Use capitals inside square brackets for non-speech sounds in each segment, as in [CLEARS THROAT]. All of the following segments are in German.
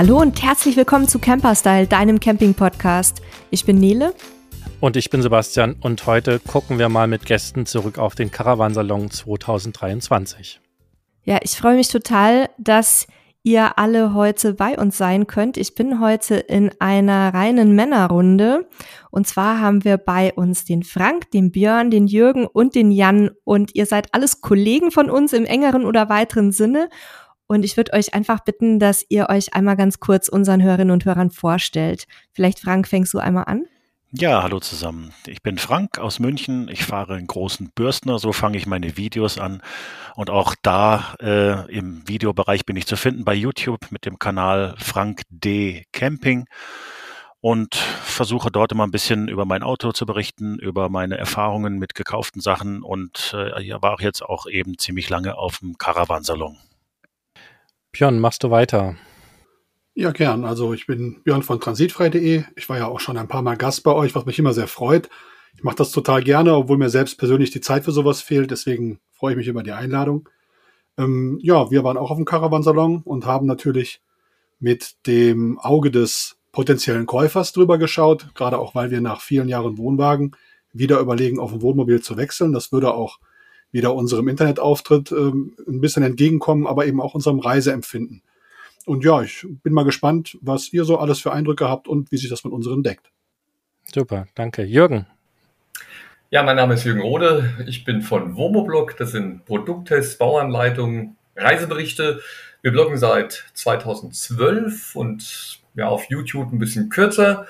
Hallo und herzlich willkommen zu Camperstyle, deinem Camping-Podcast. Ich bin Nele. Und ich bin Sebastian und heute gucken wir mal mit Gästen zurück auf den Caravansalon 2023. Ja, ich freue mich total, dass ihr alle heute bei uns sein könnt. Ich bin heute in einer reinen Männerrunde. Und zwar haben wir bei uns den Frank, den Björn, den Jürgen und den Jan. Und ihr seid alles Kollegen von uns im engeren oder weiteren Sinne. Und ich würde euch einfach bitten, dass ihr euch einmal ganz kurz unseren Hörerinnen und Hörern vorstellt. Vielleicht, Frank, fängst du einmal an? Ja, hallo zusammen. Ich bin Frank aus München. Ich fahre einen großen Bürstner, so fange ich meine Videos an. Und auch da äh, im Videobereich bin ich zu finden bei YouTube mit dem Kanal Frank D Camping und versuche dort immer ein bisschen über mein Auto zu berichten, über meine Erfahrungen mit gekauften Sachen und äh, war jetzt auch eben ziemlich lange auf dem Caravansalon. Björn, machst du weiter? Ja, gern. Also ich bin Björn von transitfrei.de. Ich war ja auch schon ein paar Mal Gast bei euch, was mich immer sehr freut. Ich mache das total gerne, obwohl mir selbst persönlich die Zeit für sowas fehlt. Deswegen freue ich mich über die Einladung. Ähm, ja, wir waren auch auf dem Caravansalon und haben natürlich mit dem Auge des potenziellen Käufers drüber geschaut, gerade auch weil wir nach vielen Jahren Wohnwagen wieder überlegen, auf ein Wohnmobil zu wechseln. Das würde auch wieder unserem Internetauftritt ähm, ein bisschen entgegenkommen, aber eben auch unserem Reiseempfinden. Und ja, ich bin mal gespannt, was ihr so alles für Eindrücke habt und wie sich das mit unseren deckt. Super, danke. Jürgen. Ja, mein Name ist Jürgen Rode. Ich bin von Womoblog. Das sind Produkttests, Bauanleitungen, Reiseberichte. Wir bloggen seit 2012 und ja, auf YouTube ein bisschen kürzer.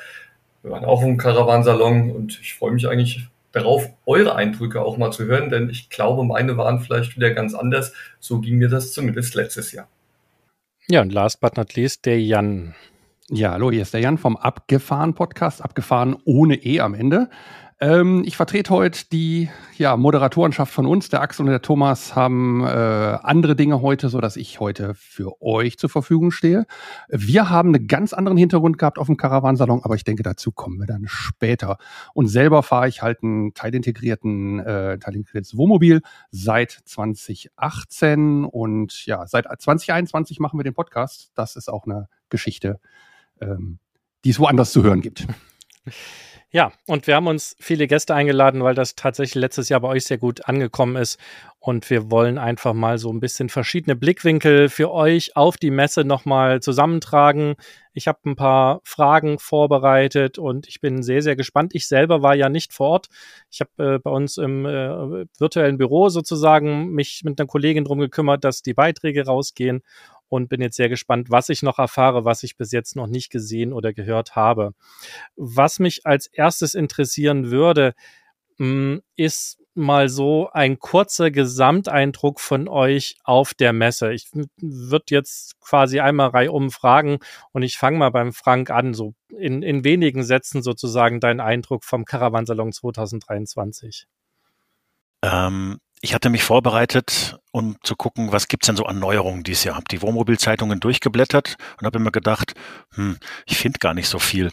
Wir waren auch im Caravansalon und ich freue mich eigentlich darauf, eure Eindrücke auch mal zu hören, denn ich glaube, meine waren vielleicht wieder ganz anders. So ging mir das zumindest letztes Jahr. Ja, und last but not least, der Jan. Ja, hallo, hier ist der Jan vom Abgefahren Podcast, abgefahren ohne E am Ende. Ähm, ich vertrete heute die ja, Moderatorenschaft von uns. Der Axel und der Thomas haben äh, andere Dinge heute, so dass ich heute für euch zur Verfügung stehe. Wir haben einen ganz anderen Hintergrund gehabt auf dem Caravansalon, aber ich denke, dazu kommen wir dann später. Und selber fahre ich halt einen teilintegrierten, äh, teilintegriertes Wohnmobil seit 2018 und ja, seit 2021 machen wir den Podcast. Das ist auch eine Geschichte, ähm, die es woanders zu hören gibt. [LAUGHS] Ja, und wir haben uns viele Gäste eingeladen, weil das tatsächlich letztes Jahr bei euch sehr gut angekommen ist. Und wir wollen einfach mal so ein bisschen verschiedene Blickwinkel für euch auf die Messe nochmal zusammentragen. Ich habe ein paar Fragen vorbereitet und ich bin sehr, sehr gespannt. Ich selber war ja nicht vor Ort. Ich habe äh, bei uns im äh, virtuellen Büro sozusagen mich mit einer Kollegin drum gekümmert, dass die Beiträge rausgehen und bin jetzt sehr gespannt, was ich noch erfahre, was ich bis jetzt noch nicht gesehen oder gehört habe. Was mich als erstes interessieren würde, mm, ist mal so ein kurzer Gesamteindruck von euch auf der Messe. Ich würde jetzt quasi einmal reihum fragen und ich fange mal beim Frank an, so in, in wenigen Sätzen sozusagen dein Eindruck vom Caravansalon 2023. Ähm, ich hatte mich vorbereitet, um zu gucken, was gibt's denn so an Neuerungen dieses Jahr. Hab die Wohnmobilzeitungen durchgeblättert und habe immer gedacht, hm, ich finde gar nicht so viel.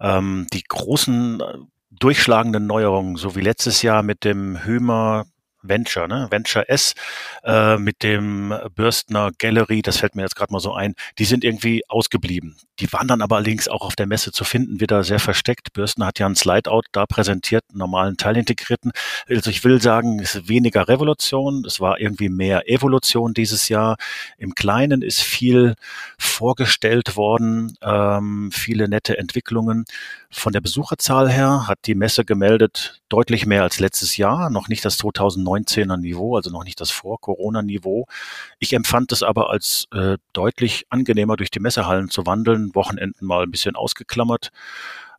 Ähm, die großen äh, durchschlagenden Neuerungen, so wie letztes Jahr mit dem Hümer Venture, ne? Venture S äh, mit dem Bürstner Gallery, das fällt mir jetzt gerade mal so ein, die sind irgendwie ausgeblieben. Die waren dann aber allerdings auch auf der Messe zu finden, wieder sehr versteckt. Bürstner hat ja ein Slideout da präsentiert, einen normalen Teilintegrierten. Also ich will sagen, es ist weniger Revolution, es war irgendwie mehr Evolution dieses Jahr. Im Kleinen ist viel vorgestellt worden, ähm, viele nette Entwicklungen. Von der Besucherzahl her hat die Messe gemeldet deutlich mehr als letztes Jahr, noch nicht das 2019er Niveau, also noch nicht das Vor-Corona-Niveau. Ich empfand es aber als äh, deutlich angenehmer, durch die Messehallen zu wandeln, Wochenenden mal ein bisschen ausgeklammert.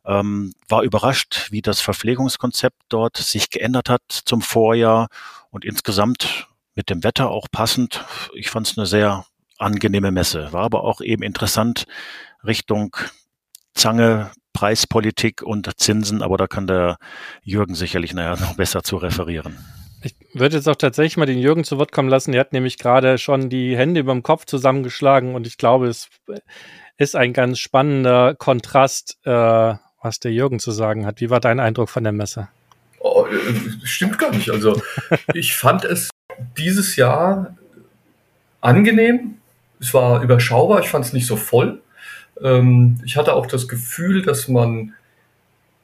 Ähm, war überrascht, wie das Verpflegungskonzept dort sich geändert hat zum Vorjahr und insgesamt mit dem Wetter auch passend. Ich fand es eine sehr angenehme Messe. War aber auch eben interessant Richtung Zange, Preispolitik und Zinsen, aber da kann der Jürgen sicherlich nachher noch besser zu referieren. Ich würde jetzt auch tatsächlich mal den Jürgen zu Wort kommen lassen. Er hat nämlich gerade schon die Hände über dem Kopf zusammengeschlagen und ich glaube, es ist ein ganz spannender Kontrast, äh, was der Jürgen zu sagen hat. Wie war dein Eindruck von der Messe? Oh, stimmt gar nicht. Also [LAUGHS] ich fand es dieses Jahr angenehm. Es war überschaubar. Ich fand es nicht so voll. Ähm, ich hatte auch das Gefühl, dass man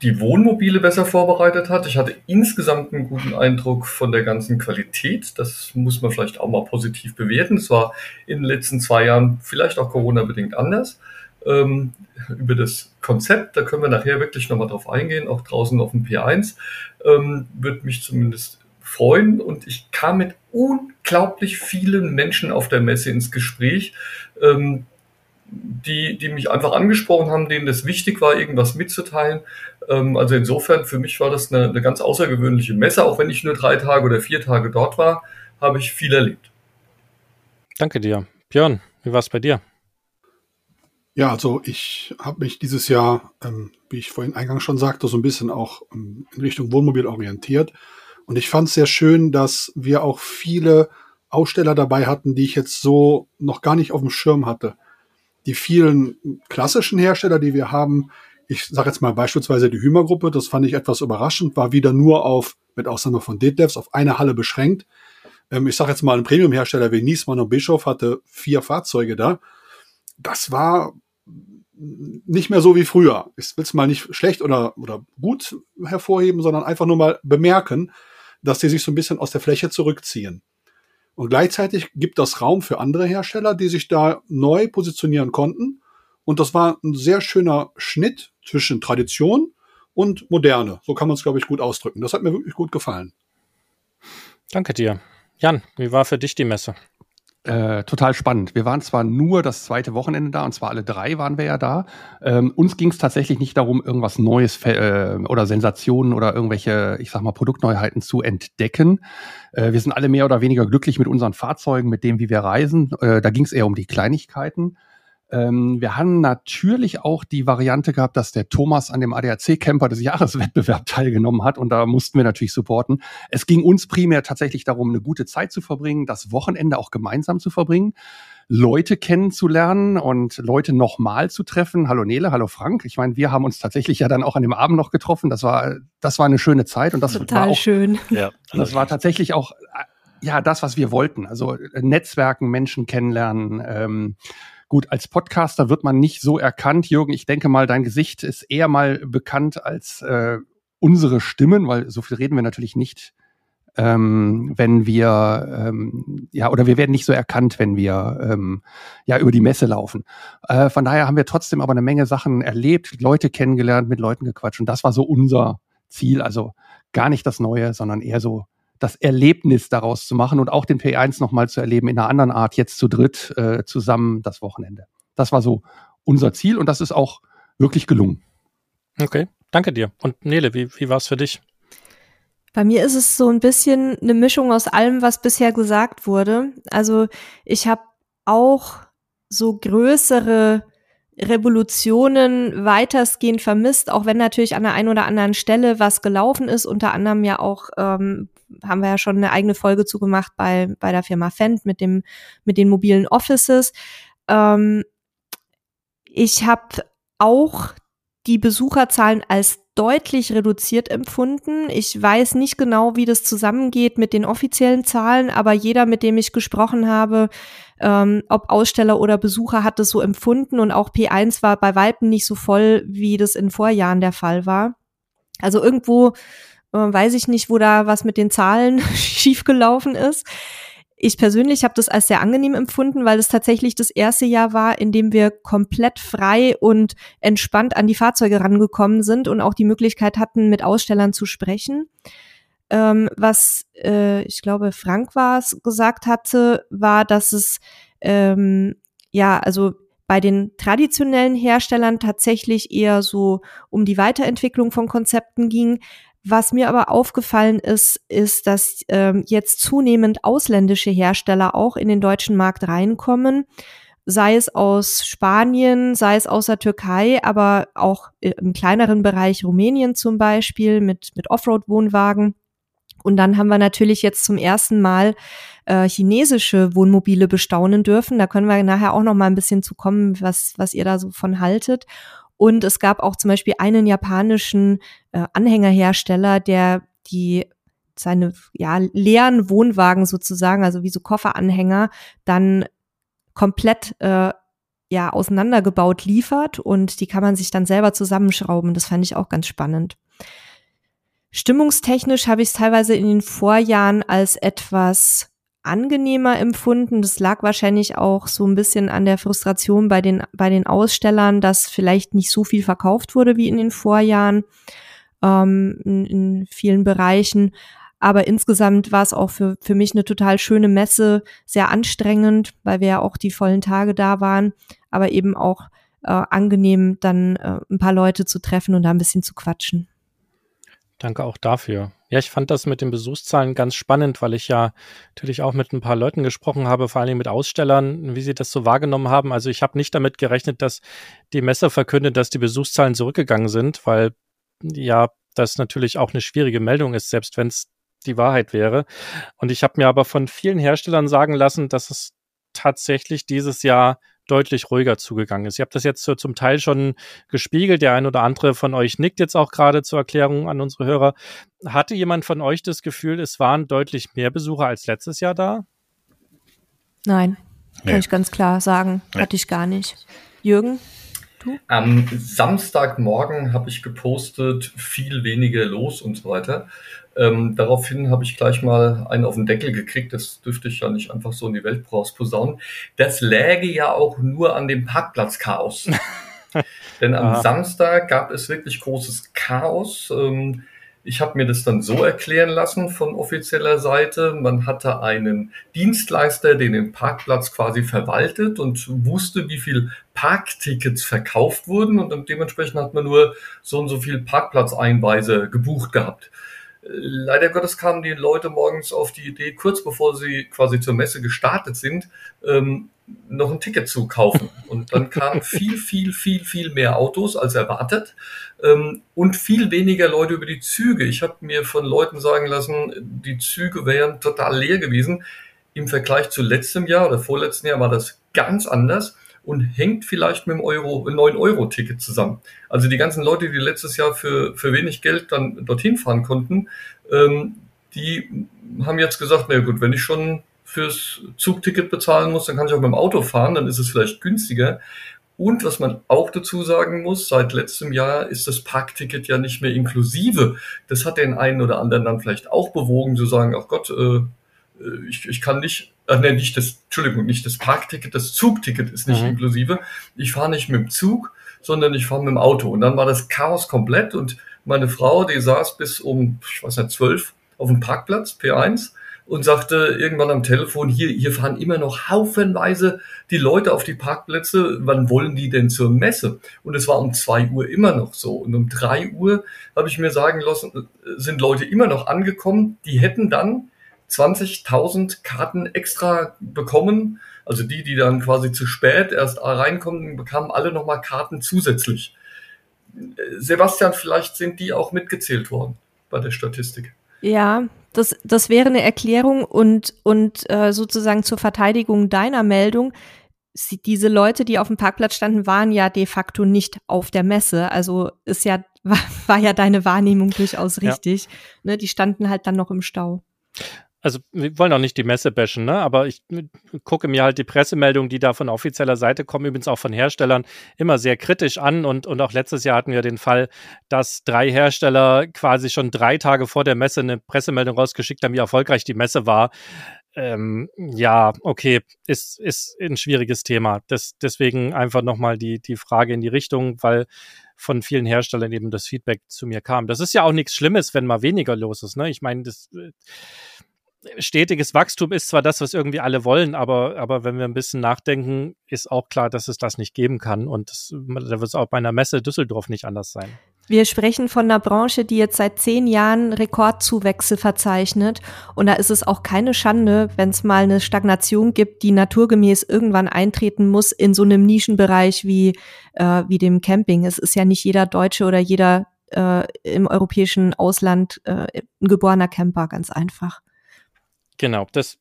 die Wohnmobile besser vorbereitet hat. Ich hatte insgesamt einen guten Eindruck von der ganzen Qualität. Das muss man vielleicht auch mal positiv bewerten. Es war in den letzten zwei Jahren vielleicht auch Corona-bedingt anders. Ähm, über das Konzept, da können wir nachher wirklich nochmal drauf eingehen, auch draußen auf dem P1, ähm, wird mich zumindest freuen und ich kam mit unglaublich vielen Menschen auf der Messe ins Gespräch, ähm, die, die mich einfach angesprochen haben, denen das wichtig war, irgendwas mitzuteilen. Ähm, also insofern, für mich war das eine, eine ganz außergewöhnliche Messe, auch wenn ich nur drei Tage oder vier Tage dort war, habe ich viel erlebt. Danke dir. Björn, wie war es bei dir? Ja, also ich habe mich dieses Jahr, ähm, wie ich vorhin eingangs schon sagte, so ein bisschen auch ähm, in Richtung Wohnmobil orientiert. Und ich fand es sehr schön, dass wir auch viele Aussteller dabei hatten, die ich jetzt so noch gar nicht auf dem Schirm hatte. Die vielen klassischen Hersteller, die wir haben, ich sage jetzt mal beispielsweise die Hümer-Gruppe, das fand ich etwas überraschend, war wieder nur auf, mit Ausnahme von Detlefs, auf eine Halle beschränkt. Ähm, ich sage jetzt mal, ein Premium-Hersteller wie Niesmann und Bischof hatte vier Fahrzeuge da. Das war nicht mehr so wie früher. Ich will es mal nicht schlecht oder, oder gut hervorheben, sondern einfach nur mal bemerken, dass die sich so ein bisschen aus der Fläche zurückziehen. Und gleichzeitig gibt das Raum für andere Hersteller, die sich da neu positionieren konnten. Und das war ein sehr schöner Schnitt zwischen Tradition und Moderne. So kann man es, glaube ich, gut ausdrücken. Das hat mir wirklich gut gefallen. Danke dir. Jan, wie war für dich die Messe? Äh, total spannend. Wir waren zwar nur das zweite Wochenende da, und zwar alle drei waren wir ja da. Ähm, uns ging es tatsächlich nicht darum, irgendwas Neues äh, oder Sensationen oder irgendwelche, ich sag mal, Produktneuheiten zu entdecken. Äh, wir sind alle mehr oder weniger glücklich mit unseren Fahrzeugen, mit dem, wie wir reisen. Äh, da ging es eher um die Kleinigkeiten. Ähm, wir haben natürlich auch die Variante gehabt, dass der Thomas an dem ADAC-Camper des Jahreswettbewerb teilgenommen hat und da mussten wir natürlich supporten. Es ging uns primär tatsächlich darum, eine gute Zeit zu verbringen, das Wochenende auch gemeinsam zu verbringen. Leute kennenzulernen und Leute nochmal zu treffen. Hallo Nele, hallo Frank. Ich meine, wir haben uns tatsächlich ja dann auch an dem Abend noch getroffen. Das war, das war eine schöne Zeit und das Total war auch, schön. Ja, das war tatsächlich auch ja das, was wir wollten. Also Netzwerken, Menschen kennenlernen. Ähm, Gut, als Podcaster wird man nicht so erkannt. Jürgen, ich denke mal, dein Gesicht ist eher mal bekannt als äh, unsere Stimmen, weil so viel reden wir natürlich nicht, ähm, wenn wir, ähm, ja, oder wir werden nicht so erkannt, wenn wir ähm, ja über die Messe laufen. Äh, von daher haben wir trotzdem aber eine Menge Sachen erlebt, Leute kennengelernt, mit Leuten gequatscht und das war so unser Ziel. Also gar nicht das Neue, sondern eher so das Erlebnis daraus zu machen und auch den P1 nochmal zu erleben in einer anderen Art, jetzt zu dritt äh, zusammen das Wochenende. Das war so unser Ziel und das ist auch wirklich gelungen. Okay, danke dir. Und Nele, wie, wie war es für dich? Bei mir ist es so ein bisschen eine Mischung aus allem, was bisher gesagt wurde. Also ich habe auch so größere Revolutionen weitestgehend vermisst, auch wenn natürlich an der einen oder anderen Stelle was gelaufen ist, unter anderem ja auch, ähm, haben wir ja schon eine eigene Folge zugemacht bei, bei der Firma Fendt mit dem, mit den mobilen Offices. Ähm, ich habe auch die Besucherzahlen als deutlich reduziert empfunden. Ich weiß nicht genau, wie das zusammengeht mit den offiziellen Zahlen, aber jeder, mit dem ich gesprochen habe, ähm, ob Aussteller oder Besucher, hat es so empfunden und auch P1 war bei Weitem nicht so voll, wie das in Vorjahren der Fall war. Also irgendwo äh, weiß ich nicht, wo da was mit den Zahlen [LAUGHS] schiefgelaufen ist. Ich persönlich habe das als sehr angenehm empfunden, weil es tatsächlich das erste Jahr war, in dem wir komplett frei und entspannt an die Fahrzeuge rangekommen sind und auch die Möglichkeit hatten, mit Ausstellern zu sprechen. Ähm, was äh, ich glaube Frank war es gesagt hatte, war, dass es ähm, ja also bei den traditionellen Herstellern tatsächlich eher so um die Weiterentwicklung von Konzepten ging, was mir aber aufgefallen ist, ist, dass ähm, jetzt zunehmend ausländische Hersteller auch in den deutschen Markt reinkommen, sei es aus Spanien, sei es aus der Türkei, aber auch im kleineren Bereich Rumänien zum Beispiel mit, mit Offroad-Wohnwagen. Und dann haben wir natürlich jetzt zum ersten Mal äh, chinesische Wohnmobile bestaunen dürfen. Da können wir nachher auch noch mal ein bisschen zu kommen, was, was ihr da so von haltet. Und es gab auch zum Beispiel einen japanischen äh, Anhängerhersteller, der die seine ja, leeren Wohnwagen sozusagen, also wie so Kofferanhänger, dann komplett äh, ja auseinandergebaut liefert und die kann man sich dann selber zusammenschrauben. Das fand ich auch ganz spannend. Stimmungstechnisch habe ich es teilweise in den Vorjahren als etwas angenehmer empfunden. Das lag wahrscheinlich auch so ein bisschen an der Frustration bei den, bei den Ausstellern, dass vielleicht nicht so viel verkauft wurde wie in den Vorjahren ähm, in, in vielen Bereichen. Aber insgesamt war es auch für, für mich eine total schöne Messe, sehr anstrengend, weil wir ja auch die vollen Tage da waren, aber eben auch äh, angenehm, dann äh, ein paar Leute zu treffen und da ein bisschen zu quatschen. Danke auch dafür. Ja, ich fand das mit den Besuchszahlen ganz spannend, weil ich ja natürlich auch mit ein paar Leuten gesprochen habe, vor allen Dingen mit Ausstellern, wie sie das so wahrgenommen haben. Also ich habe nicht damit gerechnet, dass die Messe verkündet, dass die Besuchszahlen zurückgegangen sind, weil ja das natürlich auch eine schwierige Meldung ist, selbst wenn es die Wahrheit wäre. Und ich habe mir aber von vielen Herstellern sagen lassen, dass es tatsächlich dieses Jahr deutlich ruhiger zugegangen ist. Ihr habt das jetzt so zum Teil schon gespiegelt. Der ein oder andere von euch nickt jetzt auch gerade zur Erklärung an unsere Hörer. Hatte jemand von euch das Gefühl, es waren deutlich mehr Besucher als letztes Jahr da? Nein, kann nee. ich ganz klar sagen. Nee. Hatte ich gar nicht. Jürgen? Du? Am Samstagmorgen habe ich gepostet, viel weniger los und so weiter. Ähm, daraufhin habe ich gleich mal einen auf den Deckel gekriegt. Das dürfte ich ja nicht einfach so in die Welt posaunen. Das läge ja auch nur an dem Parkplatzchaos. [LAUGHS] Denn am Aha. Samstag gab es wirklich großes Chaos. Ähm, ich habe mir das dann so erklären lassen von offizieller Seite. Man hatte einen Dienstleister, den den Parkplatz quasi verwaltet und wusste, wie viel Parktickets verkauft wurden und dementsprechend hat man nur so und so viel Parkplatzeinweise gebucht gehabt. Leider Gottes kamen die Leute morgens auf die Idee, kurz bevor sie quasi zur Messe gestartet sind, ähm, noch ein Ticket zu kaufen. [LAUGHS] Und dann kamen viel, viel, viel, viel mehr Autos als erwartet ähm, und viel weniger Leute über die Züge. Ich habe mir von Leuten sagen lassen, die Züge wären total leer gewesen. Im Vergleich zu letztem Jahr oder vorletzten Jahr war das ganz anders und hängt vielleicht mit dem Euro, 9-Euro-Ticket zusammen. Also die ganzen Leute, die letztes Jahr für, für wenig Geld dann dorthin fahren konnten, ähm, die haben jetzt gesagt, na gut, wenn ich schon fürs Zugticket bezahlen muss, dann kann ich auch mit dem Auto fahren, dann ist es vielleicht günstiger. Und was man auch dazu sagen muss, seit letztem Jahr ist das Parkticket ja nicht mehr inklusive. Das hat den einen oder anderen dann vielleicht auch bewogen zu sagen, ach Gott, äh, äh ich, ich kann nicht ach nee, nicht das, Entschuldigung, nicht das Parkticket, das Zugticket ist nicht mhm. inklusive. Ich fahre nicht mit dem Zug, sondern ich fahre mit dem Auto. Und dann war das Chaos komplett und meine Frau, die saß bis um, ich weiß nicht, zwölf auf dem Parkplatz, P1, und sagte irgendwann am Telefon, hier, hier fahren immer noch haufenweise die Leute auf die Parkplätze, wann wollen die denn zur Messe? Und es war um zwei Uhr immer noch so. Und um drei Uhr habe ich mir sagen lassen, sind Leute immer noch angekommen, die hätten dann 20.000 Karten extra bekommen. Also die, die dann quasi zu spät erst reinkommen, bekamen alle nochmal Karten zusätzlich. Sebastian, vielleicht sind die auch mitgezählt worden bei der Statistik. Ja, das, das wäre eine Erklärung und, und äh, sozusagen zur Verteidigung deiner Meldung. Sie, diese Leute, die auf dem Parkplatz standen, waren ja de facto nicht auf der Messe. Also ist ja, [LAUGHS] war, war ja deine Wahrnehmung durchaus richtig. Ja. Ne, die standen halt dann noch im Stau also wir wollen auch nicht die Messe bashen, ne? aber ich gucke mir halt die Pressemeldungen, die da von offizieller Seite kommen, übrigens auch von Herstellern, immer sehr kritisch an. Und, und auch letztes Jahr hatten wir den Fall, dass drei Hersteller quasi schon drei Tage vor der Messe eine Pressemeldung rausgeschickt haben, wie erfolgreich die Messe war. Ähm, ja, okay, ist, ist ein schwieriges Thema. Das, deswegen einfach nochmal die, die Frage in die Richtung, weil von vielen Herstellern eben das Feedback zu mir kam. Das ist ja auch nichts Schlimmes, wenn mal weniger los ist. Ne? Ich meine, das äh, stetiges Wachstum ist zwar das, was irgendwie alle wollen, aber, aber wenn wir ein bisschen nachdenken, ist auch klar, dass es das nicht geben kann. Und das, da wird es auch bei einer Messe Düsseldorf nicht anders sein. Wir sprechen von einer Branche, die jetzt seit zehn Jahren Rekordzuwächse verzeichnet. Und da ist es auch keine Schande, wenn es mal eine Stagnation gibt, die naturgemäß irgendwann eintreten muss in so einem Nischenbereich wie, äh, wie dem Camping. Es ist ja nicht jeder Deutsche oder jeder äh, im europäischen Ausland äh, ein geborener Camper, ganz einfach. Genau, das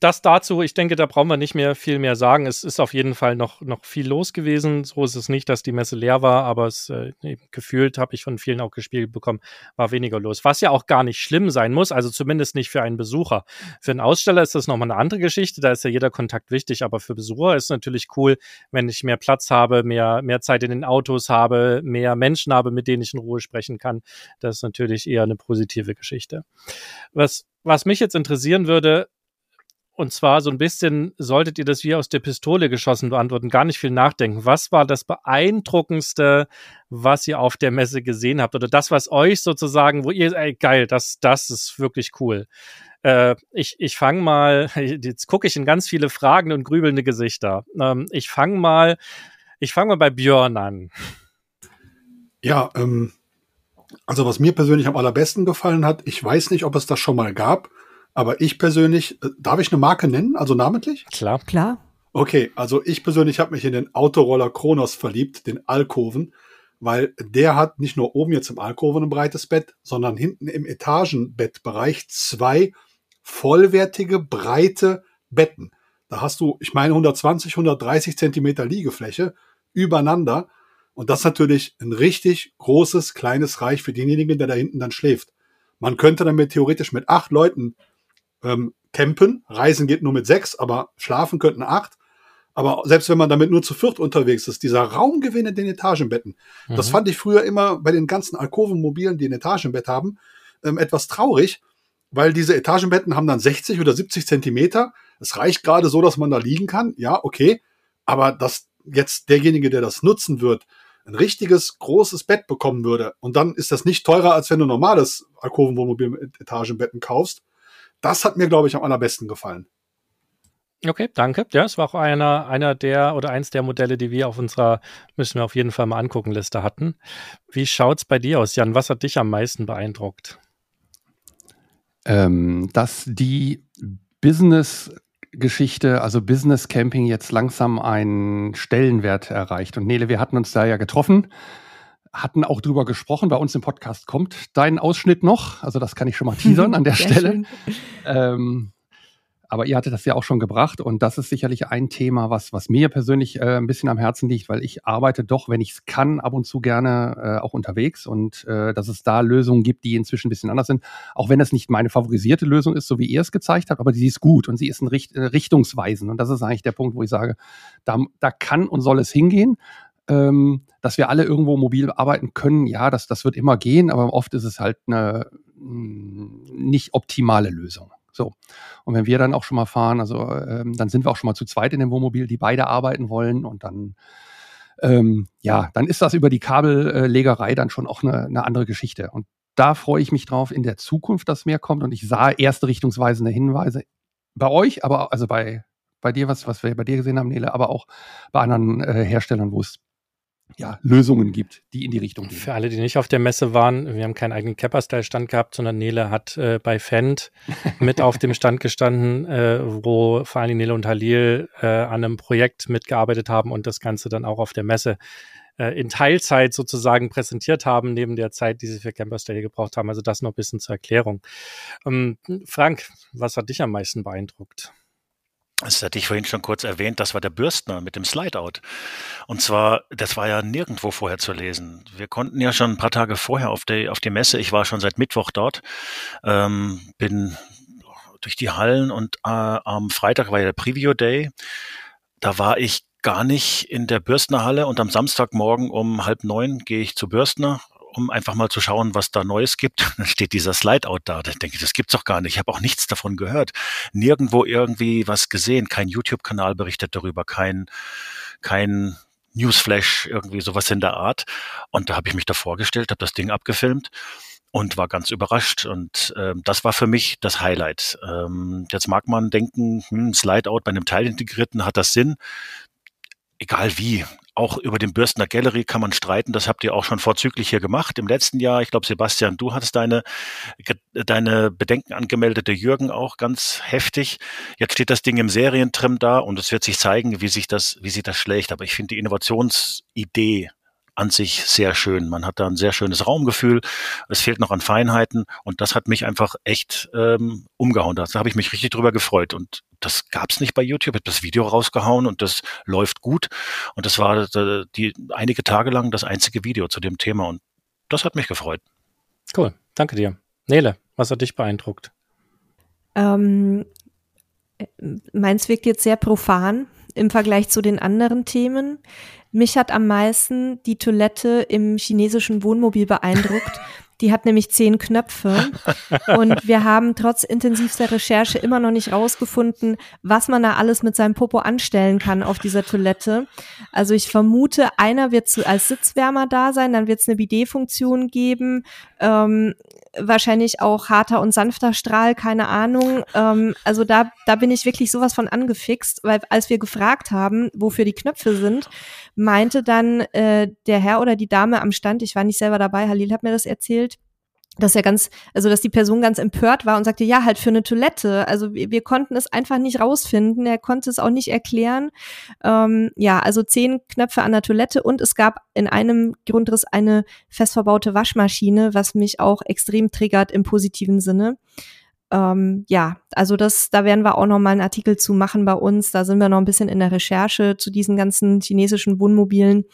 das dazu, ich denke, da brauchen wir nicht mehr viel mehr sagen. Es ist auf jeden Fall noch, noch viel los gewesen. So ist es nicht, dass die Messe leer war, aber es äh, gefühlt, habe ich von vielen auch gespielt bekommen, war weniger los. Was ja auch gar nicht schlimm sein muss, also zumindest nicht für einen Besucher. Für einen Aussteller ist das nochmal eine andere Geschichte, da ist ja jeder Kontakt wichtig, aber für Besucher ist es natürlich cool, wenn ich mehr Platz habe, mehr, mehr Zeit in den Autos habe, mehr Menschen habe, mit denen ich in Ruhe sprechen kann. Das ist natürlich eher eine positive Geschichte. Was, was mich jetzt interessieren würde, und zwar so ein bisschen, solltet ihr das wie aus der Pistole geschossen beantworten, gar nicht viel nachdenken. Was war das Beeindruckendste, was ihr auf der Messe gesehen habt? Oder das, was euch sozusagen, wo ihr, ey, geil, das, das ist wirklich cool. Äh, ich ich fange mal, [LAUGHS] jetzt gucke ich in ganz viele Fragen und grübelnde Gesichter. Ähm, ich fange mal, ich fange mal bei Björn an. Ja, ähm, also was mir persönlich am allerbesten gefallen hat, ich weiß nicht, ob es das schon mal gab, aber ich persönlich, äh, darf ich eine Marke nennen, also namentlich? Klar. Klar. Okay, also ich persönlich habe mich in den Autoroller Kronos verliebt, den Alkoven, weil der hat nicht nur oben jetzt im Alkoven ein breites Bett, sondern hinten im Etagenbettbereich zwei vollwertige, breite Betten. Da hast du, ich meine, 120, 130 Zentimeter Liegefläche übereinander. Und das ist natürlich ein richtig großes, kleines Reich für denjenigen, der da hinten dann schläft. Man könnte damit theoretisch mit acht Leuten ähm, campen. Reisen geht nur mit sechs, aber schlafen könnten acht. Aber selbst wenn man damit nur zu viert unterwegs ist, dieser Raumgewinn in den Etagenbetten, mhm. das fand ich früher immer bei den ganzen Alkovenmobilen, die ein Etagenbett haben, ähm, etwas traurig, weil diese Etagenbetten haben dann 60 oder 70 Zentimeter. Es reicht gerade so, dass man da liegen kann. Ja, okay. Aber dass jetzt derjenige, der das nutzen wird, ein richtiges großes Bett bekommen würde und dann ist das nicht teurer, als wenn du normales Alkovenwohnmobil mit Etagenbetten kaufst, das hat mir, glaube ich, am allerbesten gefallen. Okay, danke. Ja, es war auch einer, einer der oder eins der Modelle, die wir auf unserer, müssen wir auf jeden Fall mal angucken, Liste hatten. Wie schaut es bei dir aus, Jan? Was hat dich am meisten beeindruckt? Ähm, dass die Business-Geschichte, also Business Camping jetzt langsam einen Stellenwert erreicht. Und Nele, wir hatten uns da ja getroffen hatten auch drüber gesprochen. Bei uns im Podcast kommt dein Ausschnitt noch. Also das kann ich schon mal teasern an der [LAUGHS] Stelle. Ähm, aber ihr hattet das ja auch schon gebracht und das ist sicherlich ein Thema, was, was mir persönlich äh, ein bisschen am Herzen liegt, weil ich arbeite doch, wenn ich es kann, ab und zu gerne äh, auch unterwegs und äh, dass es da Lösungen gibt, die inzwischen ein bisschen anders sind. Auch wenn es nicht meine favorisierte Lösung ist, so wie ihr es gezeigt habt, aber sie ist gut und sie ist ein Richt, äh, richtungsweisend und das ist eigentlich der Punkt, wo ich sage, da, da kann und soll es hingehen ähm, dass wir alle irgendwo mobil arbeiten können, ja, das, das wird immer gehen, aber oft ist es halt eine mm, nicht optimale Lösung. So. Und wenn wir dann auch schon mal fahren, also ähm, dann sind wir auch schon mal zu zweit in dem Wohnmobil, die beide arbeiten wollen und dann ähm, ja, dann ist das über die Kabellegerei dann schon auch eine, eine andere Geschichte. Und da freue ich mich drauf in der Zukunft, dass mehr kommt. Und ich sah erste richtungsweisende Hinweise bei euch, aber also bei, bei dir, was, was wir bei dir gesehen haben, Nele, aber auch bei anderen äh, Herstellern, wo es ja, Lösungen gibt, die in die Richtung gehen. Für alle, die nicht auf der Messe waren, wir haben keinen eigenen Capper-Style-Stand gehabt, sondern Nele hat äh, bei Fendt [LAUGHS] mit auf dem Stand gestanden, äh, wo vor allem Nele und Halil äh, an einem Projekt mitgearbeitet haben und das Ganze dann auch auf der Messe äh, in Teilzeit sozusagen präsentiert haben, neben der Zeit, die sie für Camper-Style gebraucht haben. Also das noch ein bisschen zur Erklärung. Ähm, Frank, was hat dich am meisten beeindruckt? Das hatte ich vorhin schon kurz erwähnt, das war der Bürstner mit dem Slideout. Und zwar, das war ja nirgendwo vorher zu lesen. Wir konnten ja schon ein paar Tage vorher auf die, auf die Messe, ich war schon seit Mittwoch dort, ähm, bin durch die Hallen und äh, am Freitag war ja der Preview Day. Da war ich gar nicht in der Bürstnerhalle und am Samstagmorgen um halb neun gehe ich zu Bürstner um einfach mal zu schauen, was da Neues gibt. [LAUGHS] Dann steht dieser Slideout da. Da denke ich, das gibt's doch gar nicht. Ich habe auch nichts davon gehört. Nirgendwo irgendwie was gesehen. Kein YouTube-Kanal berichtet darüber, kein, kein Newsflash, irgendwie sowas in der Art. Und da habe ich mich da vorgestellt, habe das Ding abgefilmt und war ganz überrascht. Und ähm, das war für mich das Highlight. Ähm, jetzt mag man denken, hm, Slideout bei einem Teilintegrierten hat das Sinn egal wie. Auch über den Bürstner Gallery kann man streiten. Das habt ihr auch schon vorzüglich hier gemacht im letzten Jahr. Ich glaube, Sebastian, du hattest deine, deine Bedenken angemeldet, der Jürgen auch ganz heftig. Jetzt steht das Ding im Serientrim da und es wird sich zeigen, wie sich das, wie sich das schlägt. Aber ich finde die Innovationsidee an sich sehr schön. Man hat da ein sehr schönes Raumgefühl. Es fehlt noch an Feinheiten und das hat mich einfach echt ähm, umgehauen. Da habe ich mich richtig drüber gefreut und das gab's nicht bei YouTube. Ich habe das Video rausgehauen und das läuft gut und das war äh, die einige Tage lang das einzige Video zu dem Thema und das hat mich gefreut. Cool, danke dir. Nele, was hat dich beeindruckt? Ähm, meins wirkt jetzt sehr profan im Vergleich zu den anderen Themen. Mich hat am meisten die Toilette im chinesischen Wohnmobil beeindruckt. Die hat nämlich zehn Knöpfe. Und wir haben trotz intensivster Recherche immer noch nicht rausgefunden, was man da alles mit seinem Popo anstellen kann auf dieser Toilette. Also ich vermute, einer wird zu, als Sitzwärmer da sein, dann wird es eine BD-Funktion geben. Ähm, wahrscheinlich auch harter und sanfter Strahl, keine Ahnung. Ähm, also da, da bin ich wirklich sowas von angefixt, weil als wir gefragt haben, wofür die Knöpfe sind, meinte dann äh, der Herr oder die Dame am Stand, ich war nicht selber dabei, Halil hat mir das erzählt, dass er ganz, also dass die Person ganz empört war und sagte, ja, halt für eine Toilette. Also wir, wir konnten es einfach nicht rausfinden. Er konnte es auch nicht erklären. Ähm, ja, also zehn Knöpfe an der Toilette und es gab in einem Grundriss eine fest verbaute Waschmaschine, was mich auch extrem triggert im positiven Sinne. Ähm, ja, also das, da werden wir auch noch mal einen Artikel zu machen bei uns. Da sind wir noch ein bisschen in der Recherche zu diesen ganzen chinesischen Wohnmobilen.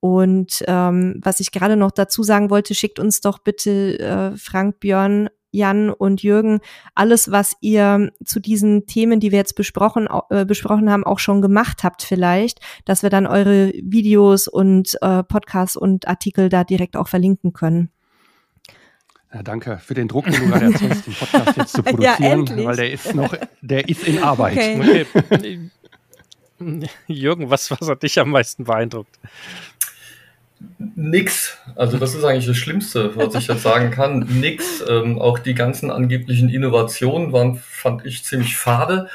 Und ähm, was ich gerade noch dazu sagen wollte, schickt uns doch bitte äh, Frank, Björn, Jan und Jürgen alles, was ihr zu diesen Themen, die wir jetzt besprochen, äh, besprochen haben, auch schon gemacht habt vielleicht, dass wir dann eure Videos und äh, Podcasts und Artikel da direkt auch verlinken können. Ja, danke für den Druck, den du gerade erzählst, den Podcast jetzt zu [LAUGHS] produzieren, ja, weil der ist noch, der ist in [LAUGHS] Arbeit. Okay. okay. [LAUGHS] Jürgen, was, was hat dich am meisten beeindruckt? Nix. Also das ist eigentlich das Schlimmste, was ich jetzt sagen kann. Nix. Ähm, auch die ganzen angeblichen Innovationen waren, fand ich, ziemlich fade.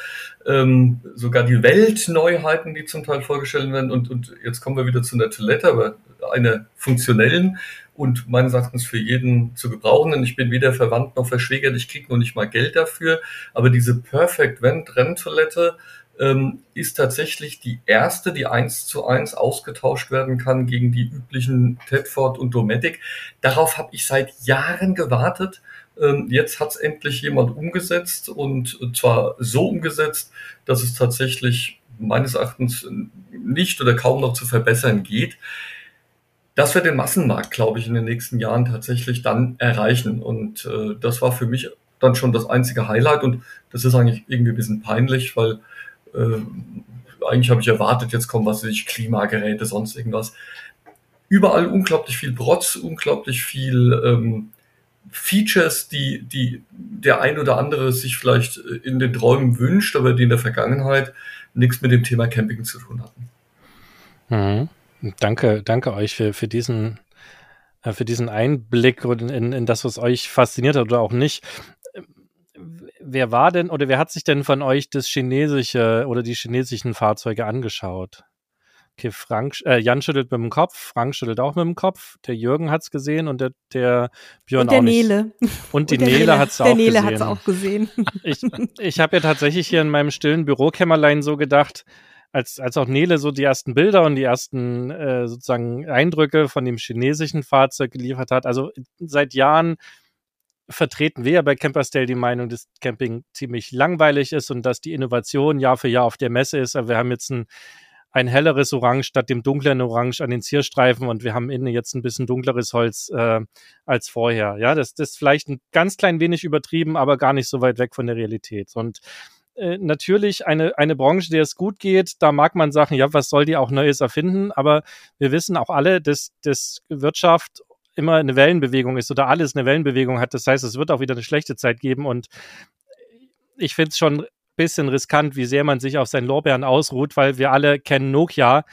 Ähm, sogar die Weltneuheiten, die zum Teil vorgestellt werden. Und, und jetzt kommen wir wieder zu einer Toilette, aber einer funktionellen und meines Erachtens für jeden zu gebrauchen. Ich bin weder verwandt noch verschwägert, ich kriege noch nicht mal Geld dafür. Aber diese Perfect ähm, ist tatsächlich die erste, die eins zu eins ausgetauscht werden kann gegen die üblichen Tedford und Dometic. Darauf habe ich seit Jahren gewartet. Ähm, jetzt hat es endlich jemand umgesetzt und zwar so umgesetzt, dass es tatsächlich meines Erachtens nicht oder kaum noch zu verbessern geht. Das wird den Massenmarkt, glaube ich, in den nächsten Jahren tatsächlich dann erreichen. Und äh, das war für mich dann schon das einzige Highlight. Und das ist eigentlich irgendwie ein bisschen peinlich, weil äh, eigentlich habe ich erwartet, jetzt kommen was weiß ich, Klimageräte, sonst irgendwas. Überall unglaublich viel Protz, unglaublich viel ähm, Features, die, die der ein oder andere sich vielleicht in den Träumen wünscht, aber die in der Vergangenheit nichts mit dem Thema Camping zu tun hatten. Mhm. Danke, danke euch für, für diesen äh, für diesen Einblick in, in das, was euch fasziniert hat oder auch nicht wer war denn oder wer hat sich denn von euch das chinesische oder die chinesischen Fahrzeuge angeschaut? Okay, Frank, äh, Jan schüttelt mit dem Kopf, Frank schüttelt auch mit dem Kopf, der Jürgen hat's gesehen und der, der Björn und der auch nicht. Nele. Und die und Nele, Nele hat's auch gesehen. Der Nele hat's auch gesehen. [LAUGHS] Ich, ich habe ja tatsächlich hier in meinem stillen Bürokämmerlein so gedacht, als, als auch Nele so die ersten Bilder und die ersten äh, sozusagen Eindrücke von dem chinesischen Fahrzeug geliefert hat. Also seit Jahren vertreten wir ja bei Camperstyle die Meinung, dass Camping ziemlich langweilig ist und dass die Innovation Jahr für Jahr auf der Messe ist. Aber wir haben jetzt ein, ein helleres Orange statt dem dunkleren Orange an den Zierstreifen und wir haben innen jetzt ein bisschen dunkleres Holz äh, als vorher. Ja, das, das ist vielleicht ein ganz klein wenig übertrieben, aber gar nicht so weit weg von der Realität. Und äh, natürlich eine, eine Branche, der es gut geht, da mag man sagen, ja, was soll die auch Neues erfinden? Aber wir wissen auch alle, dass, dass Wirtschaft immer eine Wellenbewegung ist oder alles eine Wellenbewegung hat. Das heißt, es wird auch wieder eine schlechte Zeit geben und ich finde es schon ein bisschen riskant, wie sehr man sich auf seinen Lorbeeren ausruht, weil wir alle kennen Nokia,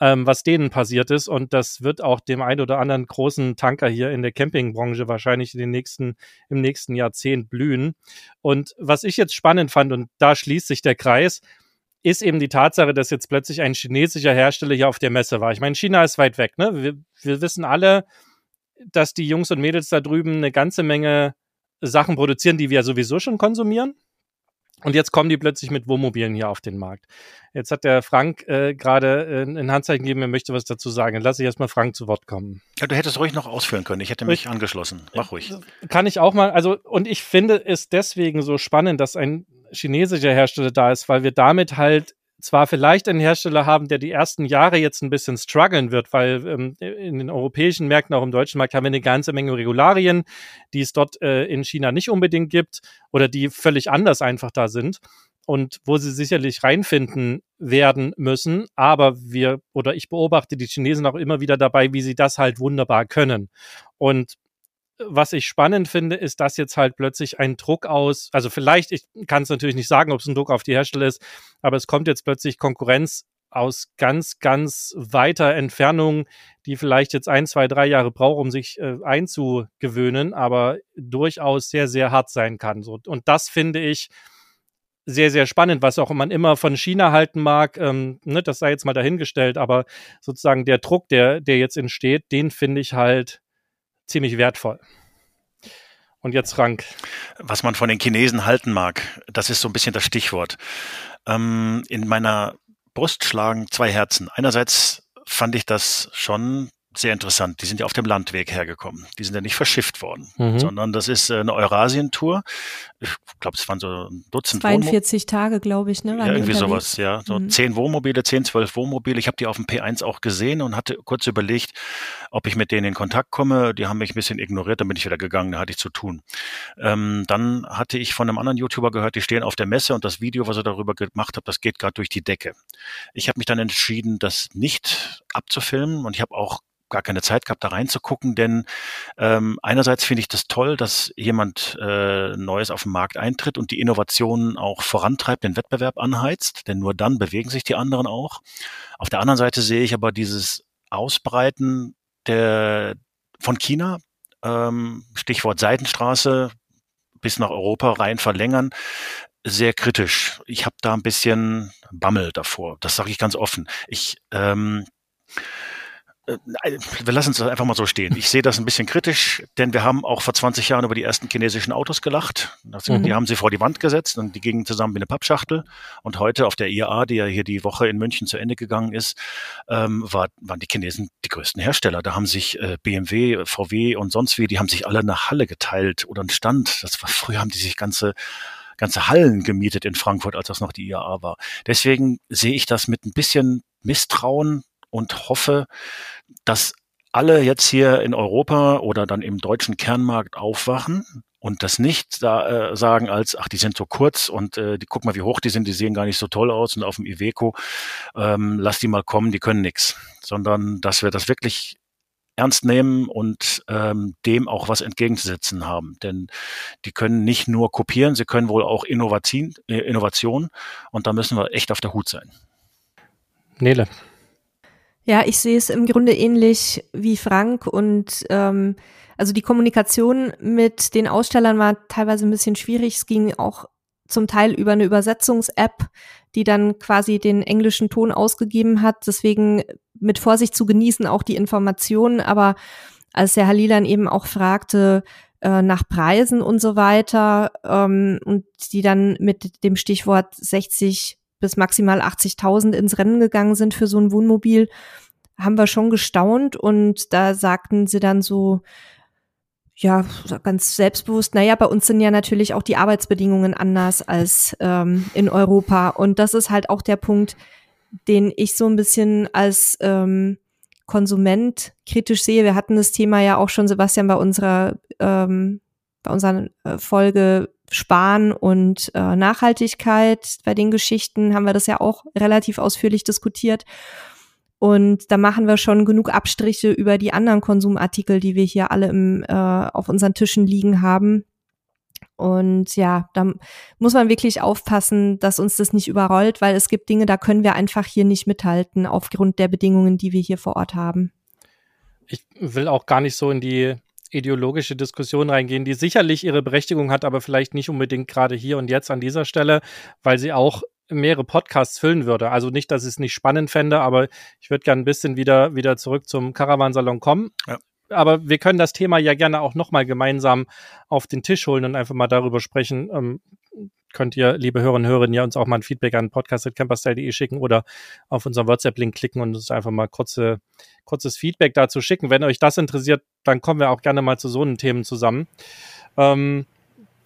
ähm, was denen passiert ist und das wird auch dem einen oder anderen großen Tanker hier in der Campingbranche wahrscheinlich in den nächsten, im nächsten Jahrzehnt blühen. Und was ich jetzt spannend fand und da schließt sich der Kreis, ist eben die Tatsache, dass jetzt plötzlich ein chinesischer Hersteller hier auf der Messe war. Ich meine, China ist weit weg, ne? Wir, wir wissen alle, dass die Jungs und Mädels da drüben eine ganze Menge Sachen produzieren, die wir sowieso schon konsumieren. Und jetzt kommen die plötzlich mit Wohnmobilen hier auf den Markt. Jetzt hat der Frank äh, gerade äh, ein Handzeichen gegeben, er möchte was dazu sagen. Dann lasse ich erstmal Frank zu Wort kommen. Ja, du hättest ruhig noch ausführen können. Ich hätte mich ich, angeschlossen. Mach ruhig. Kann ich auch mal. Also, und ich finde es deswegen so spannend, dass ein chinesischer Hersteller da ist, weil wir damit halt zwar vielleicht einen Hersteller haben, der die ersten Jahre jetzt ein bisschen strugglen wird, weil ähm, in den europäischen Märkten, auch im deutschen Markt, haben wir eine ganze Menge Regularien, die es dort äh, in China nicht unbedingt gibt oder die völlig anders einfach da sind und wo sie sicherlich reinfinden werden müssen. Aber wir oder ich beobachte die Chinesen auch immer wieder dabei, wie sie das halt wunderbar können. Und was ich spannend finde, ist, dass jetzt halt plötzlich ein Druck aus, also vielleicht, ich kann es natürlich nicht sagen, ob es ein Druck auf die Hersteller ist, aber es kommt jetzt plötzlich Konkurrenz aus ganz, ganz weiter Entfernung, die vielleicht jetzt ein, zwei, drei Jahre braucht, um sich äh, einzugewöhnen, aber durchaus sehr, sehr hart sein kann. So. Und das finde ich sehr, sehr spannend, was auch man immer von China halten mag, ähm, ne, das sei jetzt mal dahingestellt, aber sozusagen der Druck, der, der jetzt entsteht, den finde ich halt ziemlich wertvoll. Und jetzt Frank. Was man von den Chinesen halten mag, das ist so ein bisschen das Stichwort. Ähm, in meiner Brust schlagen zwei Herzen. Einerseits fand ich das schon sehr interessant. Die sind ja auf dem Landweg hergekommen. Die sind ja nicht verschifft worden, mhm. sondern das ist äh, eine Eurasientour. Ich glaube, es waren so ein Dutzend 42 Wohnmo Tage, glaube ich, ne? Ja, irgendwie sowas, ja. So mhm. zehn Wohnmobile, zehn, zwölf Wohnmobile. Ich habe die auf dem P1 auch gesehen und hatte kurz überlegt, ob ich mit denen in Kontakt komme. Die haben mich ein bisschen ignoriert, dann bin ich wieder gegangen, da hatte ich zu tun. Ähm, dann hatte ich von einem anderen YouTuber gehört, die stehen auf der Messe und das Video, was er darüber gemacht hat, das geht gerade durch die Decke. Ich habe mich dann entschieden, das nicht abzufilmen und ich habe auch gar keine Zeit gehabt, da reinzugucken, denn ähm, einerseits finde ich das toll, dass jemand äh, Neues auf den Markt eintritt und die Innovationen auch vorantreibt, den Wettbewerb anheizt, denn nur dann bewegen sich die anderen auch. Auf der anderen Seite sehe ich aber dieses Ausbreiten der, von China, ähm, Stichwort Seidenstraße, bis nach Europa rein verlängern, sehr kritisch. Ich habe da ein bisschen Bammel davor. Das sage ich ganz offen. Ich ähm, äh, wir lassen es einfach mal so stehen. Ich sehe das ein bisschen kritisch, denn wir haben auch vor 20 Jahren über die ersten chinesischen Autos gelacht. Mhm. Die haben sie vor die Wand gesetzt und die gingen zusammen wie eine Pappschachtel. Und heute auf der IAA, die ja hier die Woche in München zu Ende gegangen ist, ähm, war, waren die Chinesen die größten Hersteller. Da haben sich äh, BMW, VW und sonst wie, die haben sich alle eine Halle geteilt oder einen Stand. Das war, früher haben die sich ganze ganze Hallen gemietet in Frankfurt, als das noch die IAA war. Deswegen sehe ich das mit ein bisschen Misstrauen und hoffe, dass alle jetzt hier in Europa oder dann im deutschen Kernmarkt aufwachen und das nicht da, äh, sagen als, ach, die sind so kurz und äh, die guck mal, wie hoch die sind, die sehen gar nicht so toll aus und auf dem Iveco, ähm, lass die mal kommen, die können nix, sondern dass wir das wirklich ernst nehmen und ähm, dem auch was entgegenzusetzen haben. Denn die können nicht nur kopieren, sie können wohl auch Innovation, äh, Innovation und da müssen wir echt auf der Hut sein. Nele. Ja, ich sehe es im Grunde ähnlich wie Frank und ähm, also die Kommunikation mit den Ausstellern war teilweise ein bisschen schwierig. Es ging auch zum Teil über eine Übersetzungs-App, die dann quasi den englischen Ton ausgegeben hat. Deswegen mit Vorsicht zu genießen auch die Informationen. Aber als der Halilan eben auch fragte äh, nach Preisen und so weiter ähm, und die dann mit dem Stichwort 60 bis maximal 80.000 ins Rennen gegangen sind für so ein Wohnmobil, haben wir schon gestaunt und da sagten sie dann so, ja, ganz selbstbewusst, naja, bei uns sind ja natürlich auch die Arbeitsbedingungen anders als ähm, in Europa. Und das ist halt auch der Punkt, den ich so ein bisschen als ähm, Konsument kritisch sehe. Wir hatten das Thema ja auch schon, Sebastian, bei unserer, ähm, bei unserer äh, Folge Sparen und äh, Nachhaltigkeit. Bei den Geschichten haben wir das ja auch relativ ausführlich diskutiert. Und da machen wir schon genug Abstriche über die anderen Konsumartikel, die wir hier alle im, äh, auf unseren Tischen liegen haben. Und ja, da muss man wirklich aufpassen, dass uns das nicht überrollt, weil es gibt Dinge, da können wir einfach hier nicht mithalten aufgrund der Bedingungen, die wir hier vor Ort haben. Ich will auch gar nicht so in die ideologische Diskussion reingehen, die sicherlich ihre Berechtigung hat, aber vielleicht nicht unbedingt gerade hier und jetzt an dieser Stelle, weil sie auch mehrere Podcasts füllen würde. Also nicht, dass ich es nicht spannend fände, aber ich würde gerne ein bisschen wieder, wieder zurück zum Caravansalon kommen. Ja. Aber wir können das Thema ja gerne auch nochmal gemeinsam auf den Tisch holen und einfach mal darüber sprechen. Ähm, könnt ihr, liebe Hörerinnen und Hörer, ja uns auch mal ein Feedback an podcast.camperstyle.de schicken oder auf unseren WhatsApp-Link klicken und uns einfach mal kurze, kurzes Feedback dazu schicken. Wenn euch das interessiert, dann kommen wir auch gerne mal zu so einen Themen zusammen. Ähm,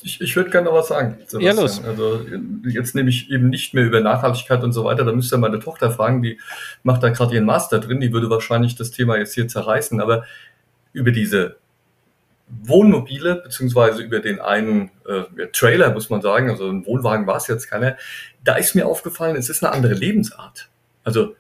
ich, ich würde gerne noch was sagen. Sebastian. Ja, los. Also jetzt nehme ich eben nicht mehr über Nachhaltigkeit und so weiter. Da müsst ihr meine Tochter fragen, die macht da gerade ihren Master drin. Die würde wahrscheinlich das Thema jetzt hier zerreißen. Aber über diese Wohnmobile, beziehungsweise über den einen äh, Trailer, muss man sagen, also ein Wohnwagen war es jetzt keiner, da ist mir aufgefallen, es ist eine andere Lebensart. Also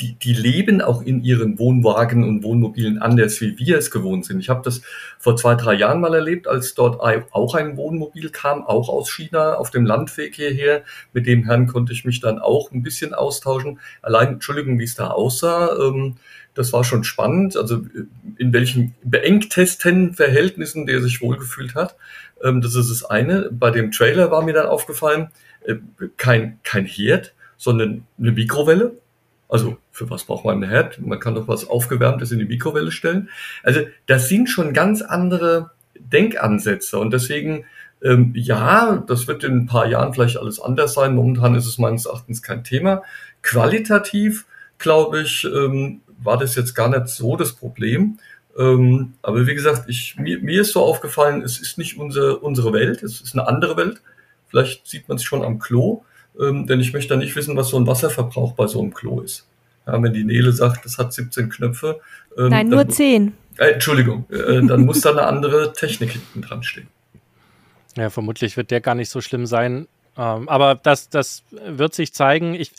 die, die leben auch in ihren Wohnwagen und Wohnmobilen anders, wie wir es gewohnt sind. Ich habe das vor zwei, drei Jahren mal erlebt, als dort auch ein Wohnmobil kam, auch aus China, auf dem Landweg hierher. Mit dem Herrn konnte ich mich dann auch ein bisschen austauschen. Allein, Entschuldigung, wie es da aussah, ähm, das war schon spannend. Also in welchen beengtesten Verhältnissen der sich wohlgefühlt hat. Ähm, das ist das eine. Bei dem Trailer war mir dann aufgefallen, äh, kein, kein Herd, sondern eine Mikrowelle also für was braucht man einen Herd? Man kann doch was Aufgewärmtes in die Mikrowelle stellen. Also das sind schon ganz andere Denkansätze und deswegen ähm, ja, das wird in ein paar Jahren vielleicht alles anders sein. Momentan ist es meines Erachtens kein Thema. Qualitativ, glaube ich, ähm, war das jetzt gar nicht so das Problem. Ähm, aber wie gesagt, ich, mir, mir ist so aufgefallen, es ist nicht unsere, unsere Welt, es ist eine andere Welt. Vielleicht sieht man es schon am Klo ähm, denn ich möchte da nicht wissen, was so ein Wasserverbrauch bei so einem Klo ist. Ja, wenn die Nele sagt, das hat 17 Knöpfe. Ähm, Nein, nur 10. Äh, Entschuldigung, äh, dann muss da eine andere Technik hinten dran stehen. Ja, vermutlich wird der gar nicht so schlimm sein. Ähm, aber das, das wird sich zeigen. Ich,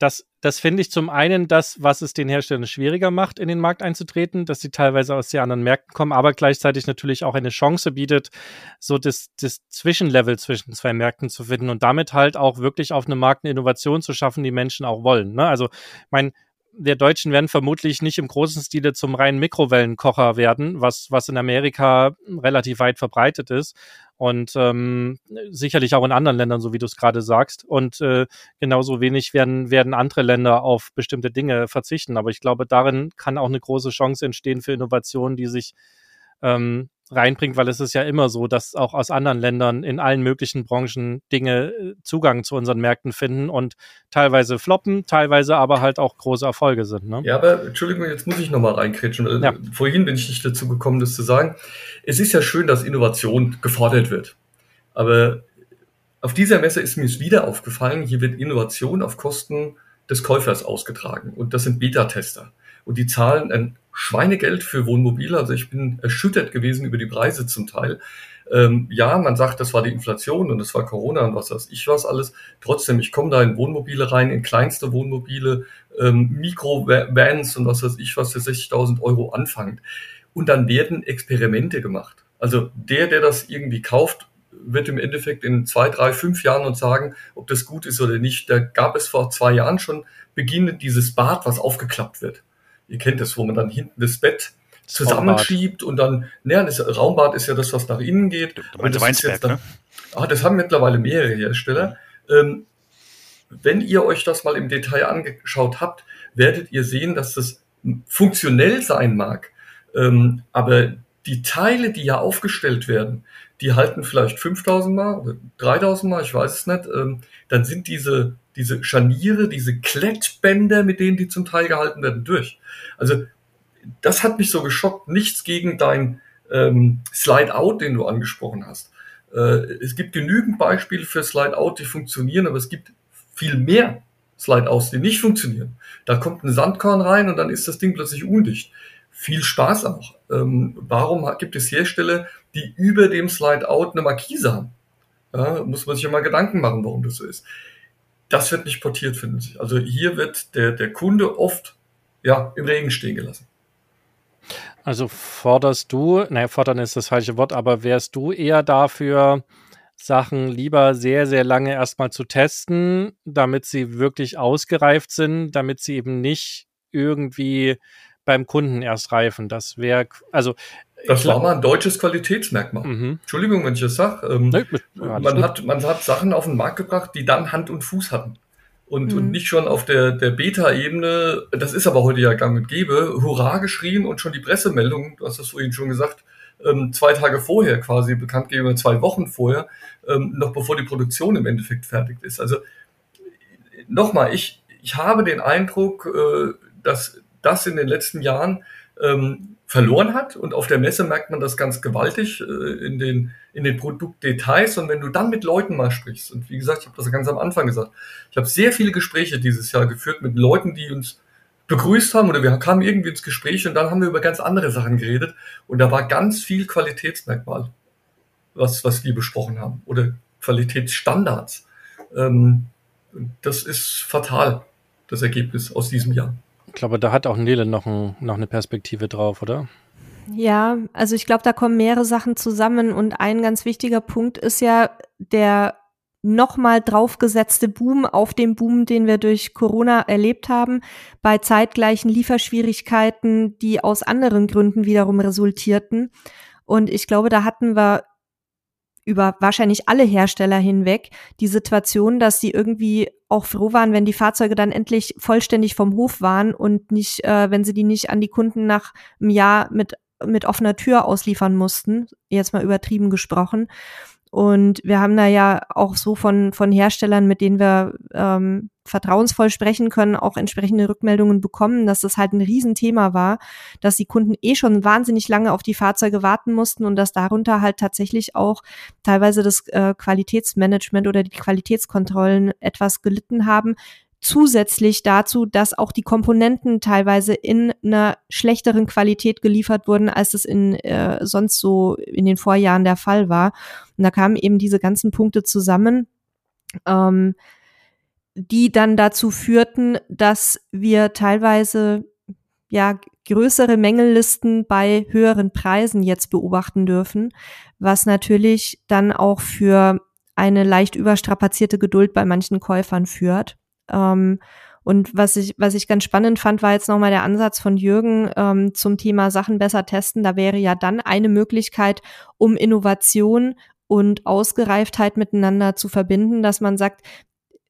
das, das finde ich zum einen das, was es den Herstellern schwieriger macht, in den Markt einzutreten, dass sie teilweise aus den anderen Märkten kommen, aber gleichzeitig natürlich auch eine Chance bietet, so das, das Zwischenlevel zwischen zwei Märkten zu finden und damit halt auch wirklich auf einem Markt eine Innovation zu schaffen, die Menschen auch wollen. Ne? Also, mein, der Deutschen werden vermutlich nicht im großen Stile zum reinen Mikrowellenkocher werden, was, was in Amerika relativ weit verbreitet ist und ähm, sicherlich auch in anderen Ländern, so wie du es gerade sagst. Und äh, genauso wenig werden, werden andere Länder auf bestimmte Dinge verzichten. Aber ich glaube, darin kann auch eine große Chance entstehen für Innovationen, die sich ähm, reinbringt, weil es ist ja immer so, dass auch aus anderen Ländern in allen möglichen Branchen Dinge äh, Zugang zu unseren Märkten finden und teilweise floppen, teilweise aber halt auch große Erfolge sind. Ne? Ja, aber Entschuldigung, jetzt muss ich nochmal reinkritschen. Ja. Vorhin bin ich nicht dazu gekommen, das zu sagen. Es ist ja schön, dass Innovation gefordert wird. Aber auf dieser Messe ist mir es wieder aufgefallen, hier wird Innovation auf Kosten des Käufers ausgetragen. Und das sind Beta-Tester. Und die zahlen ein Schweinegeld für Wohnmobile. Also ich bin erschüttert gewesen über die Preise zum Teil. Ähm, ja, man sagt, das war die Inflation und das war Corona und was weiß ich was alles. Trotzdem, ich komme da in Wohnmobile rein, in kleinste Wohnmobile, ähm, Mikro-Vans und was weiß ich was für 60.000 Euro anfangen. Und dann werden Experimente gemacht. Also der, der das irgendwie kauft, wird im Endeffekt in zwei, drei, fünf Jahren uns sagen, ob das gut ist oder nicht. Da gab es vor zwei Jahren schon beginnend dieses Bad, was aufgeklappt wird ihr kennt das, wo man dann hinten das Bett zusammenschiebt und dann, naja, das Raumbad ist ja das, was nach innen geht. Du meinst Weinsberg, dann, ne? Ah, das haben mittlerweile mehrere Hersteller. Ähm, wenn ihr euch das mal im Detail angeschaut habt, werdet ihr sehen, dass das funktionell sein mag. Ähm, aber die Teile, die ja aufgestellt werden, die halten vielleicht 5000 Mal oder 3000 Mal, ich weiß es nicht. Ähm, dann sind diese diese Scharniere, diese Klettbänder, mit denen die zum Teil gehalten werden, durch. Also das hat mich so geschockt. Nichts gegen dein ähm, Slide-Out, den du angesprochen hast. Äh, es gibt genügend Beispiele für Slide-Out, die funktionieren, aber es gibt viel mehr Slide-Outs, die nicht funktionieren. Da kommt ein Sandkorn rein und dann ist das Ding plötzlich undicht. Viel Spaß auch. Ähm, warum gibt es Hersteller, die über dem Slide-Out eine Markise haben? Ja, muss man sich immer Gedanken machen, warum das so ist das wird nicht portiert, finden Sie. Also hier wird der, der Kunde oft ja, im Regen stehen gelassen. Also forderst du, naja, fordern ist das falsche Wort, aber wärst du eher dafür, Sachen lieber sehr, sehr lange erstmal zu testen, damit sie wirklich ausgereift sind, damit sie eben nicht irgendwie beim Kunden erst reifen. Das wäre, also das war mal ein deutsches Qualitätsmerkmal. Mhm. Entschuldigung, wenn ich das sage. Ähm, nee, man, hat, man hat Sachen auf den Markt gebracht, die dann Hand und Fuß hatten. Und, mhm. und nicht schon auf der, der Beta-Ebene, das ist aber heute ja gang und gäbe, Hurra geschrien und schon die Pressemeldung, du hast das vorhin schon gesagt, ähm, zwei Tage vorher quasi bekannt gegeben, zwei Wochen vorher, ähm, noch bevor die Produktion im Endeffekt fertig ist. Also nochmal, ich, ich habe den Eindruck, äh, dass das in den letzten Jahren ähm, verloren hat. Und auf der Messe merkt man das ganz gewaltig äh, in, den, in den Produktdetails. Und wenn du dann mit Leuten mal sprichst, und wie gesagt, ich habe das ganz am Anfang gesagt, ich habe sehr viele Gespräche dieses Jahr geführt mit Leuten, die uns begrüßt haben oder wir kamen irgendwie ins Gespräch und dann haben wir über ganz andere Sachen geredet und da war ganz viel Qualitätsmerkmal, was, was wir besprochen haben oder Qualitätsstandards. Ähm, das ist fatal, das Ergebnis aus diesem Jahr. Ich glaube, da hat auch Nele noch, ein, noch eine Perspektive drauf, oder? Ja, also ich glaube, da kommen mehrere Sachen zusammen und ein ganz wichtiger Punkt ist ja der nochmal draufgesetzte Boom auf dem Boom, den wir durch Corona erlebt haben, bei zeitgleichen Lieferschwierigkeiten, die aus anderen Gründen wiederum resultierten. Und ich glaube, da hatten wir über wahrscheinlich alle Hersteller hinweg die Situation, dass sie irgendwie auch froh waren, wenn die Fahrzeuge dann endlich vollständig vom Hof waren und nicht, äh, wenn sie die nicht an die Kunden nach einem Jahr mit mit offener Tür ausliefern mussten, jetzt mal übertrieben gesprochen. Und wir haben da ja auch so von, von Herstellern, mit denen wir ähm, vertrauensvoll sprechen können, auch entsprechende Rückmeldungen bekommen, dass das halt ein Riesenthema war, dass die Kunden eh schon wahnsinnig lange auf die Fahrzeuge warten mussten und dass darunter halt tatsächlich auch teilweise das äh, Qualitätsmanagement oder die Qualitätskontrollen etwas gelitten haben, zusätzlich dazu, dass auch die Komponenten teilweise in einer schlechteren Qualität geliefert wurden, als es in äh, sonst so in den Vorjahren der Fall war. Und da kamen eben diese ganzen Punkte zusammen, ähm, die dann dazu führten, dass wir teilweise ja größere Mängellisten bei höheren Preisen jetzt beobachten dürfen, was natürlich dann auch für eine leicht überstrapazierte Geduld bei manchen Käufern führt. Ähm, und was ich, was ich ganz spannend fand, war jetzt nochmal der Ansatz von Jürgen ähm, zum Thema Sachen besser testen. Da wäre ja dann eine Möglichkeit, um Innovation und Ausgereiftheit miteinander zu verbinden, dass man sagt,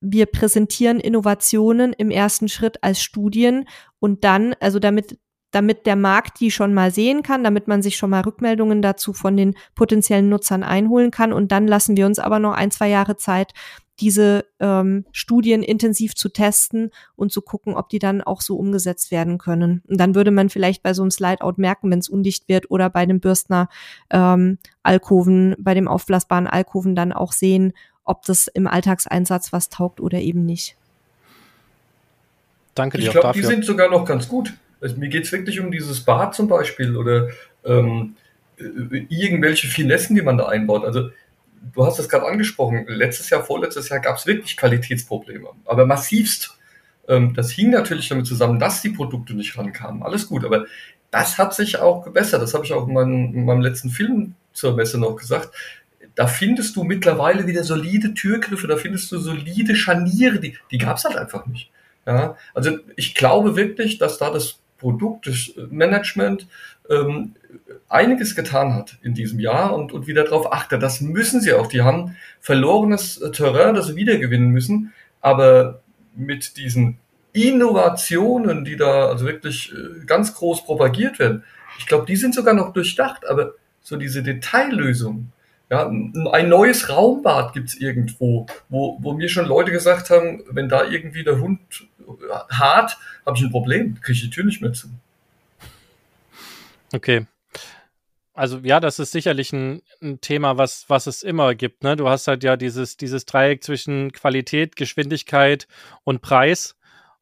wir präsentieren Innovationen im ersten Schritt als Studien und dann, also damit damit der Markt die schon mal sehen kann, damit man sich schon mal Rückmeldungen dazu von den potenziellen Nutzern einholen kann. Und dann lassen wir uns aber noch ein, zwei Jahre Zeit, diese ähm, Studien intensiv zu testen und zu gucken, ob die dann auch so umgesetzt werden können. Und dann würde man vielleicht bei so einem Slideout merken, wenn es undicht wird oder bei dem Bürstner ähm, Alkoven, bei dem aufblasbaren Alkoven dann auch sehen, ob das im Alltagseinsatz was taugt oder eben nicht. Danke dir ich glaub, dafür. Die sind sogar noch ganz gut. Also mir geht es wirklich um dieses Bad zum Beispiel oder ähm, äh, irgendwelche Finessen, die man da einbaut. Also du hast es gerade angesprochen, letztes Jahr, vorletztes Jahr gab es wirklich Qualitätsprobleme, aber massivst. Ähm, das hing natürlich damit zusammen, dass die Produkte nicht rankamen. Alles gut, aber das hat sich auch gebessert. Das habe ich auch in meinem, in meinem letzten Film zur Messe noch gesagt. Da findest du mittlerweile wieder solide Türgriffe, da findest du solide Scharniere, die, die gab es halt einfach nicht. Ja, also ich glaube wirklich, dass da das Produktmanagement ähm, einiges getan hat in diesem Jahr und, und wieder darauf achtet. Das müssen sie auch. Die haben verlorenes Terrain, das sie wiedergewinnen müssen. Aber mit diesen Innovationen, die da also wirklich äh, ganz groß propagiert werden, ich glaube, die sind sogar noch durchdacht. Aber so diese Detaillösung, ja, ein neues Raumbad gibt's irgendwo, wo, wo mir schon Leute gesagt haben, wenn da irgendwie der Hund hart, habe ich ein Problem, kriege ich die Tür nicht mehr zu. Okay, also ja, das ist sicherlich ein, ein, Thema, was, was es immer gibt. Ne? Du hast halt ja dieses, dieses Dreieck zwischen Qualität, Geschwindigkeit und Preis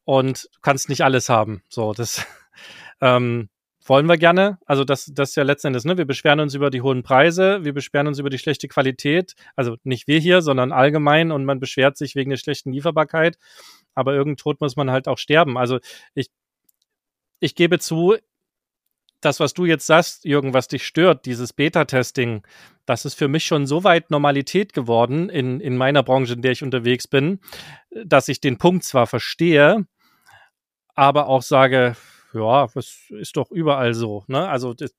und kannst nicht alles haben. So, das [LAUGHS] ähm, wollen wir gerne. Also das, das ist ja letztendlich, ne? Wir beschweren uns über die hohen Preise, wir beschweren uns über die schlechte Qualität. Also nicht wir hier, sondern allgemein und man beschwert sich wegen der schlechten Lieferbarkeit. Aber irgendein Tod muss man halt auch sterben. Also ich, ich gebe zu, das, was du jetzt sagst, Jürgen, was dich stört, dieses Beta-Testing, das ist für mich schon so weit Normalität geworden in, in meiner Branche, in der ich unterwegs bin, dass ich den Punkt zwar verstehe, aber auch sage, ja, das ist doch überall so. Ne? Also das,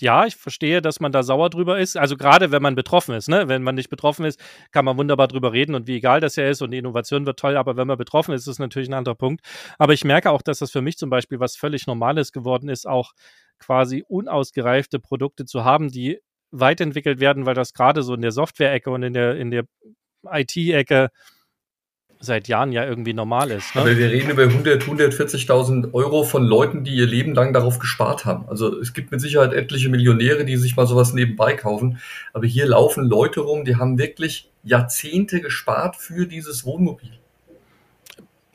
ja, ich verstehe, dass man da sauer drüber ist. Also gerade wenn man betroffen ist, ne? Wenn man nicht betroffen ist, kann man wunderbar drüber reden und wie egal das ja ist und die Innovation wird toll, aber wenn man betroffen ist, ist es natürlich ein anderer Punkt. Aber ich merke auch, dass das für mich zum Beispiel was völlig Normales geworden ist, auch quasi unausgereifte Produkte zu haben, die weiterentwickelt werden, weil das gerade so in der Software-Ecke und in der, in der IT-Ecke seit Jahren ja irgendwie normal ist. Ne? Aber wir reden über 100, 140.000 Euro von Leuten, die ihr Leben lang darauf gespart haben. Also es gibt mit Sicherheit etliche Millionäre, die sich mal sowas nebenbei kaufen. Aber hier laufen Leute rum, die haben wirklich Jahrzehnte gespart für dieses Wohnmobil.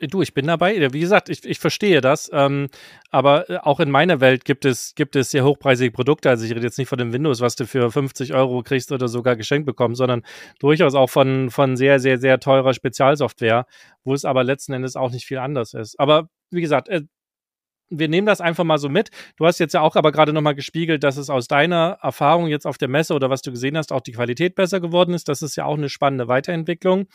Du, ich bin dabei. Wie gesagt, ich, ich verstehe das. Ähm, aber äh, auch in meiner Welt gibt es, gibt es sehr hochpreisige Produkte. Also ich rede jetzt nicht von dem Windows, was du für 50 Euro kriegst oder sogar geschenkt bekommst, sondern durchaus auch von, von sehr, sehr, sehr teurer Spezialsoftware, wo es aber letzten Endes auch nicht viel anders ist. Aber wie gesagt, äh, wir nehmen das einfach mal so mit. Du hast jetzt ja auch aber gerade nochmal gespiegelt, dass es aus deiner Erfahrung jetzt auf der Messe oder was du gesehen hast, auch die Qualität besser geworden ist. Das ist ja auch eine spannende Weiterentwicklung.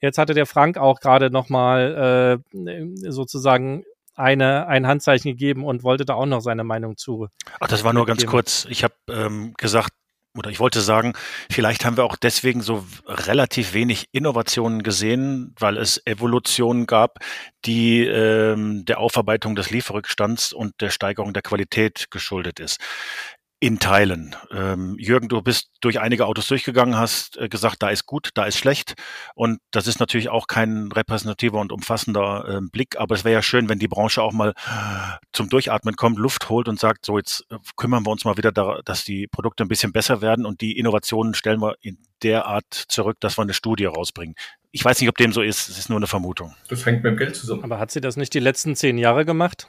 Jetzt hatte der Frank auch gerade nochmal äh, sozusagen eine, ein Handzeichen gegeben und wollte da auch noch seine Meinung zu. Ach, das war nur ganz kurz. Ich habe ähm, gesagt, oder ich wollte sagen, vielleicht haben wir auch deswegen so relativ wenig Innovationen gesehen, weil es Evolutionen gab, die ähm, der Aufarbeitung des Lieferrückstands und der Steigerung der Qualität geschuldet ist in Teilen. Ähm, Jürgen, du bist durch einige Autos durchgegangen, hast äh, gesagt, da ist gut, da ist schlecht. Und das ist natürlich auch kein repräsentativer und umfassender äh, Blick, aber es wäre ja schön, wenn die Branche auch mal zum Durchatmen kommt, Luft holt und sagt, so jetzt äh, kümmern wir uns mal wieder darum, dass die Produkte ein bisschen besser werden und die Innovationen stellen wir in der Art zurück, dass wir eine Studie rausbringen. Ich weiß nicht, ob dem so ist, es ist nur eine Vermutung. Das hängt mit dem Geld zusammen. Aber hat sie das nicht die letzten zehn Jahre gemacht?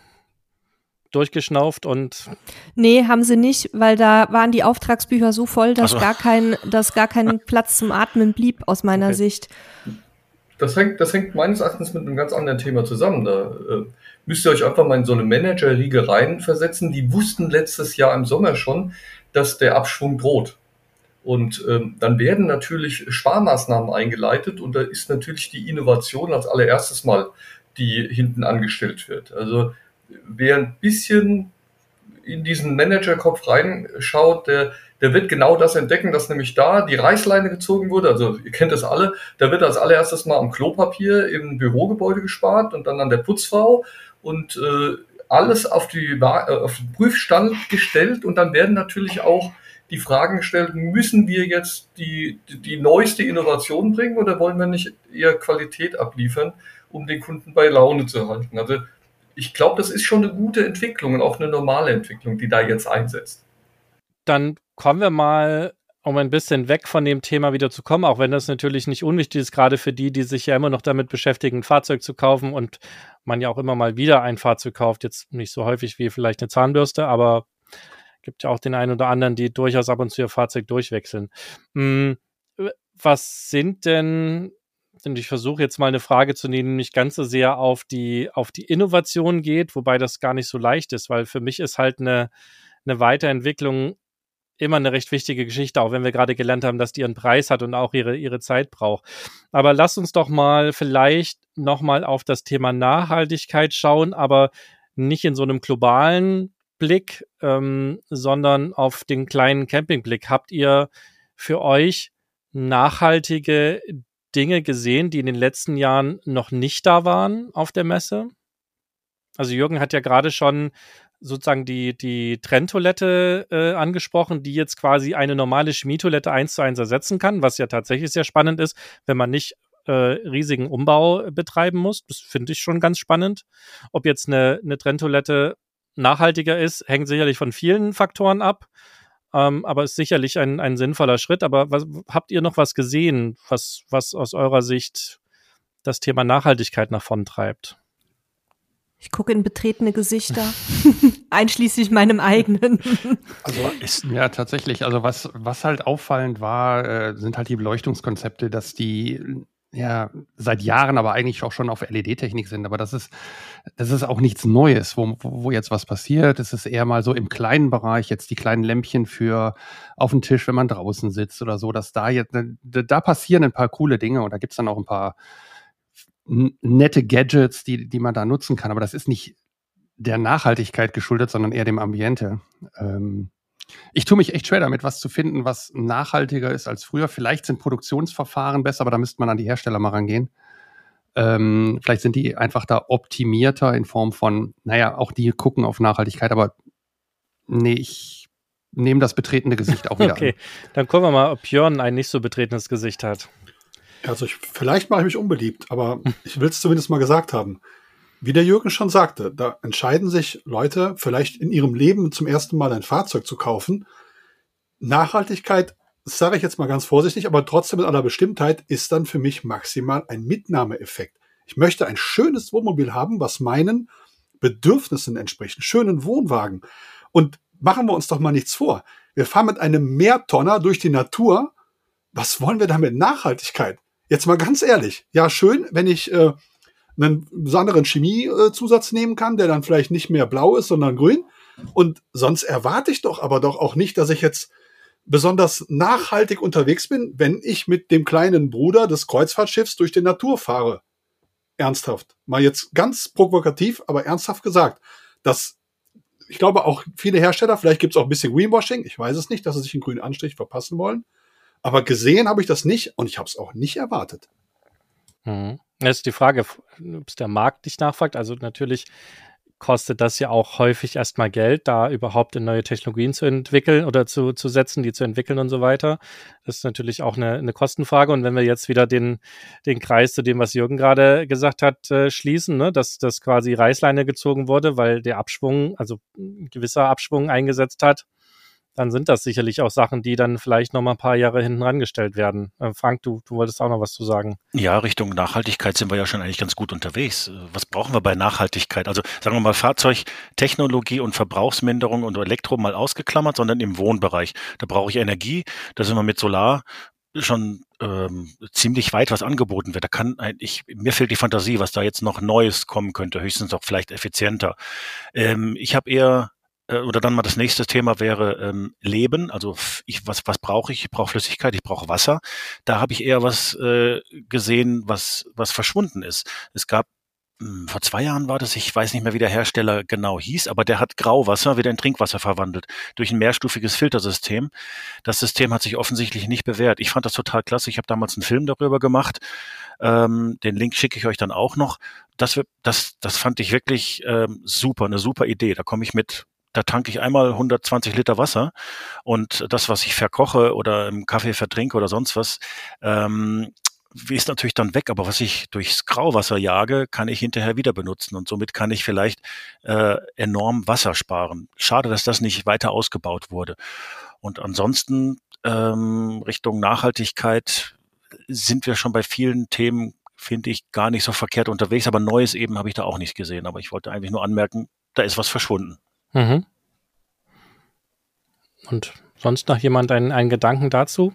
Durchgeschnauft und. Nee, haben sie nicht, weil da waren die Auftragsbücher so voll, dass also. gar kein, dass gar kein [LAUGHS] Platz zum Atmen blieb, aus meiner okay. Sicht. Das hängt, das hängt meines Erachtens mit einem ganz anderen Thema zusammen. Da äh, müsst ihr euch einfach mal in so eine Manager-Riege reinversetzen. Die wussten letztes Jahr im Sommer schon, dass der Abschwung droht. Und ähm, dann werden natürlich Sparmaßnahmen eingeleitet und da ist natürlich die Innovation als allererstes mal, die hinten angestellt wird. Also wer ein bisschen in diesen Managerkopf reinschaut, der, der wird genau das entdecken, dass nämlich da die Reißleine gezogen wurde. Also ihr kennt das alle. Da wird als allererstes mal am Klopapier im Bürogebäude gespart und dann an der Putzfrau und äh, alles auf, die, äh, auf den Prüfstand gestellt und dann werden natürlich auch die Fragen gestellt, müssen wir jetzt die, die, die neueste Innovation bringen oder wollen wir nicht eher Qualität abliefern, um den Kunden bei Laune zu halten? Also ich glaube, das ist schon eine gute Entwicklung und auch eine normale Entwicklung, die da jetzt einsetzt. Dann kommen wir mal, um ein bisschen weg von dem Thema wieder zu kommen, auch wenn das natürlich nicht unwichtig ist, gerade für die, die sich ja immer noch damit beschäftigen, ein Fahrzeug zu kaufen und man ja auch immer mal wieder ein Fahrzeug kauft, jetzt nicht so häufig wie vielleicht eine Zahnbürste, aber gibt ja auch den einen oder anderen, die durchaus ab und zu ihr Fahrzeug durchwechseln. Hm, was sind denn und ich versuche jetzt mal eine Frage zu nehmen, die nicht ganz so sehr auf die, auf die Innovation geht, wobei das gar nicht so leicht ist, weil für mich ist halt eine, eine Weiterentwicklung immer eine recht wichtige Geschichte, auch wenn wir gerade gelernt haben, dass die ihren Preis hat und auch ihre, ihre Zeit braucht. Aber lass uns doch mal vielleicht nochmal auf das Thema Nachhaltigkeit schauen, aber nicht in so einem globalen Blick, ähm, sondern auf den kleinen Campingblick. Habt ihr für euch nachhaltige Dinge gesehen, die in den letzten Jahren noch nicht da waren auf der Messe? Also Jürgen hat ja gerade schon sozusagen die, die Trenntoilette äh, angesprochen, die jetzt quasi eine normale Schmiedtoilette eins zu eins ersetzen kann, was ja tatsächlich sehr spannend ist, wenn man nicht äh, riesigen Umbau betreiben muss. Das finde ich schon ganz spannend. Ob jetzt eine, eine Trenntoilette nachhaltiger ist, hängt sicherlich von vielen Faktoren ab. Ähm, aber ist sicherlich ein, ein sinnvoller Schritt. Aber was, habt ihr noch was gesehen, was, was aus eurer Sicht das Thema Nachhaltigkeit nach vorn treibt? Ich gucke in betretene Gesichter, [LAUGHS] [LAUGHS] einschließlich meinem eigenen. [LAUGHS] Also ist, ja, tatsächlich. Also was, was halt auffallend war, äh, sind halt die Beleuchtungskonzepte, dass die ja seit Jahren aber eigentlich auch schon auf LED-Technik sind. Aber das ist, das ist auch nichts Neues, wo, wo jetzt was passiert. Es ist eher mal so im kleinen Bereich, jetzt die kleinen Lämpchen für auf dem Tisch, wenn man draußen sitzt oder so, dass da jetzt, da passieren ein paar coole Dinge und da gibt's dann auch ein paar nette Gadgets, die, die man da nutzen kann. Aber das ist nicht der Nachhaltigkeit geschuldet, sondern eher dem Ambiente. Ähm, ich tue mich echt schwer damit, was zu finden, was nachhaltiger ist als früher. Vielleicht sind Produktionsverfahren besser, aber da müsste man an die Hersteller mal rangehen. Ähm, vielleicht sind die einfach da optimierter in Form von, naja, auch die gucken auf Nachhaltigkeit, aber Nee, ich nehme das betretene Gesicht auch wieder [LAUGHS] okay. an. Okay, dann gucken wir mal, ob Björn ein nicht so betretenes Gesicht hat. Also ich, vielleicht mache ich mich unbeliebt, aber ich will es zumindest mal gesagt haben. Wie der Jürgen schon sagte, da entscheiden sich Leute vielleicht in ihrem Leben zum ersten Mal ein Fahrzeug zu kaufen. Nachhaltigkeit, sage ich jetzt mal ganz vorsichtig, aber trotzdem in aller Bestimmtheit, ist dann für mich maximal ein Mitnahmeeffekt. Ich möchte ein schönes Wohnmobil haben, was meinen Bedürfnissen entspricht. Einen schönen Wohnwagen. Und machen wir uns doch mal nichts vor. Wir fahren mit einem Mehrtonner durch die Natur. Was wollen wir damit Nachhaltigkeit? Jetzt mal ganz ehrlich. Ja, schön, wenn ich äh, einen besonderen Chemiezusatz nehmen kann, der dann vielleicht nicht mehr blau ist, sondern grün. Und sonst erwarte ich doch aber doch auch nicht, dass ich jetzt besonders nachhaltig unterwegs bin, wenn ich mit dem kleinen Bruder des Kreuzfahrtschiffs durch die Natur fahre. Ernsthaft. Mal jetzt ganz provokativ, aber ernsthaft gesagt. Das, ich glaube auch viele Hersteller, vielleicht gibt es auch ein bisschen Greenwashing, ich weiß es nicht, dass sie sich einen grünen Anstrich verpassen wollen. Aber gesehen habe ich das nicht und ich habe es auch nicht erwartet. Mhm. Das ist die Frage, ob es der Markt nicht nachfragt. Also natürlich kostet das ja auch häufig erstmal Geld, da überhaupt in neue Technologien zu entwickeln oder zu, zu setzen, die zu entwickeln und so weiter. Das ist natürlich auch eine, eine Kostenfrage. Und wenn wir jetzt wieder den, den Kreis zu dem, was Jürgen gerade gesagt hat, äh, schließen, ne, dass das quasi Reißleine gezogen wurde, weil der Abschwung, also ein gewisser Abschwung eingesetzt hat, dann sind das sicherlich auch Sachen, die dann vielleicht noch mal ein paar Jahre hinten rangestellt werden. Äh, Frank, du, du wolltest auch noch was zu sagen. Ja, Richtung Nachhaltigkeit sind wir ja schon eigentlich ganz gut unterwegs. Äh, was brauchen wir bei Nachhaltigkeit? Also sagen wir mal Fahrzeugtechnologie und Verbrauchsminderung und Elektro mal ausgeklammert, sondern im Wohnbereich. Da brauche ich Energie. Da sind wir mit Solar schon ähm, ziemlich weit, was angeboten wird. Da kann ich, mir fehlt die Fantasie, was da jetzt noch Neues kommen könnte, höchstens auch vielleicht effizienter. Ähm, ich habe eher oder dann mal das nächste Thema wäre ähm, Leben. Also ich, was, was brauche ich? Ich brauche Flüssigkeit, ich brauche Wasser. Da habe ich eher was äh, gesehen, was, was verschwunden ist. Es gab hm, vor zwei Jahren war das, ich weiß nicht mehr, wie der Hersteller genau hieß, aber der hat Grauwasser wieder in Trinkwasser verwandelt durch ein mehrstufiges Filtersystem. Das System hat sich offensichtlich nicht bewährt. Ich fand das total klasse. Ich habe damals einen Film darüber gemacht. Ähm, den Link schicke ich euch dann auch noch. Das, das, das fand ich wirklich ähm, super, eine super Idee. Da komme ich mit da tanke ich einmal 120 Liter Wasser und das, was ich verkoche oder im Kaffee vertrinke oder sonst was, ähm, ist natürlich dann weg, aber was ich durchs Grauwasser jage, kann ich hinterher wieder benutzen und somit kann ich vielleicht äh, enorm Wasser sparen. Schade, dass das nicht weiter ausgebaut wurde. Und ansonsten ähm, Richtung Nachhaltigkeit sind wir schon bei vielen Themen, finde ich, gar nicht so verkehrt unterwegs, aber Neues eben habe ich da auch nicht gesehen. Aber ich wollte eigentlich nur anmerken, da ist was verschwunden. Mhm. Und sonst noch jemand einen, einen Gedanken dazu?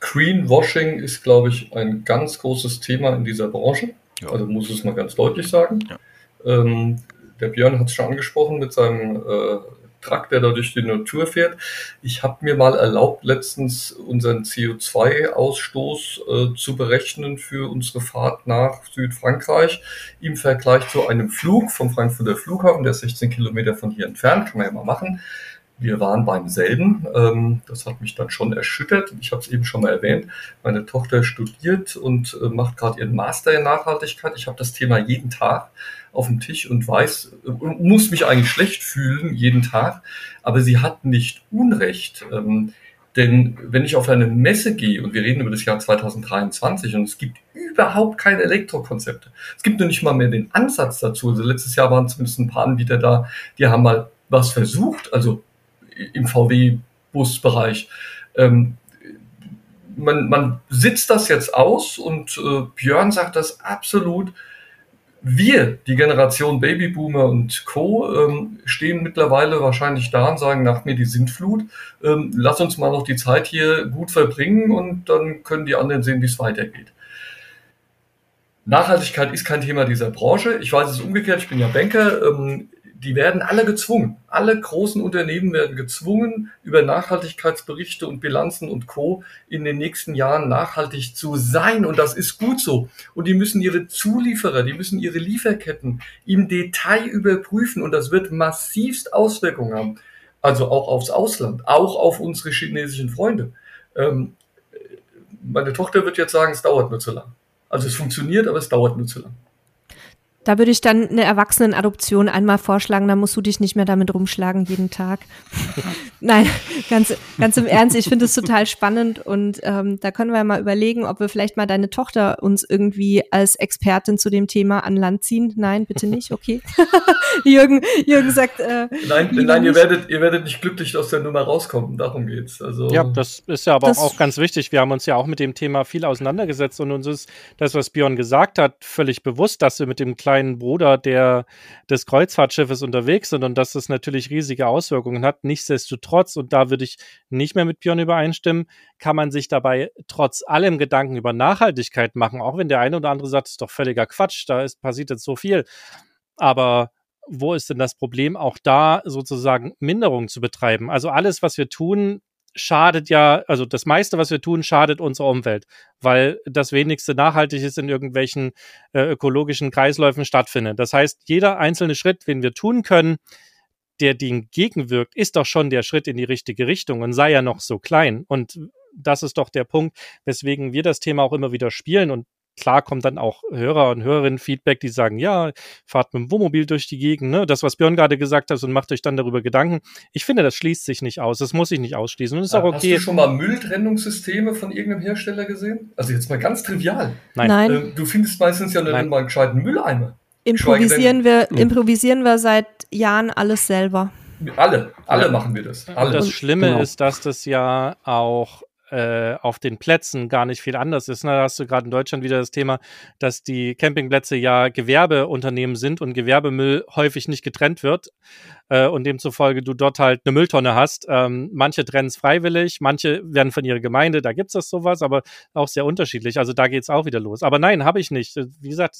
Greenwashing ist, glaube ich, ein ganz großes Thema in dieser Branche. Ja. Also muss es mal ganz deutlich sagen. Ja. Ähm, der Björn hat es schon angesprochen mit seinem äh, Truck, der da durch die Natur fährt. Ich habe mir mal erlaubt, letztens unseren CO2-Ausstoß äh, zu berechnen für unsere Fahrt nach Südfrankreich im Vergleich zu einem Flug vom Frankfurter Flughafen, der ist 16 Kilometer von hier entfernt, kann man ja mal machen. Wir waren beim selben. Ähm, das hat mich dann schon erschüttert. Ich habe es eben schon mal erwähnt. Meine Tochter studiert und äh, macht gerade ihren Master in Nachhaltigkeit. Ich habe das Thema jeden Tag auf dem Tisch und weiß, muss mich eigentlich schlecht fühlen jeden Tag, aber sie hat nicht Unrecht. Ähm, denn wenn ich auf eine Messe gehe und wir reden über das Jahr 2023 und es gibt überhaupt keine Elektrokonzepte, es gibt nur nicht mal mehr den Ansatz dazu. Also letztes Jahr waren zumindest ein paar Anbieter da, die haben mal was versucht, also im VW-Busbereich. Ähm, man, man sitzt das jetzt aus und äh, Björn sagt das absolut wir, die Generation Babyboomer und Co., ähm, stehen mittlerweile wahrscheinlich da und sagen, nach mir die Sintflut, ähm, lass uns mal noch die Zeit hier gut verbringen und dann können die anderen sehen, wie es weitergeht. Nachhaltigkeit ist kein Thema dieser Branche. Ich weiß es umgekehrt, ich bin ja Banker. Ähm, die werden alle gezwungen. Alle großen Unternehmen werden gezwungen, über Nachhaltigkeitsberichte und Bilanzen und Co. in den nächsten Jahren nachhaltig zu sein. Und das ist gut so. Und die müssen ihre Zulieferer, die müssen ihre Lieferketten im Detail überprüfen. Und das wird massivst Auswirkungen haben. Also auch aufs Ausland, auch auf unsere chinesischen Freunde. Ähm, meine Tochter wird jetzt sagen, es dauert nur zu lang. Also es funktioniert, aber es dauert nur zu lang. Da würde ich dann eine Erwachsenenadoption einmal vorschlagen, da musst du dich nicht mehr damit rumschlagen jeden Tag. [LAUGHS] Nein, ganz, ganz im Ernst, ich finde es total spannend und ähm, da können wir mal überlegen, ob wir vielleicht mal deine Tochter uns irgendwie als Expertin zu dem Thema an Land ziehen. Nein, bitte nicht, okay. [LAUGHS] Jürgen, Jürgen sagt, äh, Nein, nein, ihr werdet, ihr werdet nicht glücklich aus der Nummer rauskommen, darum geht's. Also, ja, das ist ja aber auch ganz wichtig. Wir haben uns ja auch mit dem Thema viel auseinandergesetzt und uns ist das, was Björn gesagt hat, völlig bewusst, dass wir mit dem kleinen kleinen Bruder der, des Kreuzfahrtschiffes unterwegs sind und dass das natürlich riesige Auswirkungen hat. Nichtsdestotrotz, und da würde ich nicht mehr mit Björn übereinstimmen, kann man sich dabei trotz allem Gedanken über Nachhaltigkeit machen, auch wenn der eine oder andere sagt, das ist doch völliger Quatsch, da ist, passiert jetzt so viel. Aber wo ist denn das Problem, auch da sozusagen Minderung zu betreiben? Also alles, was wir tun, schadet ja, also das meiste, was wir tun, schadet unserer Umwelt, weil das wenigste nachhaltig ist in irgendwelchen äh, ökologischen Kreisläufen stattfindet. Das heißt, jeder einzelne Schritt, den wir tun können, der dem gegenwirkt, ist doch schon der Schritt in die richtige Richtung und sei ja noch so klein. Und das ist doch der Punkt, weswegen wir das Thema auch immer wieder spielen und klar kommt dann auch Hörer und Hörerinnen Feedback, die sagen, ja, fahrt mit dem Wohnmobil durch die Gegend, ne? Das, was Björn gerade gesagt hat, und macht euch dann darüber Gedanken. Ich finde, das schließt sich nicht aus. Das muss sich nicht ausschließen. Und ist auch okay. Hast du schon mal Mülltrennungssysteme von irgendeinem Hersteller gesehen? Also jetzt mal ganz trivial. Nein. Nein. Ähm, du findest meistens ja nicht mal einen gescheiten Mülleimer. Improvisieren wir, hm. improvisieren wir seit Jahren alles selber. Alle, alle ja. machen wir das. Alle. Das Schlimme genau. ist, dass das ja auch äh, auf den Plätzen gar nicht viel anders ist. Da hast du gerade in Deutschland wieder das Thema, dass die Campingplätze ja Gewerbeunternehmen sind und Gewerbemüll häufig nicht getrennt wird äh, und demzufolge du dort halt eine Mülltonne hast. Ähm, manche trennen es freiwillig, manche werden von ihrer Gemeinde, da gibt's das sowas, aber auch sehr unterschiedlich. Also da geht's auch wieder los. Aber nein, habe ich nicht. Wie gesagt,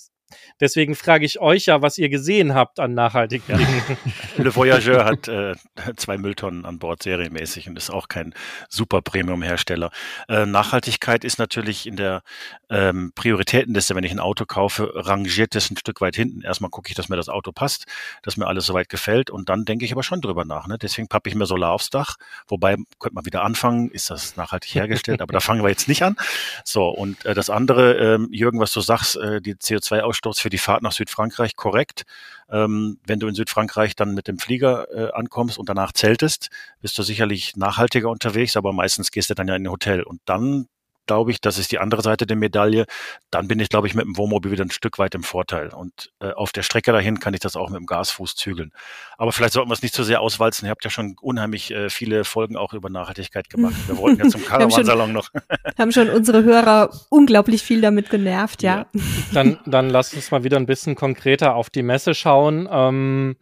Deswegen frage ich euch ja, was ihr gesehen habt an nachhaltigen Dingen. [LAUGHS] Le Voyageur hat äh, zwei Mülltonnen an Bord serienmäßig und ist auch kein super Premium-Hersteller. Äh, Nachhaltigkeit ist natürlich in der ähm, Prioritätenliste, wenn ich ein Auto kaufe, rangiert es ein Stück weit hinten. Erstmal gucke ich, dass mir das Auto passt, dass mir alles soweit gefällt und dann denke ich aber schon drüber nach. Ne? Deswegen pappe ich mir Solar aufs Dach. Wobei, könnte man wieder anfangen, ist das nachhaltig hergestellt, aber da fangen wir jetzt nicht an. So, und äh, das andere, ähm, Jürgen, was du sagst, äh, die CO2-Ausstoß Absturz für die Fahrt nach Südfrankreich korrekt. Ähm, wenn du in Südfrankreich dann mit dem Flieger äh, ankommst und danach zeltest, bist du sicherlich nachhaltiger unterwegs, aber meistens gehst du dann ja in ein Hotel und dann glaube ich, das ist die andere Seite der Medaille. Dann bin ich, glaube ich, mit dem Wohnmobil wieder ein Stück weit im Vorteil. Und äh, auf der Strecke dahin kann ich das auch mit dem Gasfuß zügeln. Aber vielleicht sollten wir es nicht zu so sehr auswalzen. Ihr habt ja schon unheimlich äh, viele Folgen auch über Nachhaltigkeit gemacht. Wir wollten ja zum [LAUGHS] Caravansalon noch. [LAUGHS] haben schon unsere Hörer unglaublich viel damit genervt, ja. ja. Dann, dann lasst uns mal wieder ein bisschen konkreter auf die Messe schauen. Ähm,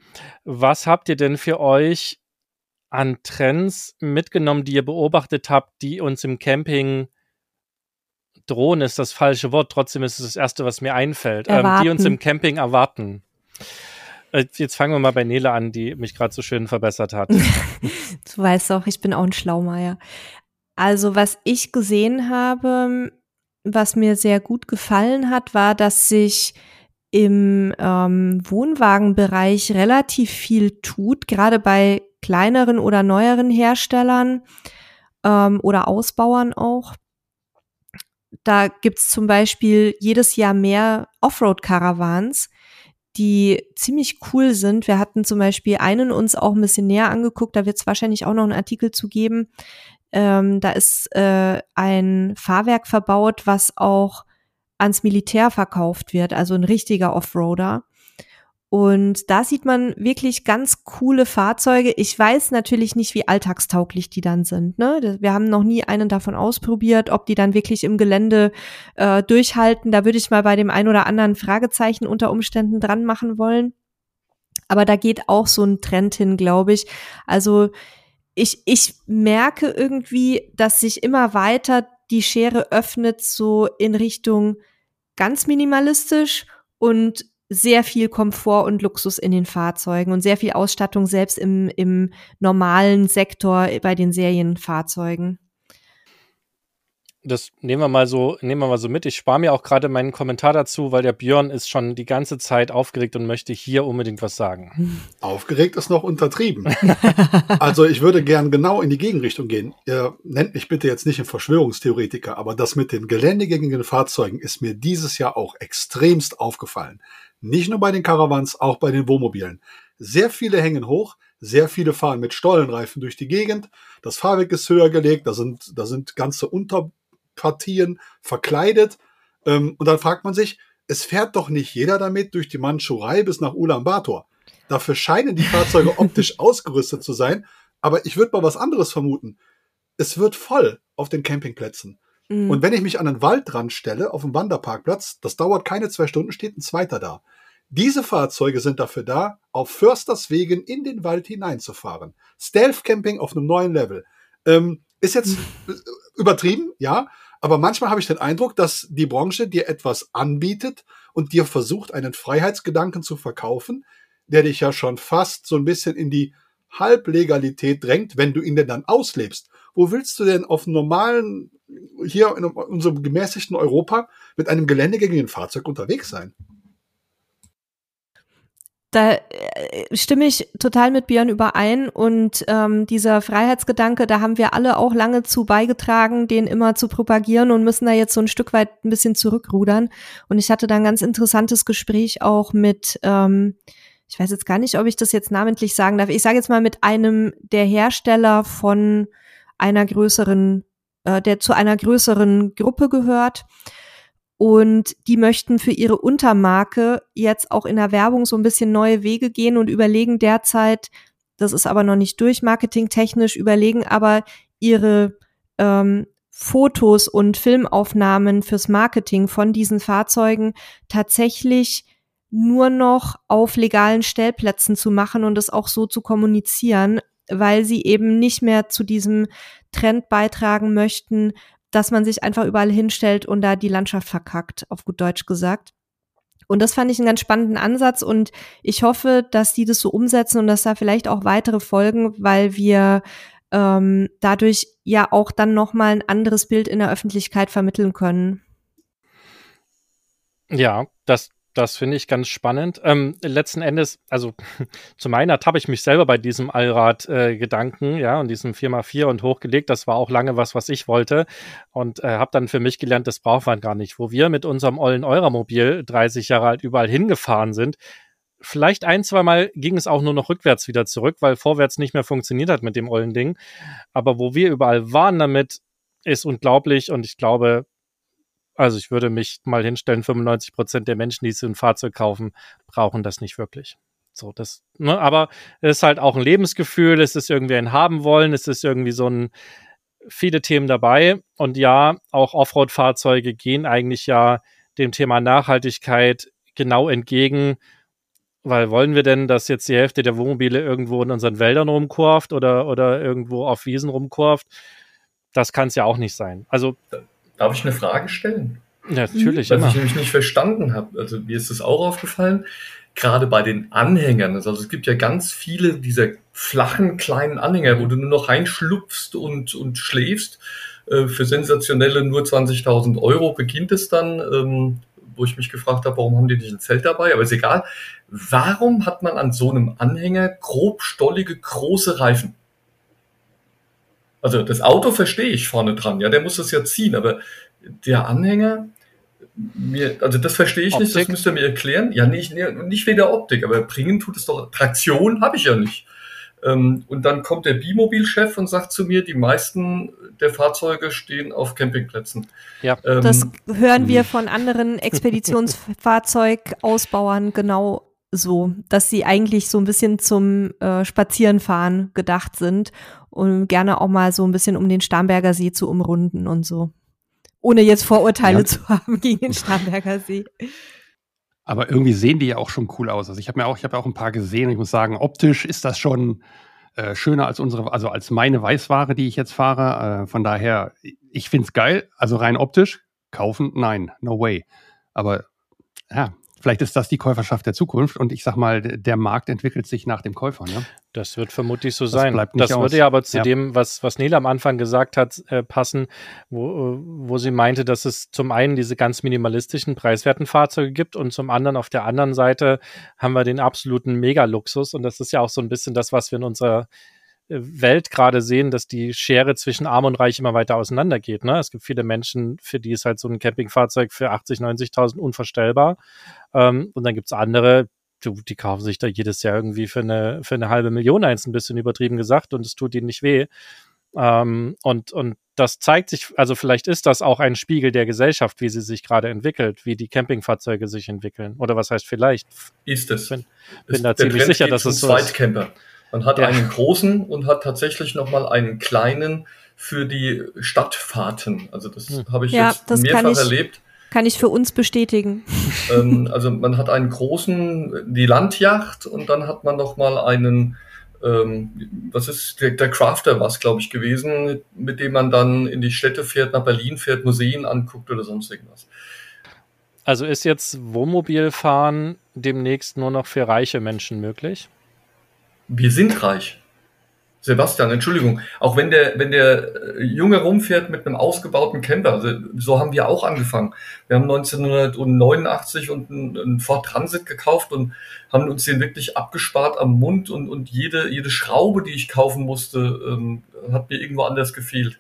was habt ihr denn für euch an Trends mitgenommen, die ihr beobachtet habt, die uns im Camping drohen ist das falsche Wort, trotzdem ist es das erste, was mir einfällt, ähm, die uns im Camping erwarten. Äh, jetzt fangen wir mal bei Nele an, die mich gerade so schön verbessert hat. [LAUGHS] du weißt doch, ich bin auch ein Schlaumeier. Also, was ich gesehen habe, was mir sehr gut gefallen hat, war, dass sich im ähm, Wohnwagenbereich relativ viel tut, gerade bei kleineren oder neueren Herstellern ähm, oder Ausbauern auch. Da gibt's zum Beispiel jedes Jahr mehr Offroad-Caravans, die ziemlich cool sind. Wir hatten zum Beispiel einen uns auch ein bisschen näher angeguckt, da wird es wahrscheinlich auch noch einen Artikel zu geben. Ähm, da ist äh, ein Fahrwerk verbaut, was auch ans Militär verkauft wird, also ein richtiger Offroader. Und da sieht man wirklich ganz coole Fahrzeuge. Ich weiß natürlich nicht, wie alltagstauglich die dann sind. Ne? Wir haben noch nie einen davon ausprobiert, ob die dann wirklich im Gelände äh, durchhalten. Da würde ich mal bei dem ein oder anderen Fragezeichen unter Umständen dran machen wollen. Aber da geht auch so ein Trend hin, glaube ich. Also ich, ich merke irgendwie, dass sich immer weiter die Schere öffnet, so in Richtung ganz minimalistisch und sehr viel Komfort und Luxus in den Fahrzeugen und sehr viel Ausstattung selbst im, im normalen Sektor bei den Serienfahrzeugen. das nehmen wir mal so, nehmen wir mal so mit. Ich spare mir auch gerade meinen Kommentar dazu, weil der Björn ist schon die ganze Zeit aufgeregt und möchte hier unbedingt was sagen. [LAUGHS] Aufgeregt ist noch untertrieben. [LAUGHS] also ich würde gern genau in die Gegenrichtung gehen. Ihr nennt mich bitte jetzt nicht ein Verschwörungstheoretiker, aber das mit den geländegängigen Fahrzeugen ist mir dieses Jahr auch extremst aufgefallen. Nicht nur bei den Caravans, auch bei den Wohnmobilen. Sehr viele hängen hoch, sehr viele fahren mit Stollenreifen durch die Gegend. Das Fahrwerk ist höher gelegt, da sind, da sind ganze Unterpartien verkleidet. Ähm, und dann fragt man sich, es fährt doch nicht jeder damit durch die Mandschurei bis nach Ulaanbaatar. Dafür scheinen die Fahrzeuge [LAUGHS] optisch ausgerüstet zu sein. Aber ich würde mal was anderes vermuten. Es wird voll auf den Campingplätzen. Mhm. Und wenn ich mich an einen Wald dran stelle, auf dem Wanderparkplatz, das dauert keine zwei Stunden, steht ein zweiter da. Diese Fahrzeuge sind dafür da, auf Försters Wegen in den Wald hineinzufahren. Stealth Camping auf einem neuen Level. Ähm, ist jetzt [LAUGHS] übertrieben, ja, aber manchmal habe ich den Eindruck, dass die Branche dir etwas anbietet und dir versucht, einen Freiheitsgedanken zu verkaufen, der dich ja schon fast so ein bisschen in die Halblegalität drängt, wenn du ihn denn dann auslebst. Wo willst du denn auf normalen, hier in unserem gemäßigten Europa mit einem geländegängigen Fahrzeug unterwegs sein? Da äh, stimme ich total mit Björn überein und ähm, dieser Freiheitsgedanke, da haben wir alle auch lange zu beigetragen, den immer zu propagieren und müssen da jetzt so ein Stück weit ein bisschen zurückrudern. Und ich hatte da ein ganz interessantes Gespräch auch mit, ähm, ich weiß jetzt gar nicht, ob ich das jetzt namentlich sagen darf. Ich sage jetzt mal mit einem der Hersteller von einer größeren, äh, der zu einer größeren Gruppe gehört. Und die möchten für ihre Untermarke jetzt auch in der Werbung so ein bisschen neue Wege gehen und überlegen derzeit, das ist aber noch nicht durch, marketingtechnisch, überlegen aber ihre ähm, Fotos und Filmaufnahmen fürs Marketing von diesen Fahrzeugen tatsächlich nur noch auf legalen Stellplätzen zu machen und es auch so zu kommunizieren, weil sie eben nicht mehr zu diesem Trend beitragen möchten, dass man sich einfach überall hinstellt und da die Landschaft verkackt, auf gut Deutsch gesagt. Und das fand ich einen ganz spannenden Ansatz und ich hoffe, dass die das so umsetzen und dass da vielleicht auch weitere folgen, weil wir ähm, dadurch ja auch dann nochmal ein anderes Bild in der Öffentlichkeit vermitteln können. Ja, das, das finde ich ganz spannend. Ähm, letzten Endes, also [LAUGHS] zu meiner habe ich mich selber bei diesem Allrad-Gedanken, äh, ja, und diesem 4x4 und hochgelegt. Das war auch lange was, was ich wollte. Und äh, habe dann für mich gelernt, das braucht man gar nicht. Wo wir mit unserem ollen Euramobil 30 Jahre alt überall hingefahren sind, vielleicht ein, zwei Mal ging es auch nur noch rückwärts wieder zurück, weil vorwärts nicht mehr funktioniert hat mit dem ollen Ding. Aber wo wir überall waren damit, ist unglaublich und ich glaube, also ich würde mich mal hinstellen, 95 Prozent der Menschen, die so ein Fahrzeug kaufen, brauchen das nicht wirklich. So, das, ne, aber es ist halt auch ein Lebensgefühl, es ist irgendwie ein Haben wollen, es ist irgendwie so ein, viele Themen dabei. Und ja, auch Offroad-Fahrzeuge gehen eigentlich ja dem Thema Nachhaltigkeit genau entgegen. Weil wollen wir denn, dass jetzt die Hälfte der Wohnmobile irgendwo in unseren Wäldern rumkurft oder, oder irgendwo auf Wiesen rumkurft? Das kann es ja auch nicht sein. Also Darf ich eine Frage stellen? Ja, natürlich. Was immer. ich nämlich nicht verstanden habe. Also mir ist das auch aufgefallen. Gerade bei den Anhängern. Also es gibt ja ganz viele dieser flachen kleinen Anhänger, wo du nur noch reinschlupfst und, und schläfst. Äh, für sensationelle nur 20.000 Euro beginnt es dann, ähm, wo ich mich gefragt habe, warum haben die nicht ein Zelt dabei? Aber ist egal. Warum hat man an so einem Anhänger grobstollige große Reifen? Also das Auto verstehe ich vorne dran, ja, der muss das ja ziehen, aber der Anhänger, mir, also das verstehe ich Optik. nicht, das müsst ihr mir erklären. Ja, nicht, nicht wegen der Optik, aber bringen tut es doch. Traktion habe ich ja nicht. Ähm, und dann kommt der Bimobil-Chef und sagt zu mir, die meisten der Fahrzeuge stehen auf Campingplätzen. Ja. Ähm, das hören wir von anderen Expeditionsfahrzeugausbauern genau so, dass sie eigentlich so ein bisschen zum äh, Spazierenfahren gedacht sind und gerne auch mal so ein bisschen um den Starnberger See zu umrunden und so. Ohne jetzt Vorurteile ja. zu haben [LAUGHS] gegen den Starnberger See. Aber irgendwie sehen die ja auch schon cool aus. Also ich habe mir auch, ich habe ja auch ein paar gesehen und ich muss sagen, optisch ist das schon äh, schöner als unsere, also als meine Weißware, die ich jetzt fahre. Äh, von daher, ich finde es geil. Also rein optisch, kaufen, nein, no way. Aber ja, Vielleicht ist das die Käuferschaft der Zukunft und ich sag mal, der Markt entwickelt sich nach dem Käufer. Ne? Das wird vermutlich so das sein. das aus. würde ja aber zu ja. dem, was, was Nele am Anfang gesagt hat, äh, passen, wo, wo sie meinte, dass es zum einen diese ganz minimalistischen, preiswerten Fahrzeuge gibt und zum anderen auf der anderen Seite haben wir den absoluten Megaluxus und das ist ja auch so ein bisschen das, was wir in unserer Welt gerade sehen, dass die Schere zwischen Arm und Reich immer weiter auseinandergeht. Ne? Es gibt viele Menschen, für die ist halt so ein Campingfahrzeug für 80, 90.000 unvorstellbar. Ähm, und dann gibt's andere, die, die kaufen sich da jedes Jahr irgendwie für eine, für eine halbe Million eins, ein bisschen übertrieben gesagt, und es tut ihnen nicht weh. Ähm, und, und das zeigt sich, also vielleicht ist das auch ein Spiegel der Gesellschaft, wie sie sich gerade entwickelt, wie die Campingfahrzeuge sich entwickeln. Oder was heißt vielleicht? Ist es. Bin, bin da ziemlich sicher, dass es so ist. Man hat ja. einen großen und hat tatsächlich nochmal einen kleinen für die Stadtfahrten. Also das hm. habe ich ja, jetzt mehrfach ich, erlebt. Kann ich für uns bestätigen. [LAUGHS] Ähm, also man hat einen großen, die Landjacht und dann hat man nochmal einen, ähm, was ist, der, der Crafter war es, glaube ich, gewesen, mit dem man dann in die Städte fährt, nach Berlin fährt, Museen anguckt oder sonst irgendwas. Also ist jetzt Wohnmobilfahren demnächst nur noch für reiche Menschen möglich? Wir sind reich. Sebastian, Entschuldigung, auch wenn der, wenn der äh, Junge rumfährt mit einem ausgebauten Camper, so haben wir auch angefangen. Wir haben 1989 und einen Ford Transit gekauft und haben uns den wirklich abgespart am Mund und, und jede, jede Schraube, die ich kaufen musste, ähm, hat mir irgendwo anders gefehlt.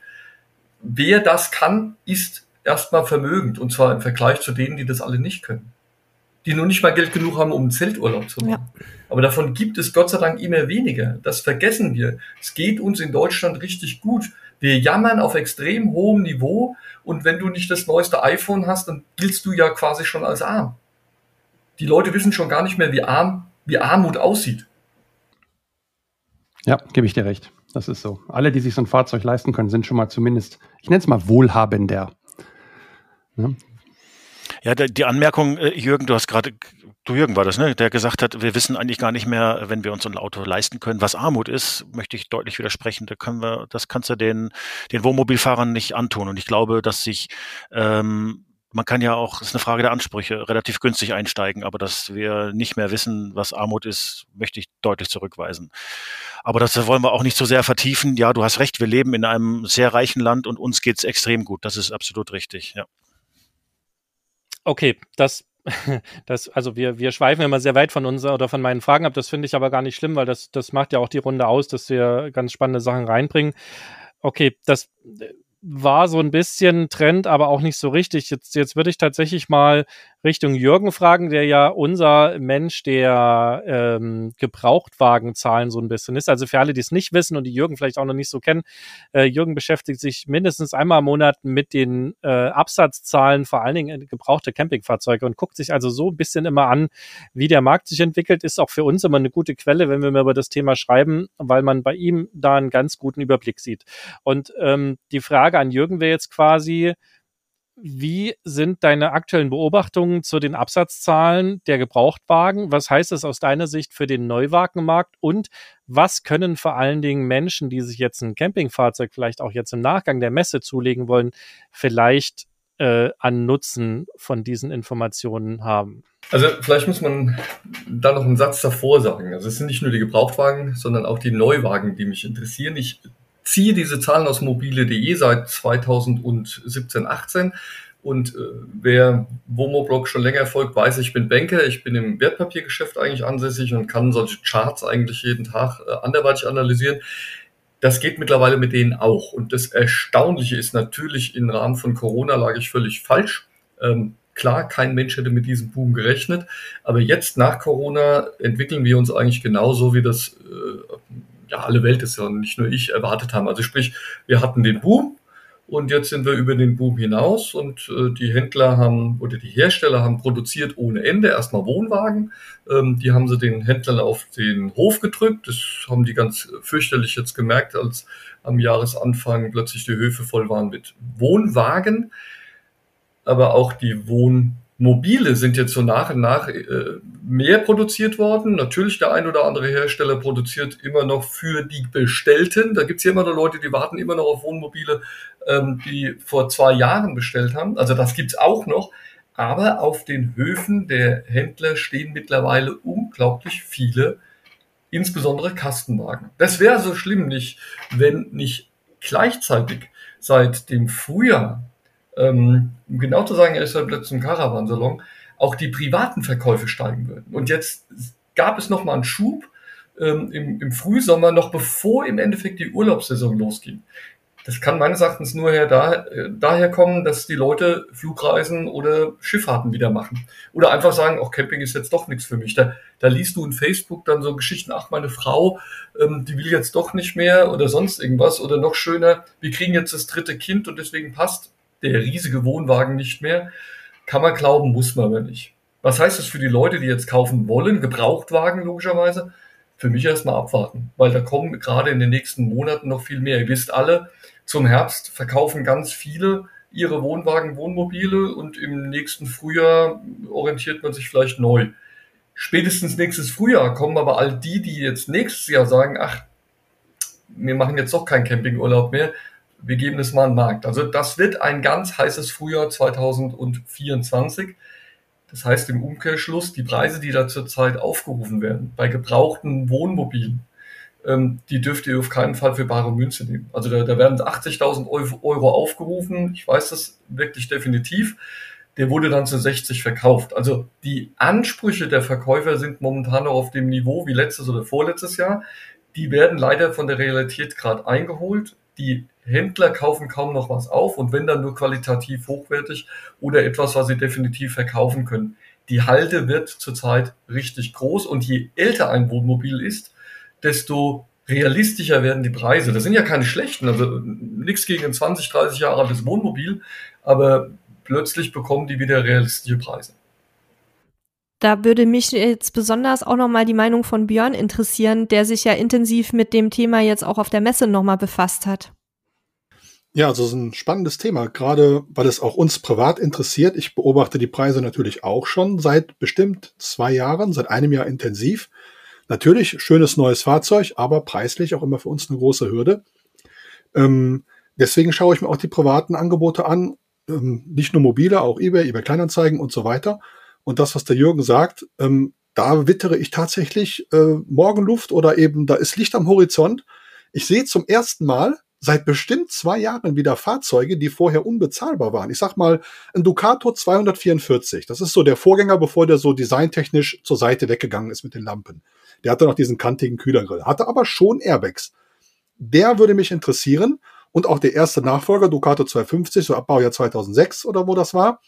Wer das kann, ist erstmal vermögend und zwar im Vergleich zu denen, die das alle nicht können die nur nicht mal Geld genug haben, um einen Zelturlaub zu machen. Ja. Aber davon gibt es Gott sei Dank immer weniger. Das vergessen wir. Es geht uns in Deutschland richtig gut. Wir jammern auf extrem hohem Niveau und wenn du nicht das neueste iPhone hast, dann giltst du ja quasi schon als arm. Die Leute wissen schon gar nicht mehr, wie arm, wie Armut aussieht. Ja, gebe ich dir recht. Das ist so. Alle, die sich so ein Fahrzeug leisten können, sind schon mal zumindest, ich nenne es mal wohlhabender. Ja, ja, die Anmerkung, äh, Jürgen, du hast gerade, du Jürgen war das, ne, der gesagt hat, wir wissen eigentlich gar nicht mehr, wenn wir uns ein Auto leisten können, was Armut ist, möchte ich deutlich widersprechen. Da können wir, das kannst du den, den Wohnmobilfahrern nicht antun. Und ich glaube, dass sich ähm, man kann ja auch, es ist eine Frage der Ansprüche, relativ günstig einsteigen, aber dass wir nicht mehr wissen, was Armut ist, möchte ich deutlich zurückweisen. Aber das wollen wir auch nicht so sehr vertiefen. Ja, du hast recht, wir leben in einem sehr reichen Land und uns geht's extrem gut. Das ist absolut richtig, ja. Okay, das, [LAUGHS] das, also wir, wir schweifen immer sehr weit von unserer oder von meinen Fragen ab. Das finde ich aber gar nicht schlimm, weil das, das macht ja auch die Runde aus, dass wir ganz spannende Sachen reinbringen. Okay, das war so ein bisschen Trend, aber auch nicht so richtig. Jetzt, jetzt würde ich tatsächlich mal Richtung Jürgen fragen, der ja unser Mensch der ähm, Gebrauchtwagenzahlen so ein bisschen ist. Also für alle, die es nicht wissen und die Jürgen vielleicht auch noch nicht so kennen, äh, Jürgen beschäftigt sich mindestens einmal im Monat mit den äh, Absatzzahlen, vor allen Dingen gebrauchte Campingfahrzeuge und guckt sich also so ein bisschen immer an, wie der Markt sich entwickelt. Ist auch für uns immer eine gute Quelle, wenn wir mal über das Thema schreiben, weil man bei ihm da einen ganz guten Überblick sieht. Und ähm, die Frage an Jürgen wäre jetzt quasi, wie sind deine aktuellen Beobachtungen zu den Absatzzahlen der Gebrauchtwagen? Was heißt das aus deiner Sicht für den Neuwagenmarkt? Und was können vor allen Dingen Menschen, die sich jetzt ein Campingfahrzeug vielleicht auch jetzt im Nachgang der Messe zulegen wollen, vielleicht äh, an Nutzen von diesen Informationen haben? Also vielleicht muss man da noch einen Satz davor sagen. Also es sind nicht nur die Gebrauchtwagen, sondern auch die Neuwagen, die mich interessieren. Ich ziehe diese Zahlen aus mobile.de seit 2017, 18 und äh, wer Womoblog schon länger folgt, weiß, ich bin Banker, ich bin im Wertpapiergeschäft eigentlich ansässig und kann solche Charts eigentlich jeden Tag äh, anderweitig analysieren. Das geht mittlerweile mit denen auch. Und das Erstaunliche ist natürlich, im Rahmen von Corona lag ich völlig falsch. Ähm, klar, kein Mensch hätte mit diesem Boom gerechnet. Aber jetzt nach Corona entwickeln wir uns eigentlich genauso, wie das äh, ja, alle Welt ist ja nicht nur ich erwartet haben. Also sprich, wir hatten den Boom und jetzt sind wir über den Boom hinaus und äh, die Händler haben oder die Hersteller haben produziert ohne Ende erstmal Wohnwagen. Ähm, die haben sie den Händlern auf den Hof gedrückt. Das haben die ganz fürchterlich jetzt gemerkt, als am Jahresanfang plötzlich die Höfe voll waren mit Wohnwagen. Aber auch die Wohn Mobile sind jetzt so nach und nach äh, mehr produziert worden. Natürlich, der ein oder andere Hersteller produziert immer noch für die Bestellten. Da gibt's ja immer noch Leute, die warten immer noch auf Wohnmobile, ähm, die vor zwei Jahren bestellt haben. Also das gibt's auch noch. Aber auf den Höfen der Händler stehen mittlerweile unglaublich viele, insbesondere Kastenwagen. Das wäre so schlimm nicht, wenn nicht gleichzeitig seit dem Frühjahr, ähm, um genau zu sagen, er ist seit letztem Caravansalon, auch die privaten Verkäufe steigen würden. Und jetzt gab es nochmal einen Schub ähm, im, im Frühsommer, noch bevor im Endeffekt die Urlaubssaison losging. Das kann meines Erachtens nur her da, äh, daher kommen, dass die Leute Flugreisen oder Schifffahrten wieder machen. Oder einfach sagen, auch Camping ist jetzt doch nichts für mich. Da, da liest du in Facebook dann so Geschichten, ach, meine Frau, ähm, die will jetzt doch nicht mehr oder sonst irgendwas. Oder noch schöner, wir kriegen jetzt das dritte Kind und deswegen passt der riesige Wohnwagen nicht mehr. Kann man glauben, muss man aber nicht. Was heißt das für die Leute, die jetzt kaufen wollen? Gebrauchtwagen logischerweise. Für mich erstmal abwarten, weil da kommen gerade in den nächsten Monaten noch viel mehr. Ihr wisst alle, zum Herbst verkaufen ganz viele ihre Wohnwagen, Wohnmobile und im nächsten Frühjahr orientiert man sich vielleicht neu. Spätestens nächstes Frühjahr kommen aber all die, die jetzt nächstes Jahr sagen, ach, wir machen jetzt doch keinen Campingurlaub mehr, wir geben es mal einen Markt. Also das wird ein ganz heißes Frühjahr 2024. Das heißt im Umkehrschluss, die Preise, die da zurzeit aufgerufen werden, bei gebrauchten Wohnmobilen, ähm, die dürft ihr auf keinen Fall für bare Münze nehmen. Also da, da werden 80.000 Euro aufgerufen. Ich weiß das wirklich definitiv. Der wurde dann zu 60 verkauft. Also die Ansprüche der Verkäufer sind momentan noch auf dem Niveau wie letztes oder vorletztes Jahr. Die werden leider von der Realität gerade eingeholt. Die Händler kaufen kaum noch was auf und wenn dann nur qualitativ hochwertig oder etwas, was sie definitiv verkaufen können. Die Halde wird zurzeit richtig groß und je älter ein Wohnmobil ist, desto realistischer werden die Preise. Das sind ja keine schlechten, also nichts gegen ein 20, 30 Jahre altes Wohnmobil, aber plötzlich bekommen die wieder realistische Preise. Da würde mich jetzt besonders auch nochmal die Meinung von Björn interessieren, der sich ja intensiv mit dem Thema jetzt auch auf der Messe nochmal befasst hat. Ja, also es ist ein spannendes Thema, gerade weil es auch uns privat interessiert. Ich beobachte die Preise natürlich auch schon seit bestimmt zwei Jahren, seit einem Jahr intensiv. Natürlich schönes neues Fahrzeug, aber preislich auch immer für uns eine große Hürde. Ähm, deswegen schaue ich mir auch die privaten Angebote an, ähm, nicht nur mobile, auch eBay, eBay Kleinanzeigen und so weiter. Und das, was der Jürgen sagt, ähm, da wittere ich tatsächlich äh, Morgenluft oder eben da ist Licht am Horizont. Ich sehe zum ersten Mal seit bestimmt zwei Jahren wieder Fahrzeuge, die vorher unbezahlbar waren. Ich sag mal, ein Ducato 244. Das ist so der Vorgänger, bevor der so designtechnisch zur Seite weggegangen ist mit den Lampen. Der hatte noch diesen kantigen Kühlergrill, hatte aber schon Airbags. Der würde mich interessieren. Und auch der erste Nachfolger, Ducato 250, so Abbaujahr 2006 oder wo das war,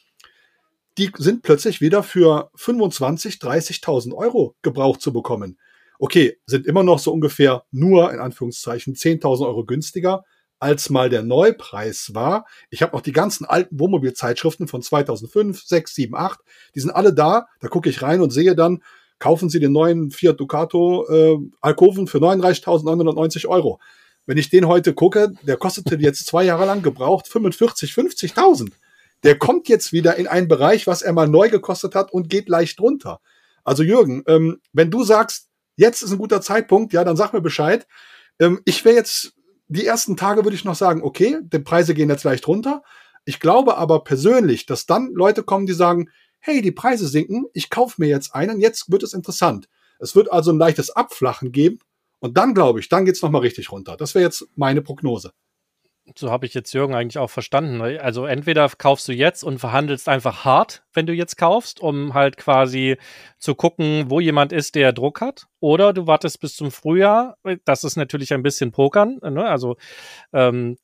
die sind plötzlich wieder für 25, 30.000 Euro gebraucht zu bekommen. Okay, sind immer noch so ungefähr nur, in Anführungszeichen, 10.000 Euro günstiger, als mal der Neupreis war. Ich habe noch die ganzen alten Wohnmobilzeitschriften von 2005, 6, 7, 8. Die sind alle da. Da gucke ich rein und sehe dann, kaufen Sie den neuen Fiat Ducato äh, Alkoven für 39.990 Euro. Wenn ich den heute gucke, der kostete jetzt zwei Jahre lang gebraucht 45, 50.000. Der kommt jetzt wieder in einen Bereich, was er mal neu gekostet hat und geht leicht runter. Also Jürgen, ähm, wenn du sagst, jetzt ist ein guter Zeitpunkt, ja, dann sag mir Bescheid. Ähm, ich wäre jetzt, die ersten Tage würde ich noch sagen, okay, die Preise gehen jetzt leicht runter. Ich glaube aber persönlich, dass dann Leute kommen, die sagen, hey, die Preise sinken, ich kaufe mir jetzt einen, jetzt wird es interessant. Es wird also ein leichtes Abflachen geben und dann glaube ich, dann geht's noch mal richtig runter. Das wäre jetzt meine Prognose. So habe ich jetzt Jürgen eigentlich auch verstanden. Ne? Also entweder kaufst du jetzt und verhandelst einfach hart, wenn du jetzt kaufst, um halt quasi zu gucken, wo jemand ist, der Druck hat. Oder du wartest bis zum Frühjahr. Das ist natürlich ein bisschen Pokern. Ne? Also ähm,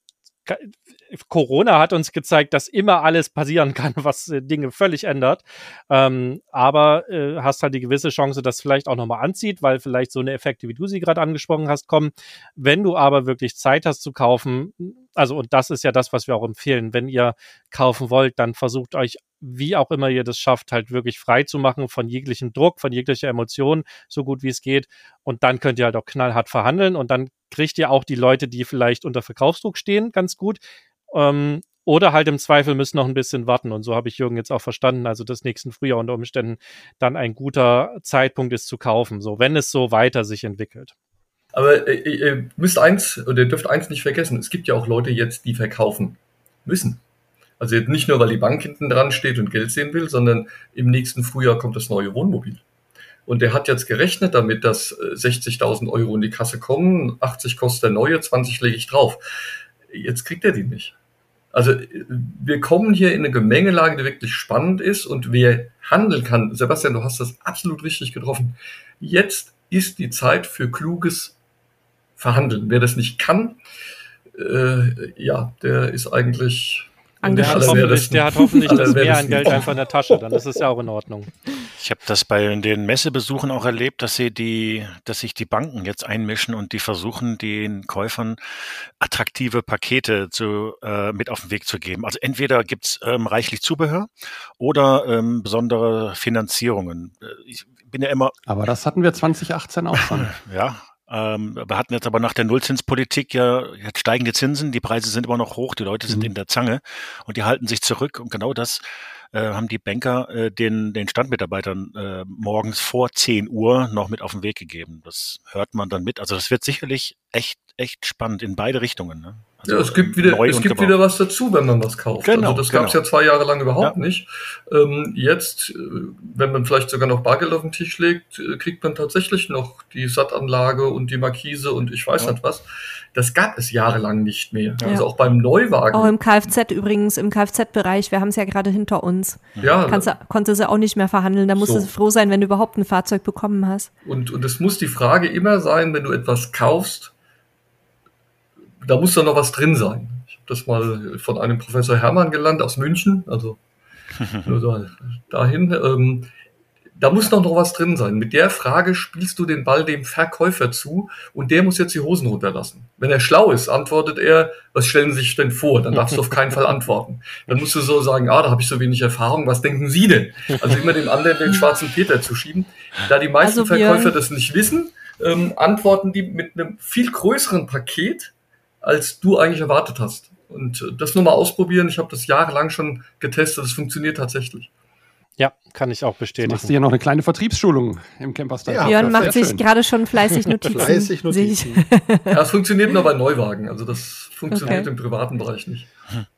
Corona hat uns gezeigt, dass immer alles passieren kann, [LAUGHS] was äh, Dinge völlig ändert. Ähm, aber äh, hast halt die gewisse Chance, dass vielleicht auch nochmal anzieht, weil vielleicht so eine Effekte, wie du sie gerade angesprochen hast, kommen. Wenn du aber wirklich Zeit hast zu kaufen, also und das ist ja das, was wir auch empfehlen, wenn ihr kaufen wollt, dann versucht euch, wie auch immer ihr das schafft, halt wirklich frei zu machen von jeglichem Druck, von jeglicher Emotion, so gut wie es geht. Und dann könnt ihr halt auch knallhart verhandeln und dann kriegt ihr auch die Leute, die vielleicht unter Verkaufsdruck stehen, ganz gut. Ähm, oder halt im Zweifel müssen noch ein bisschen warten. Und so habe ich Jürgen jetzt auch verstanden. Also das nächsten Frühjahr unter Umständen dann ein guter Zeitpunkt ist zu kaufen, so wenn es so weiter sich entwickelt. Aber äh, ihr müsst eins oder ihr dürft eins nicht vergessen. Es gibt ja auch Leute jetzt, die verkaufen müssen. Also jetzt nicht nur, weil die Bank hinten dran steht und Geld sehen will, sondern im nächsten Frühjahr kommt das neue Wohnmobil. Und der hat jetzt gerechnet damit, dass 60.000 äh, Euro in die Kasse kommen, 80 kostet der neue, 20 lege ich drauf. Jetzt kriegt er die nicht. Also wir kommen hier in eine Gemengelage, die wirklich spannend ist und wer handeln kann, Sebastian, du hast das absolut richtig getroffen. Jetzt ist die Zeit für kluges Verhandeln. Wer das nicht kann, äh, ja, der ist eigentlich der hat, hoffentlich, der hat hoffentlich [LAUGHS] das mehr an Geld einfach in der Tasche, dann ist es ja auch in Ordnung. Ich habe das bei den Messebesuchen auch erlebt, dass sie die, dass sich die Banken jetzt einmischen und die versuchen, den Käufern attraktive Pakete zu, äh, mit auf den Weg zu geben. Also entweder gibt's ähm, reichlich Zubehör oder ähm, besondere Finanzierungen. Äh, ich bin ja immer. Aber das hatten wir 2018 auch schon. [CLEARS THROAT] ja, ähm, wir hatten jetzt aber nach der Nullzinspolitik ja jetzt steigende Zinsen, die Preise sind immer noch hoch, die Leute sind mhm. in der Zange und die halten sich zurück und genau das äh, haben die Banker äh, den, den Standmitarbeitern äh, morgens vor 10 Uhr noch mit auf den Weg gegeben. Das hört man dann mit. Also das wird sicherlich echt, echt spannend in beide Richtungen. Ne? Also ja, es gibt wieder, es gibt wieder was dazu, wenn man was kauft. Genau, also das genau. gab es ja zwei Jahre lang überhaupt ja. nicht. Ähm, jetzt, äh, wenn man vielleicht sogar noch Bargeld auf den Tisch legt, äh, kriegt man tatsächlich noch die Sattanlage und die Markise und ich weiß ja. nicht was. Das gab es jahrelang nicht mehr. Ja. Also auch beim Neuwagen. Auch im Kfz übrigens, im Kfz-Bereich, wir haben es ja gerade hinter uns. Ja. Kannst, konnte sie auch nicht mehr verhandeln. Da musst so. du froh sein, wenn du überhaupt ein Fahrzeug bekommen hast. Und, und es muss die Frage immer sein, wenn du etwas kaufst, da muss da noch was drin sein. Ich habe das mal von einem Professor Hermann gelernt aus München, also [LAUGHS] nur dahin. Ähm, da muss doch noch was drin sein. Mit der Frage spielst du den Ball dem Verkäufer zu und der muss jetzt die Hosen runterlassen. Wenn er schlau ist, antwortet er, was stellen Sie sich denn vor? Dann darfst du auf keinen Fall antworten. Dann musst du so sagen, ah, da habe ich so wenig Erfahrung, was denken Sie denn? Also immer dem anderen den schwarzen Peter zu schieben. Da die meisten also Verkäufer das nicht wissen, ähm, antworten die mit einem viel größeren Paket, als du eigentlich erwartet hast. Und äh, das nur mal ausprobieren. Ich habe das jahrelang schon getestet. Das funktioniert tatsächlich. Ja, kann ich auch bestätigen. Jetzt machst du ja noch eine kleine Vertriebsschulung im Camperstyle. Ja, Björn macht sich gerade schon [LAUGHS] fleißig Notizen. fleißig Notizen. [LAUGHS] ja, es funktioniert nur bei Neuwagen. Also das funktioniert okay. im privaten Bereich nicht.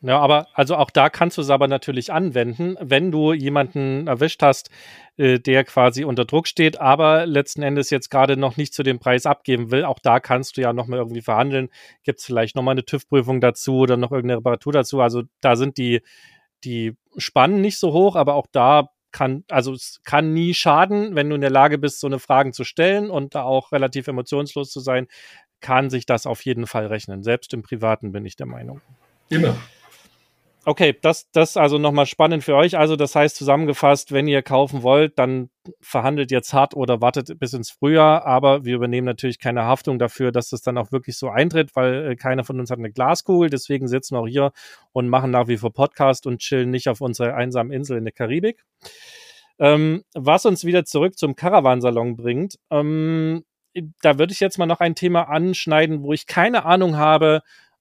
Ja, aber also auch da kannst du es aber natürlich anwenden, wenn du jemanden erwischt hast, äh, der quasi unter Druck steht, aber letzten Endes jetzt gerade noch nicht zu dem Preis abgeben will. Auch da kannst du ja nochmal irgendwie verhandeln. Gibt es vielleicht nochmal eine TÜV-Prüfung dazu oder noch irgendeine Reparatur dazu. Also da sind die die Spannen nicht so hoch, aber auch da kann, also es kann nie schaden, wenn du in der Lage bist, so eine Fragen zu stellen und da auch relativ emotionslos zu sein, kann sich das auf jeden Fall rechnen. Selbst im Privaten bin ich der Meinung. Immer. Okay, das, das also nochmal spannend für euch. Also, das heißt zusammengefasst, wenn ihr kaufen wollt, dann verhandelt jetzt hart oder wartet bis ins Frühjahr. Aber wir übernehmen natürlich keine Haftung dafür, dass das dann auch wirklich so eintritt, weil äh, keiner von uns hat eine Glaskugel. Deswegen sitzen wir auch hier und machen nach wie vor Podcast und chillen nicht auf unserer einsamen Insel in der Karibik. Ähm, was uns wieder zurück zum Caravansalon bringt, ähm, da würde ich jetzt mal noch ein Thema anschneiden, wo ich keine Ahnung habe,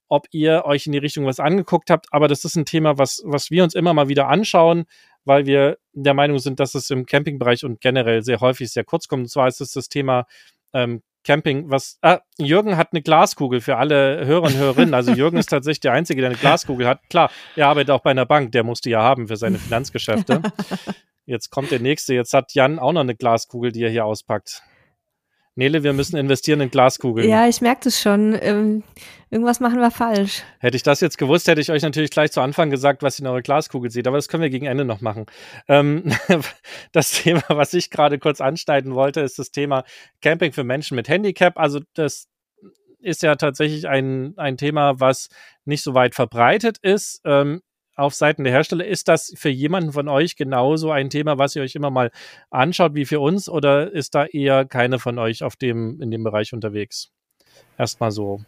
ob ihr euch in die Richtung was angeguckt habt. Aber das ist ein Thema, was, was wir uns immer mal wieder anschauen, weil wir der Meinung sind, dass es im Campingbereich und generell sehr häufig sehr kurz kommt. Und zwar ist es das Thema ähm, Camping, was ah, Jürgen hat eine Glaskugel für alle Hörer und Hörerinnen. Also Jürgen ist tatsächlich der Einzige, der eine Glaskugel hat. Klar, er arbeitet auch bei einer Bank, der muss die ja haben für seine Finanzgeschäfte. [LAUGHS] Jetzt kommt der nächste. Jetzt hat Jan auch noch eine Glaskugel, die er hier auspackt. Nele, wir müssen investieren in Glaskugeln. Ja, ich merke das schon. Ähm, irgendwas machen wir falsch. Hätte ich das jetzt gewusst, hätte ich euch natürlich gleich zu Anfang gesagt, was ihr in eurer Glaskugel seht. Aber das können wir gegen Ende noch machen. Ähm, [LAUGHS] das Thema, was ich gerade kurz anschneiden wollte, ist das Thema Camping für Menschen mit Handicap. Also das ist ja tatsächlich ein, ein Thema, was nicht so weit verbreitet ist. Ähm, auf Seiten der Hersteller. Ist das für jemanden von euch genauso ein Thema, was ihr euch immer mal anschaut wie für uns oder ist da eher keine von euch auf dem, in dem Bereich unterwegs? Erstmal so.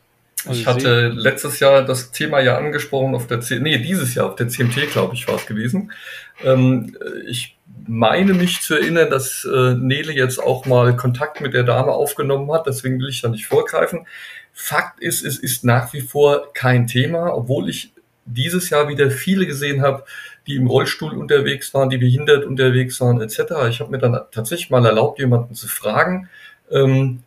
Also ich hatte letztes Jahr das Thema ja angesprochen auf der C nee, dieses Jahr auf der CMT, glaube ich, war es gewesen. Ähm, ich meine mich zu erinnern, dass äh, Nele jetzt auch mal Kontakt mit der Dame aufgenommen hat, deswegen will ich da nicht vorgreifen. Fakt ist, es ist nach wie vor kein Thema, obwohl ich dieses Jahr wieder viele gesehen habe, die im Rollstuhl unterwegs waren, die behindert unterwegs waren, etc. Ich habe mir dann tatsächlich mal erlaubt, jemanden zu fragen. Ähm,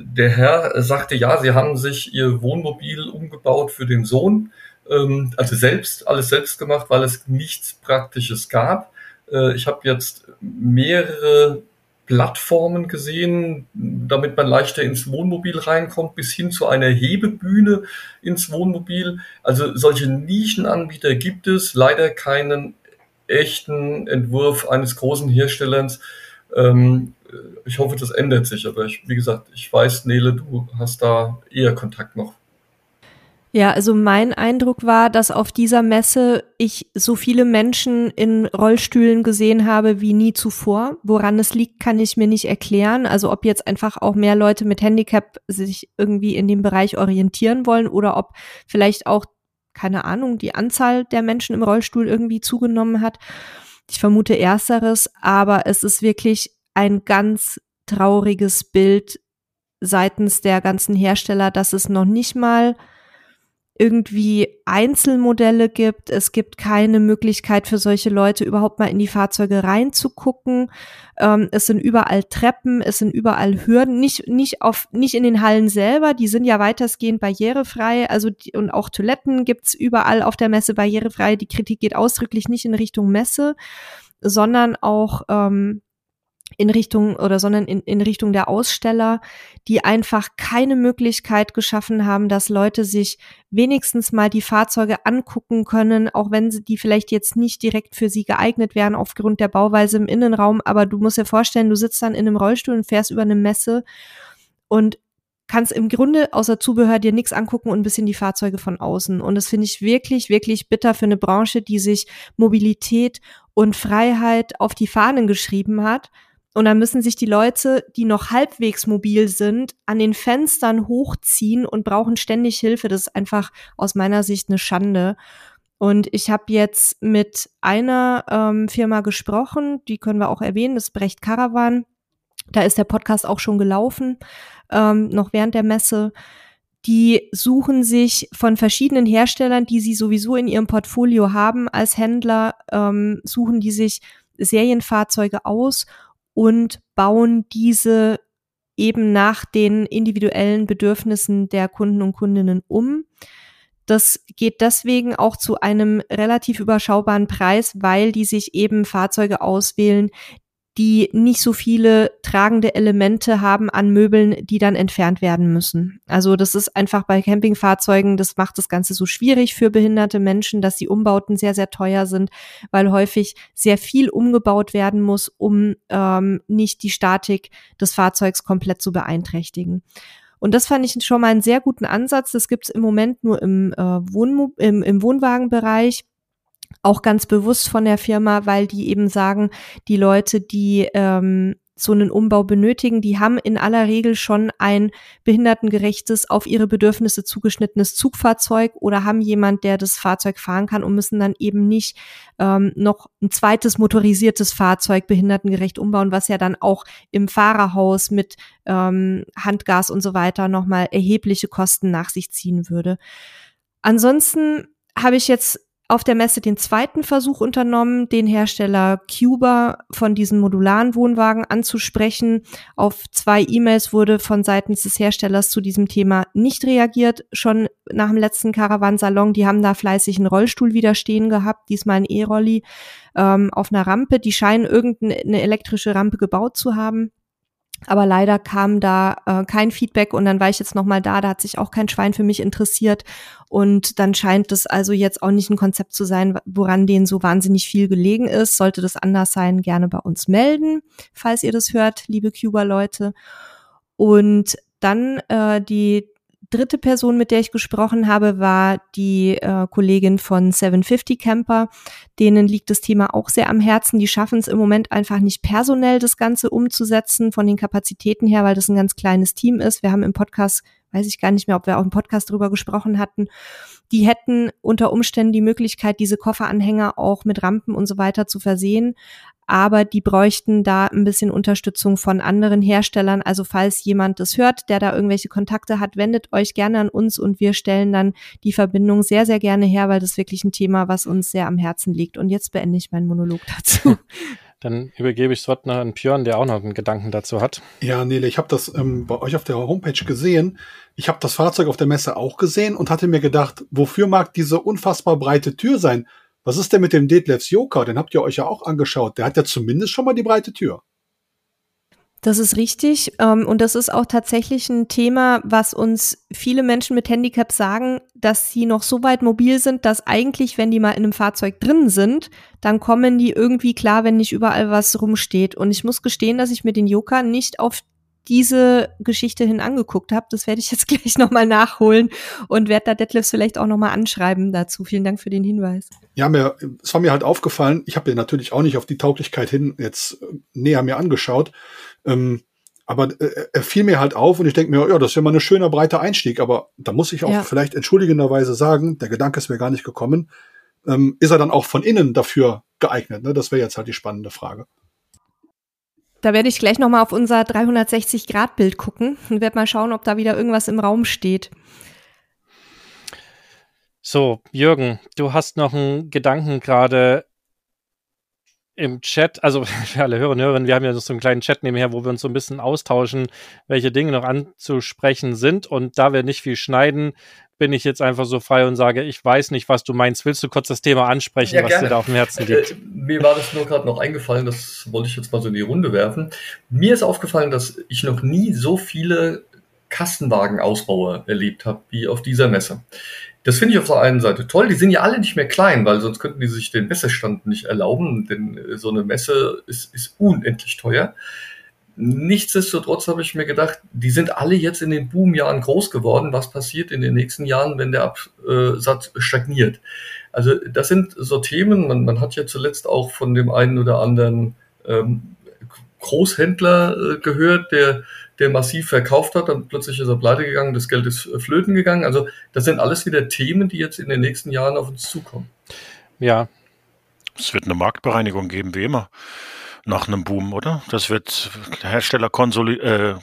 der Herr sagte, ja, sie haben sich ihr Wohnmobil umgebaut für den Sohn. ähm, also selbst, alles selbst gemacht, weil es nichts Praktisches gab. Äh, ich habe jetzt mehrere Plattformen gesehen, damit man leichter ins Wohnmobil reinkommt, bis hin zu einer Hebebühne ins Wohnmobil. Also solche Nischenanbieter gibt es, leider keinen echten Entwurf eines großen Herstellers. Ähm, ich hoffe, das ändert sich, aber ich, wie gesagt, ich weiß, Nele, du hast da eher Kontakt noch ja, also mein Eindruck war, dass auf dieser Messe ich so viele Menschen in Rollstühlen gesehen habe wie nie zuvor. Woran es liegt, kann ich mir nicht erklären. Also ob jetzt einfach auch mehr Leute mit Handicap sich irgendwie in dem Bereich orientieren wollen oder ob vielleicht auch, keine Ahnung, die Anzahl der Menschen im Rollstuhl irgendwie zugenommen hat. Ich vermute ersteres, aber es ist wirklich ein ganz trauriges Bild seitens der ganzen Hersteller, dass es noch nicht mal irgendwie Einzelmodelle gibt. Es gibt keine Möglichkeit für solche Leute überhaupt mal in die Fahrzeuge reinzugucken. Ähm, es sind überall Treppen, es sind überall Hürden, nicht, nicht auf, nicht in den Hallen selber, die sind ja weitestgehend barrierefrei, also die, und auch Toiletten gibt's überall auf der Messe barrierefrei. Die Kritik geht ausdrücklich nicht in Richtung Messe, sondern auch ähm, in Richtung oder sondern in, in Richtung der Aussteller, die einfach keine Möglichkeit geschaffen haben, dass Leute sich wenigstens mal die Fahrzeuge angucken können, auch wenn sie die vielleicht jetzt nicht direkt für sie geeignet wären aufgrund der Bauweise im Innenraum. Aber du musst dir vorstellen, du sitzt dann in einem Rollstuhl und fährst über eine Messe und kannst im Grunde außer Zubehör dir nichts angucken und ein bisschen die Fahrzeuge von außen. Und das finde ich wirklich, wirklich bitter für eine Branche, die sich Mobilität und Freiheit auf die Fahnen geschrieben hat und dann müssen sich die Leute, die noch halbwegs mobil sind, an den Fenstern hochziehen und brauchen ständig Hilfe. Das ist einfach aus meiner Sicht eine Schande. Und ich habe jetzt mit einer ähm, Firma gesprochen, die können wir auch erwähnen, das ist Brecht Caravan. Da ist der Podcast auch schon gelaufen, ähm, noch während der Messe. Die suchen sich von verschiedenen Herstellern, die sie sowieso in ihrem Portfolio haben als Händler, ähm, suchen die sich Serienfahrzeuge aus und bauen diese eben nach den individuellen Bedürfnissen der Kunden und Kundinnen um. Das geht deswegen auch zu einem relativ überschaubaren Preis, weil die sich eben Fahrzeuge auswählen, die nicht so viele tragende Elemente haben an Möbeln, die dann entfernt werden müssen. Also das ist einfach bei Campingfahrzeugen, das macht das Ganze so schwierig für behinderte Menschen, dass die Umbauten sehr, sehr teuer sind, weil häufig sehr viel umgebaut werden muss, um ähm, nicht die Statik des Fahrzeugs komplett zu beeinträchtigen. Und das fand ich schon mal einen sehr guten Ansatz. Das gibt es im Moment nur im, äh, Wohnmo im, im Wohnwagenbereich auch ganz bewusst von der Firma, weil die eben sagen, die Leute, die ähm, so einen Umbau benötigen, die haben in aller Regel schon ein behindertengerechtes, auf ihre Bedürfnisse zugeschnittenes Zugfahrzeug oder haben jemand, der das Fahrzeug fahren kann und müssen dann eben nicht ähm, noch ein zweites motorisiertes Fahrzeug behindertengerecht umbauen, was ja dann auch im Fahrerhaus mit ähm, Handgas und so weiter nochmal erhebliche Kosten nach sich ziehen würde. Ansonsten habe ich jetzt auf der Messe den zweiten Versuch unternommen, den Hersteller Cuba von diesen modularen Wohnwagen anzusprechen. Auf zwei E-Mails wurde von seitens des Herstellers zu diesem Thema nicht reagiert. Schon nach dem letzten Caravansalon, die haben da fleißig einen Rollstuhl wieder stehen gehabt, diesmal ein E-Rolli ähm, auf einer Rampe. Die scheinen irgendeine elektrische Rampe gebaut zu haben. Aber leider kam da äh, kein Feedback und dann war ich jetzt nochmal da, da hat sich auch kein Schwein für mich interessiert. Und dann scheint es also jetzt auch nicht ein Konzept zu sein, woran denen so wahnsinnig viel gelegen ist. Sollte das anders sein, gerne bei uns melden, falls ihr das hört, liebe Cuba-Leute. Und dann äh, die dritte Person, mit der ich gesprochen habe, war die äh, Kollegin von 750 Camper. Denen liegt das Thema auch sehr am Herzen. Die schaffen es im Moment einfach nicht personell, das Ganze umzusetzen, von den Kapazitäten her, weil das ein ganz kleines Team ist. Wir haben im Podcast, weiß ich gar nicht mehr, ob wir auch im Podcast drüber gesprochen hatten. Die hätten unter Umständen die Möglichkeit, diese Kofferanhänger auch mit Rampen und so weiter zu versehen aber die bräuchten da ein bisschen Unterstützung von anderen Herstellern. Also falls jemand das hört, der da irgendwelche Kontakte hat, wendet euch gerne an uns und wir stellen dann die Verbindung sehr, sehr gerne her, weil das wirklich ein Thema, was uns sehr am Herzen liegt. Und jetzt beende ich meinen Monolog dazu. Dann übergebe ich es noch an Björn, der auch noch einen Gedanken dazu hat. Ja, Nele, ich habe das ähm, bei euch auf der Homepage gesehen. Ich habe das Fahrzeug auf der Messe auch gesehen und hatte mir gedacht, wofür mag diese unfassbar breite Tür sein? Was ist denn mit dem Detlefs Joker? Den habt ihr euch ja auch angeschaut. Der hat ja zumindest schon mal die breite Tür. Das ist richtig. Ähm, und das ist auch tatsächlich ein Thema, was uns viele Menschen mit Handicap sagen, dass sie noch so weit mobil sind, dass eigentlich, wenn die mal in einem Fahrzeug drin sind, dann kommen die irgendwie klar, wenn nicht überall was rumsteht. Und ich muss gestehen, dass ich mir den Joker nicht auf diese Geschichte hin angeguckt habe. Das werde ich jetzt [LAUGHS] gleich nochmal nachholen und werde da Detlefs vielleicht auch nochmal anschreiben dazu. Vielen Dank für den Hinweis. Ja, mir, es war mir halt aufgefallen, ich habe mir natürlich auch nicht auf die Tauglichkeit hin jetzt näher mir angeschaut. Ähm, aber äh, er fiel mir halt auf und ich denke mir, ja, das wäre mal ein schöner breiter Einstieg. Aber da muss ich auch ja. vielleicht entschuldigenderweise sagen, der Gedanke ist mir gar nicht gekommen. Ähm, ist er dann auch von innen dafür geeignet? Ne? Das wäre jetzt halt die spannende Frage. Da werde ich gleich nochmal auf unser 360-Grad-Bild gucken und werde mal schauen, ob da wieder irgendwas im Raum steht. So, Jürgen, du hast noch einen Gedanken gerade im Chat, also [LAUGHS] für alle Hörer und wir haben ja so einen kleinen Chat nebenher, wo wir uns so ein bisschen austauschen, welche Dinge noch anzusprechen sind. Und da wir nicht viel schneiden, bin ich jetzt einfach so frei und sage, ich weiß nicht, was du meinst. Willst du kurz das Thema ansprechen, ja, was dir da auf dem Herzen liegt? Äh, mir war das nur gerade noch eingefallen, das wollte ich jetzt mal so in die Runde werfen. Mir ist aufgefallen, dass ich noch nie so viele Kastenwagenausbauer erlebt habe wie auf dieser Messe. Das finde ich auf der einen Seite toll. Die sind ja alle nicht mehr klein, weil sonst könnten die sich den Messestand nicht erlauben, denn äh, so eine Messe ist, ist unendlich teuer. Nichtsdestotrotz habe ich mir gedacht, die sind alle jetzt in den Boomjahren groß geworden. Was passiert in den nächsten Jahren, wenn der Absatz stagniert? Also das sind so Themen, man, man hat ja zuletzt auch von dem einen oder anderen ähm, Großhändler äh, gehört, der der massiv verkauft hat, dann plötzlich ist er pleite gegangen, das Geld ist äh, flöten gegangen. Also das sind alles wieder Themen, die jetzt in den nächsten Jahren auf uns zukommen. Ja. Es wird eine Marktbereinigung geben, wie immer, nach einem Boom, oder? Das wird Hersteller konsolidieren. Äh,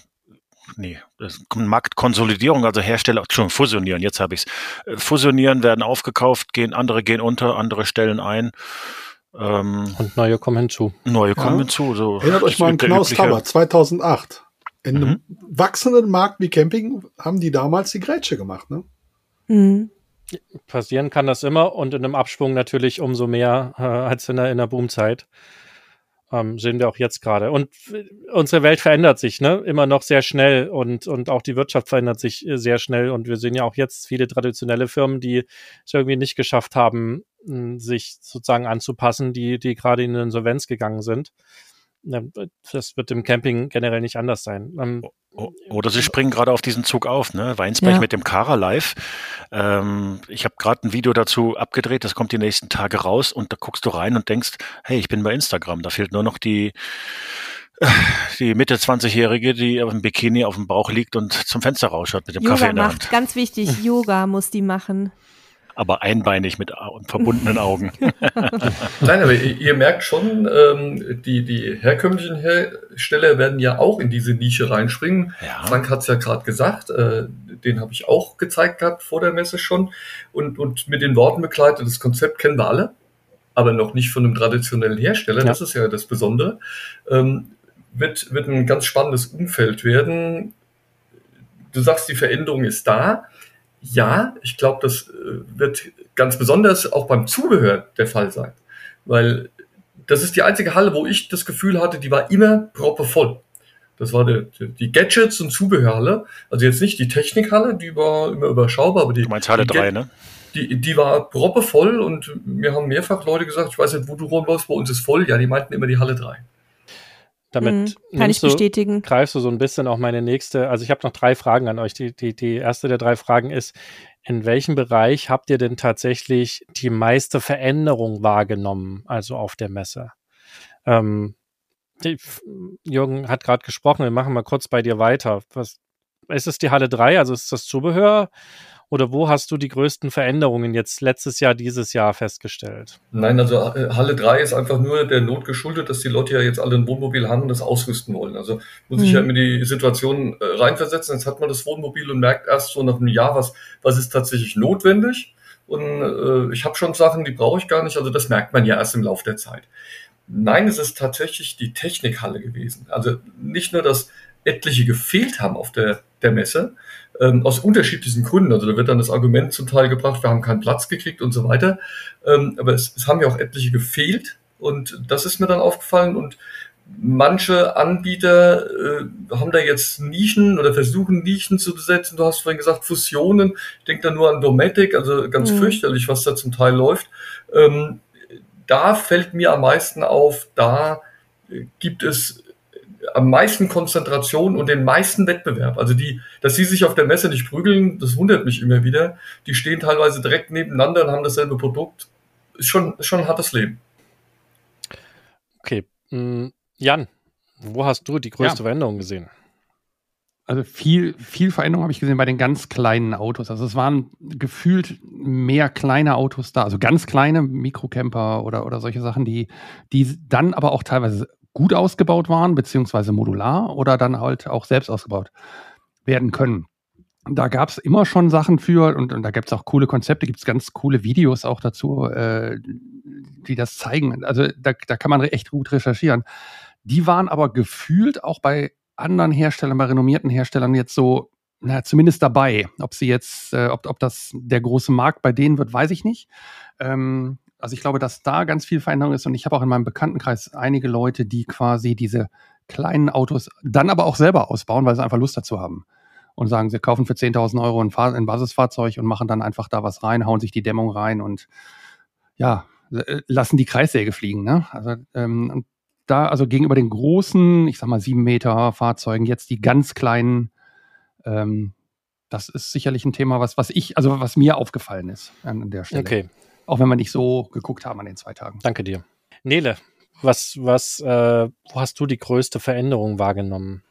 nee, Marktkonsolidierung, also Hersteller, schon fusionieren, jetzt habe ich es. Äh, fusionieren, werden aufgekauft, gehen, andere gehen unter, andere stellen ein. Ähm, Und neue kommen hinzu. Neue kommen ja. hinzu. So. Erinnert euch mal an Knaus Hammer 2008. In mhm. einem wachsenden Markt wie Camping haben die damals die Grätsche gemacht, ne? Mhm. Passieren kann das immer und in einem Abschwung natürlich umso mehr äh, als in der, in der Boomzeit. Ähm, sehen wir auch jetzt gerade. Und unsere Welt verändert sich, ne? Immer noch sehr schnell und, und auch die Wirtschaft verändert sich äh, sehr schnell. Und wir sehen ja auch jetzt viele traditionelle Firmen, die es irgendwie nicht geschafft haben, sich sozusagen anzupassen, die, die gerade in Insolvenz gegangen sind das wird im Camping generell nicht anders sein. Ähm, oder sie springen gerade auf diesen Zug auf, ne? Weinsberg ja. mit dem Kara Live. Ähm, ich habe gerade ein Video dazu abgedreht, das kommt die nächsten Tage raus und da guckst du rein und denkst, hey, ich bin bei Instagram, da fehlt nur noch die die Mitte 20-Jährige, die auf dem Bikini auf dem Bauch liegt und zum Fenster rausschaut mit dem Yoga Kaffee in der macht, Hand. Ganz wichtig, Yoga muss die machen aber einbeinig mit verbundenen Augen. [LAUGHS] Nein, aber ihr, ihr merkt schon, ähm, die, die herkömmlichen Hersteller werden ja auch in diese Nische reinspringen. Ja. Frank hat es ja gerade gesagt, äh, den habe ich auch gezeigt gehabt vor der Messe schon und, und mit den Worten begleitet, das Konzept kennen wir alle, aber noch nicht von einem traditionellen Hersteller, ja. das ist ja das Besondere. Ähm, wird, wird ein ganz spannendes Umfeld werden. Du sagst, die Veränderung ist da ja, ich glaube, das äh, wird ganz besonders auch beim Zubehör der Fall sein. Weil das ist die einzige Halle, wo ich das Gefühl hatte, die war immer proppevoll. Das war die, die Gadgets- und Zubehörhalle. Also jetzt nicht die Technikhalle, die war immer überschaubar, aber die. Du meinst Halle 3, ne? Die, die war proppevoll und mir haben mehrfach Leute gesagt, ich weiß nicht, wo du rumläufst, bei uns ist voll. Ja, die meinten immer die Halle 3. Damit mhm, kann ich du, bestätigen. greifst du so ein bisschen auch meine nächste. Also ich habe noch drei Fragen an euch. Die, die, die erste der drei Fragen ist, in welchem Bereich habt ihr denn tatsächlich die meiste Veränderung wahrgenommen, also auf der Messe? Ähm, die, Jürgen hat gerade gesprochen, wir machen mal kurz bei dir weiter. Was, ist es die Halle 3, also ist das Zubehör? Oder wo hast du die größten Veränderungen jetzt letztes Jahr, dieses Jahr festgestellt? Nein, also äh, Halle 3 ist einfach nur der Not geschuldet, dass die Leute ja jetzt alle ein Wohnmobil haben und das ausrüsten wollen. Also muss mhm. ich ja immer die Situation äh, reinversetzen. Jetzt hat man das Wohnmobil und merkt erst so nach einem Jahr, was, was ist tatsächlich notwendig. Und äh, ich habe schon Sachen, die brauche ich gar nicht. Also das merkt man ja erst im Laufe der Zeit. Nein, es ist tatsächlich die Technikhalle gewesen. Also nicht nur, dass etliche gefehlt haben auf der, der Messe, ähm, aus unterschiedlichen Gründen. Also da wird dann das Argument zum Teil gebracht, wir haben keinen Platz gekriegt und so weiter. Ähm, aber es, es haben ja auch etliche gefehlt und das ist mir dann aufgefallen und manche Anbieter äh, haben da jetzt Nischen oder versuchen Nischen zu besetzen. Du hast vorhin gesagt Fusionen. Ich denke da nur an Dometic, also ganz mhm. fürchterlich, was da zum Teil läuft. Ähm, da fällt mir am meisten auf, da gibt es am meisten Konzentration und den meisten Wettbewerb. Also die, dass sie sich auf der Messe nicht prügeln, das wundert mich immer wieder. Die stehen teilweise direkt nebeneinander und haben dasselbe Produkt. Ist schon, ist schon ein hartes Leben. Okay. Mm, Jan, wo hast du die größte ja. Veränderung gesehen? Also viel, viel Veränderung habe ich gesehen bei den ganz kleinen Autos. Also es waren gefühlt mehr kleine Autos da, also ganz kleine Mikrocamper oder, oder solche Sachen, die, die dann aber auch teilweise gut ausgebaut waren, beziehungsweise modular oder dann halt auch selbst ausgebaut werden können. Da gab es immer schon Sachen für und, und da gibt es auch coole Konzepte, gibt es ganz coole Videos auch dazu, äh, die das zeigen. Also da, da kann man echt gut recherchieren. Die waren aber gefühlt auch bei anderen Herstellern, bei renommierten Herstellern jetzt so, na, zumindest dabei. Ob sie jetzt, äh, ob, ob das der große Markt bei denen wird, weiß ich nicht. Ähm, also ich glaube, dass da ganz viel Veränderung ist und ich habe auch in meinem Bekanntenkreis einige Leute, die quasi diese kleinen Autos dann aber auch selber ausbauen, weil sie einfach Lust dazu haben. Und sagen, sie kaufen für 10.000 Euro ein, ein Basisfahrzeug und machen dann einfach da was rein, hauen sich die Dämmung rein und ja, äh, lassen die Kreissäge fliegen. Ne? Also ähm, da, also gegenüber den großen, ich sag mal sieben Meter Fahrzeugen, jetzt die ganz kleinen, ähm, das ist sicherlich ein Thema, was, was ich, also was mir aufgefallen ist an der Stelle. Okay, auch wenn wir nicht so geguckt haben an den zwei Tagen. Danke dir. Nele, was, was, äh, wo hast du die größte Veränderung wahrgenommen?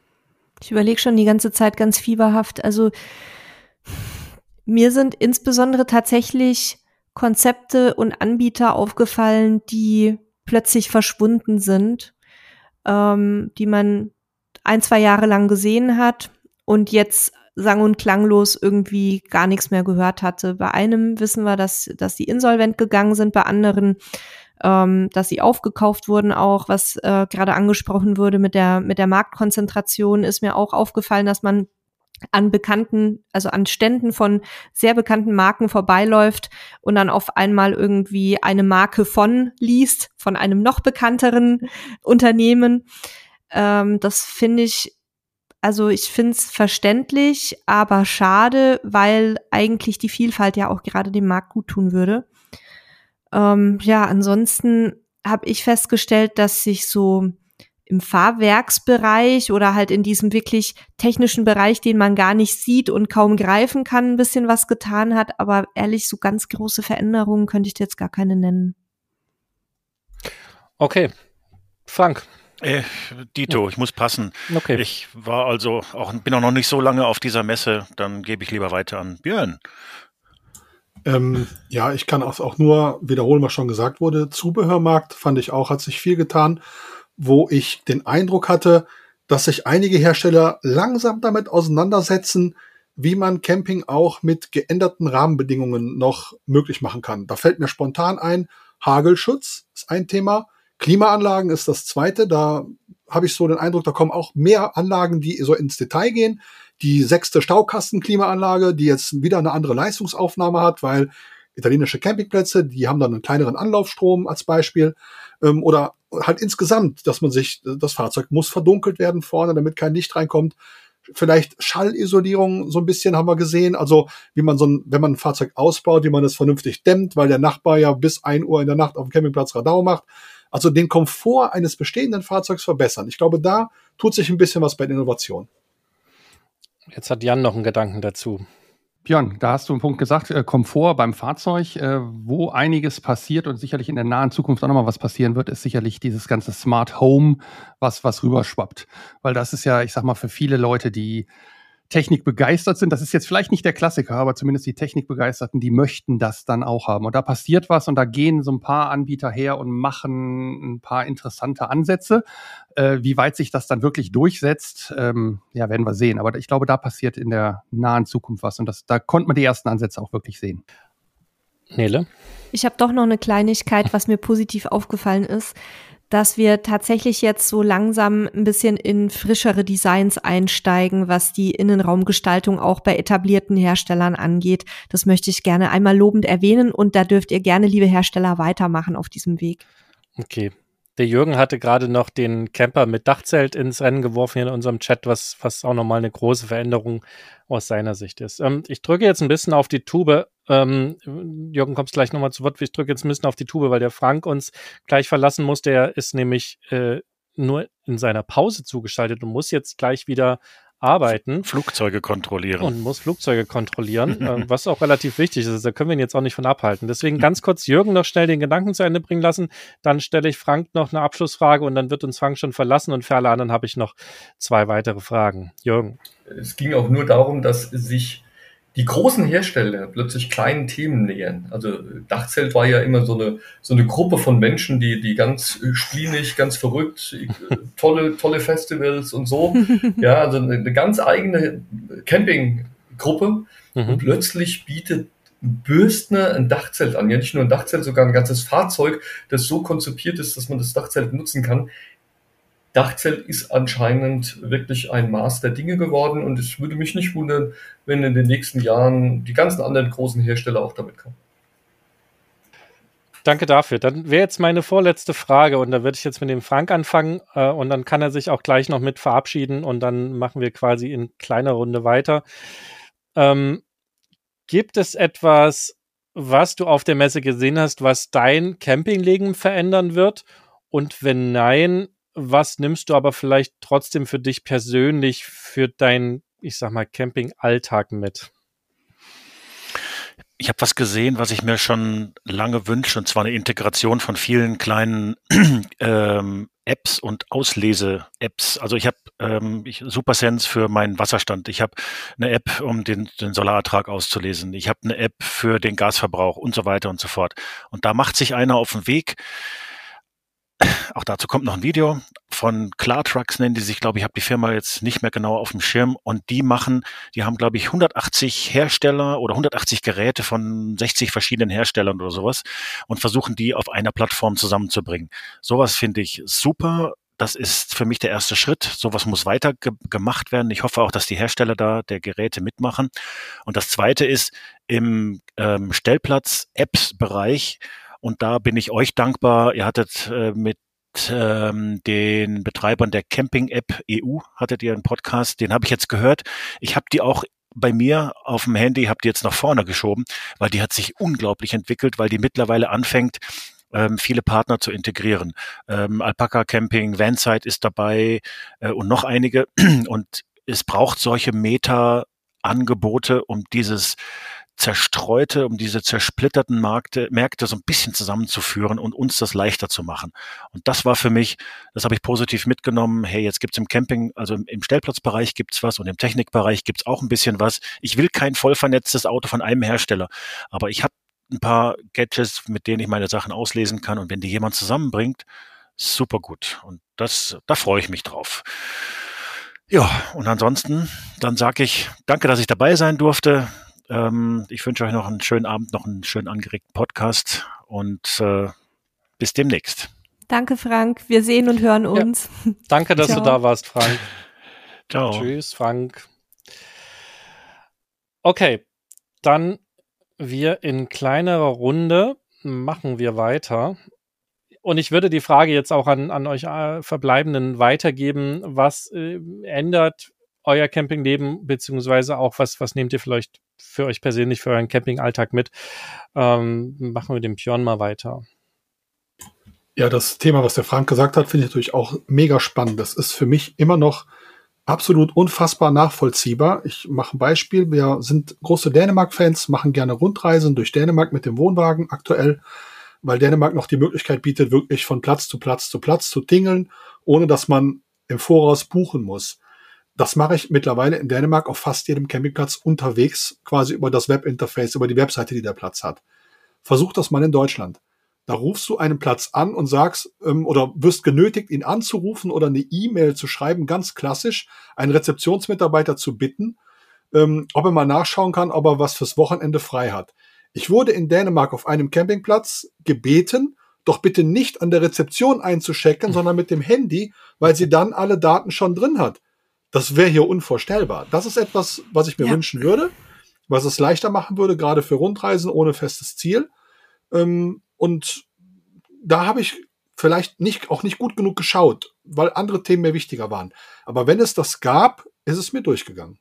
Ich überlege schon die ganze Zeit ganz fieberhaft. Also mir sind insbesondere tatsächlich Konzepte und Anbieter aufgefallen, die plötzlich verschwunden sind, ähm, die man ein, zwei Jahre lang gesehen hat und jetzt sang- und klanglos irgendwie gar nichts mehr gehört hatte. Bei einem wissen wir, dass, dass die insolvent gegangen sind, bei anderen, ähm, dass sie aufgekauft wurden auch, was äh, gerade angesprochen wurde mit der, mit der Marktkonzentration, ist mir auch aufgefallen, dass man an bekannten, also an Ständen von sehr bekannten Marken vorbeiläuft und dann auf einmal irgendwie eine Marke von liest, von einem noch bekannteren [LAUGHS] Unternehmen. Ähm, das finde ich also ich finde es verständlich, aber schade, weil eigentlich die Vielfalt ja auch gerade dem Markt gut tun würde. Ähm, ja, ansonsten habe ich festgestellt, dass sich so im Fahrwerksbereich oder halt in diesem wirklich technischen Bereich, den man gar nicht sieht und kaum greifen kann, ein bisschen was getan hat. Aber ehrlich, so ganz große Veränderungen könnte ich jetzt gar keine nennen. Okay. Frank, äh, Dito, ich muss passen. Okay. Ich war also auch, bin auch noch nicht so lange auf dieser Messe, dann gebe ich lieber weiter an Björn. Ähm, ja, ich kann auch, auch nur wiederholen, was schon gesagt wurde. Zubehörmarkt fand ich auch, hat sich viel getan, wo ich den Eindruck hatte, dass sich einige Hersteller langsam damit auseinandersetzen, wie man Camping auch mit geänderten Rahmenbedingungen noch möglich machen kann. Da fällt mir spontan ein, Hagelschutz ist ein Thema. Klimaanlagen ist das zweite. Da habe ich so den Eindruck, da kommen auch mehr Anlagen, die so ins Detail gehen. Die sechste Staukasten-Klimaanlage, die jetzt wieder eine andere Leistungsaufnahme hat, weil italienische Campingplätze, die haben dann einen kleineren Anlaufstrom als Beispiel. Ähm, oder halt insgesamt, dass man sich, das Fahrzeug muss verdunkelt werden vorne, damit kein Licht reinkommt. Vielleicht Schallisolierung so ein bisschen haben wir gesehen. Also wie man so ein, wenn man ein Fahrzeug ausbaut, wie man es vernünftig dämmt, weil der Nachbar ja bis ein Uhr in der Nacht auf dem Campingplatz Radau macht. Also den Komfort eines bestehenden Fahrzeugs verbessern. Ich glaube, da tut sich ein bisschen was bei der Innovation. Jetzt hat Jan noch einen Gedanken dazu. Björn, da hast du einen Punkt gesagt, äh, Komfort beim Fahrzeug, äh, wo einiges passiert und sicherlich in der nahen Zukunft auch nochmal was passieren wird, ist sicherlich dieses ganze Smart Home, was, was rüberschwappt. Weil das ist ja, ich sag mal, für viele Leute, die Technik begeistert sind. Das ist jetzt vielleicht nicht der Klassiker, aber zumindest die Technikbegeisterten, die möchten das dann auch haben. Und da passiert was und da gehen so ein paar Anbieter her und machen ein paar interessante Ansätze. Äh, wie weit sich das dann wirklich durchsetzt, ähm, ja, werden wir sehen. Aber ich glaube, da passiert in der nahen Zukunft was und das, da konnte man die ersten Ansätze auch wirklich sehen. Nele? Ich habe doch noch eine Kleinigkeit, was mir positiv aufgefallen ist dass wir tatsächlich jetzt so langsam ein bisschen in frischere Designs einsteigen, was die Innenraumgestaltung auch bei etablierten Herstellern angeht. Das möchte ich gerne einmal lobend erwähnen und da dürft ihr gerne, liebe Hersteller, weitermachen auf diesem Weg. Okay. Der Jürgen hatte gerade noch den Camper mit Dachzelt ins Rennen geworfen hier in unserem Chat, was, was auch nochmal eine große Veränderung aus seiner Sicht ist. Ähm, ich drücke jetzt ein bisschen auf die Tube. Ähm, Jürgen, kommst gleich nochmal zu Wort. Ich drücke jetzt ein bisschen auf die Tube, weil der Frank uns gleich verlassen muss. Der ist nämlich äh, nur in seiner Pause zugeschaltet und muss jetzt gleich wieder arbeiten. Flugzeuge kontrollieren. Und muss Flugzeuge kontrollieren, [LAUGHS] äh, was auch relativ wichtig ist. Da können wir ihn jetzt auch nicht von abhalten. Deswegen ganz kurz Jürgen noch schnell den Gedanken zu Ende bringen lassen. Dann stelle ich Frank noch eine Abschlussfrage und dann wird uns Frank schon verlassen. Und für alle anderen habe ich noch zwei weitere Fragen. Jürgen. Es ging auch nur darum, dass sich die großen Hersteller plötzlich kleinen Themen nähern. Also Dachzelt war ja immer so eine, so eine Gruppe von Menschen, die, die ganz splienig, ganz verrückt, tolle, tolle Festivals und so. [LAUGHS] Ja, also eine, eine ganz eigene Campinggruppe. Mhm. Und plötzlich bietet Bürstner ein Dachzelt an. Ja, nicht nur ein Dachzelt, sogar ein ganzes Fahrzeug, das so konzipiert ist, dass man das Dachzelt nutzen kann. Dachzelt ist anscheinend wirklich ein Maß der Dinge geworden und es würde mich nicht wundern, wenn in den nächsten Jahren die ganzen anderen großen Hersteller auch damit kommen. Danke dafür. Dann wäre jetzt meine vorletzte Frage und da würde ich jetzt mit dem Frank anfangen äh, und dann kann er sich auch gleich noch mit verabschieden und dann machen wir quasi in kleiner Runde weiter. Ähm, gibt es etwas, was du auf der Messe gesehen hast, was dein Campingleben verändern wird? Und wenn nein, was nimmst du aber vielleicht trotzdem für dich persönlich für deinen, ich sag mal, Camping-Alltag mit? Ich habe was gesehen, was ich mir schon lange wünsche, und zwar eine Integration von vielen kleinen [CLEARS THROAT] ähm, Apps und Auslese-Apps. Also ich habe ähm, Supersense für meinen Wasserstand. Ich habe eine App, um den, den Solarertrag auszulesen. Ich habe eine App für den Gasverbrauch und so weiter und so fort. Und da macht sich einer auf den Weg, auch dazu kommt noch ein Video von Klar Trucks nennen die sich, glaube ich, habe die Firma jetzt nicht mehr genau auf dem Schirm und die machen, die haben, glaube ich, 180 Hersteller oder 180 Geräte von 60 verschiedenen Herstellern oder sowas und versuchen die auf einer Plattform zusammenzubringen. Sowas finde ich super. Das ist für mich der erste Schritt. Sowas muss weiter ge gemacht werden. Ich hoffe auch, dass die Hersteller da der Geräte mitmachen. Und das zweite ist im ähm, Stellplatz-Apps-Bereich und da bin ich euch dankbar. Ihr hattet äh, mit ähm, den Betreibern der Camping-App EU, hattet ihr einen Podcast, den habe ich jetzt gehört. Ich habe die auch bei mir auf dem Handy, habe die jetzt nach vorne geschoben, weil die hat sich unglaublich entwickelt, weil die mittlerweile anfängt, ähm, viele Partner zu integrieren. Ähm, Alpaca Camping, Vansite ist dabei äh, und noch einige. Und es braucht solche Meta-Angebote, um dieses zerstreute, um diese zersplitterten Märkte, Märkte so ein bisschen zusammenzuführen und uns das leichter zu machen. Und das war für mich, das habe ich positiv mitgenommen. Hey, jetzt gibt's im Camping, also im Stellplatzbereich gibt's was und im Technikbereich gibt's auch ein bisschen was. Ich will kein voll vernetztes Auto von einem Hersteller, aber ich habe ein paar Gadgets, mit denen ich meine Sachen auslesen kann. Und wenn die jemand zusammenbringt, super gut. Und das, da freue ich mich drauf. Ja, und ansonsten, dann sage ich, danke, dass ich dabei sein durfte. Ähm, ich wünsche euch noch einen schönen Abend, noch einen schönen angeregten Podcast und äh, bis demnächst. Danke, Frank. Wir sehen und hören uns. Ja. Danke, dass du da warst, Frank. [LAUGHS] Ciao. Tschüss, Frank. Okay, dann wir in kleinerer Runde machen wir weiter. Und ich würde die Frage jetzt auch an, an euch äh, Verbleibenden weitergeben. Was äh, ändert euer Campingleben, beziehungsweise auch was, was nehmt ihr vielleicht für euch persönlich, für euren Campingalltag mit? Ähm, machen wir den Björn mal weiter. Ja, das Thema, was der Frank gesagt hat, finde ich natürlich auch mega spannend. Das ist für mich immer noch absolut unfassbar nachvollziehbar. Ich mache ein Beispiel. Wir sind große Dänemark-Fans, machen gerne Rundreisen durch Dänemark mit dem Wohnwagen aktuell, weil Dänemark noch die Möglichkeit bietet, wirklich von Platz zu Platz zu Platz zu tingeln, ohne dass man im Voraus buchen muss. Das mache ich mittlerweile in Dänemark auf fast jedem Campingplatz unterwegs, quasi über das Webinterface, über die Webseite, die der Platz hat. Versuch das mal in Deutschland. Da rufst du einen Platz an und sagst ähm, oder wirst genötigt, ihn anzurufen oder eine E-Mail zu schreiben, ganz klassisch, einen Rezeptionsmitarbeiter zu bitten, ähm, ob er mal nachschauen kann, ob er was fürs Wochenende frei hat. Ich wurde in Dänemark auf einem Campingplatz gebeten, doch bitte nicht an der Rezeption einzuschecken, sondern mit dem Handy, weil sie dann alle Daten schon drin hat. Das wäre hier unvorstellbar. Das ist etwas, was ich mir ja. wünschen würde, was es leichter machen würde, gerade für Rundreisen ohne festes Ziel. Ähm, und da habe ich vielleicht nicht, auch nicht gut genug geschaut, weil andere Themen mir wichtiger waren. Aber wenn es das gab, ist es mir durchgegangen.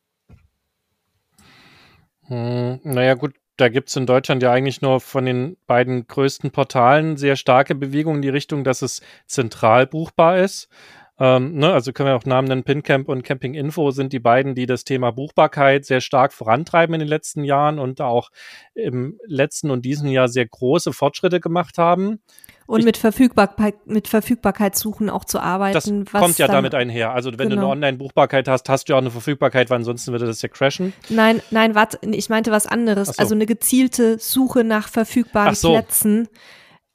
Hm, naja, gut, da gibt es in Deutschland ja eigentlich nur von den beiden größten Portalen sehr starke Bewegungen in die Richtung, dass es zentral buchbar ist. Ähm, ne, also können wir auch Namen nennen, PinCamp und Camping Info sind die beiden, die das Thema Buchbarkeit sehr stark vorantreiben in den letzten Jahren und auch im letzten und diesem Jahr sehr große Fortschritte gemacht haben. Und ich, mit, Verfügbarkeit, mit Verfügbarkeitssuchen auch zu arbeiten. Das kommt ja damit einher. Also wenn genau. du eine. Online-Buchbarkeit hast, hast du auch eine Verfügbarkeit, weil ansonsten würde das ja crashen. Nein, nein, warte, ich meinte was anderes. So. Also eine gezielte Suche nach verfügbaren so. Plätzen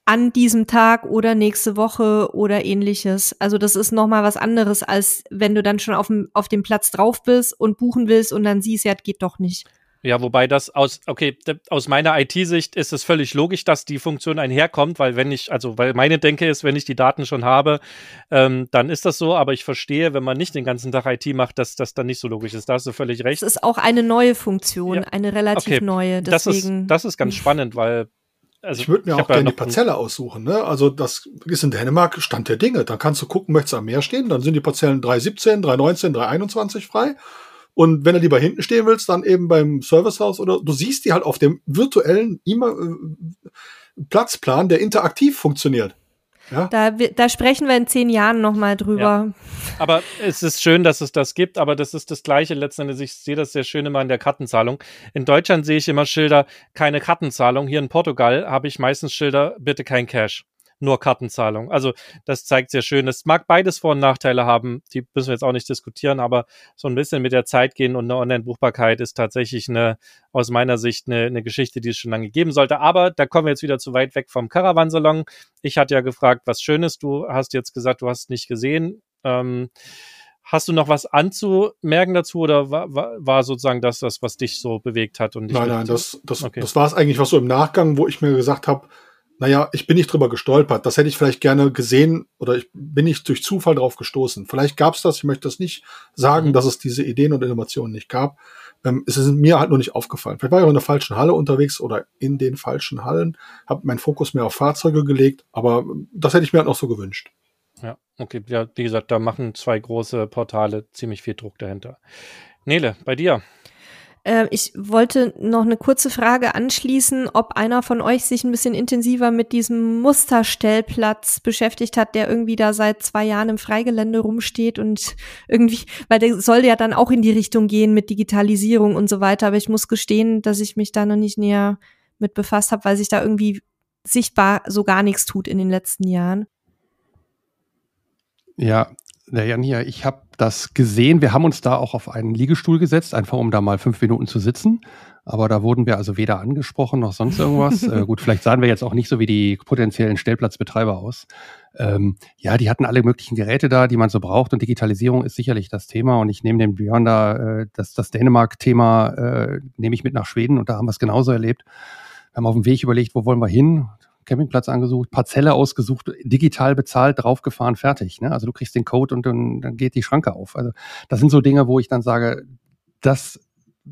an diesem Tag oder nächste Woche oder ähnliches. Also das ist nochmal was anderes, als wenn du dann schon auf dem, auf dem Platz drauf bist und buchen willst und dann siehst, ja, geht doch nicht. Ja, wobei das aus, okay, aus meiner IT-Sicht ist es völlig logisch, dass die Funktion einherkommt, weil wenn ich, also weil meine Denke ist, wenn ich die Daten schon habe, ähm, dann ist das so, aber ich verstehe, wenn man nicht den ganzen Tag IT macht, dass das dann nicht so logisch ist. Da hast du völlig recht. Es ist auch eine neue Funktion, ja. eine relativ okay. neue. Deswegen. Das ist, das ist ganz [LAUGHS] spannend, weil also, ich würde mir auch gerne die Parzelle aussuchen. Ne? Also das ist in Dänemark Stand der Dinge. Dann kannst du gucken, möchtest du am Meer stehen, dann sind die Parzellen 317, 319, 321 frei. Und wenn du lieber hinten stehen willst, dann eben beim Servicehaus oder du siehst die halt auf dem virtuellen äh, Platzplan, der interaktiv funktioniert. Ja? Da, da sprechen wir in zehn Jahren nochmal drüber. Ja. Aber es ist schön, dass es das gibt, aber das ist das Gleiche letztendlich. Ich sehe das sehr schön immer in der Kartenzahlung. In Deutschland sehe ich immer Schilder, keine Kartenzahlung. Hier in Portugal habe ich meistens Schilder, bitte kein Cash nur Kartenzahlung. Also das zeigt sehr schön. Es mag beides Vor- und Nachteile haben, die müssen wir jetzt auch nicht diskutieren, aber so ein bisschen mit der Zeit gehen und eine Online-Buchbarkeit ist tatsächlich eine, aus meiner Sicht eine, eine Geschichte, die es schon lange geben sollte. Aber da kommen wir jetzt wieder zu weit weg vom Caravansalon. Ich hatte ja gefragt, was Schönes. Du hast jetzt gesagt, du hast nicht gesehen. Ähm, Hast du noch was anzumerken dazu oder war, war, war sozusagen das, das, was dich so bewegt hat? Und nein, nein, das, das, okay. das war es eigentlich, was so im Nachgang, wo ich mir gesagt habe, naja, ich bin nicht drüber gestolpert. Das hätte ich vielleicht gerne gesehen oder ich bin nicht durch Zufall drauf gestoßen. Vielleicht gab es das, ich möchte das nicht sagen, mhm. dass es diese Ideen und Innovationen nicht gab. Ähm, es ist mir halt nur nicht aufgefallen. Vielleicht war ich auch in der falschen Halle unterwegs oder in den falschen Hallen, habe meinen Fokus mehr auf Fahrzeuge gelegt, aber das hätte ich mir halt noch so gewünscht. Ja, okay, ja, wie gesagt, da machen zwei große Portale ziemlich viel Druck dahinter. Nele, bei dir. Äh, ich wollte noch eine kurze Frage anschließen, ob einer von euch sich ein bisschen intensiver mit diesem Musterstellplatz beschäftigt hat, der irgendwie da seit zwei Jahren im Freigelände rumsteht und irgendwie, weil der soll ja dann auch in die Richtung gehen mit Digitalisierung und so weiter. Aber ich muss gestehen, dass ich mich da noch nicht näher mit befasst habe, weil sich da irgendwie sichtbar so gar nichts tut in den letzten Jahren. Ja, der Jan hier, ich habe das gesehen. Wir haben uns da auch auf einen Liegestuhl gesetzt, einfach um da mal fünf Minuten zu sitzen. Aber da wurden wir also weder angesprochen noch sonst irgendwas. [LAUGHS] äh, gut, vielleicht sahen wir jetzt auch nicht so wie die potenziellen Stellplatzbetreiber aus. Ähm, ja, die hatten alle möglichen Geräte da, die man so braucht. Und Digitalisierung ist sicherlich das Thema. Und ich nehme dem Björn da äh, das, das Dänemark-Thema, äh, nehme ich mit nach Schweden und da haben wir es genauso erlebt. Wir haben auf dem Weg überlegt, wo wollen wir hin? Campingplatz angesucht, Parzelle ausgesucht, digital bezahlt, draufgefahren, fertig. Ne? Also du kriegst den Code und dann, dann geht die Schranke auf. Also das sind so Dinge, wo ich dann sage, das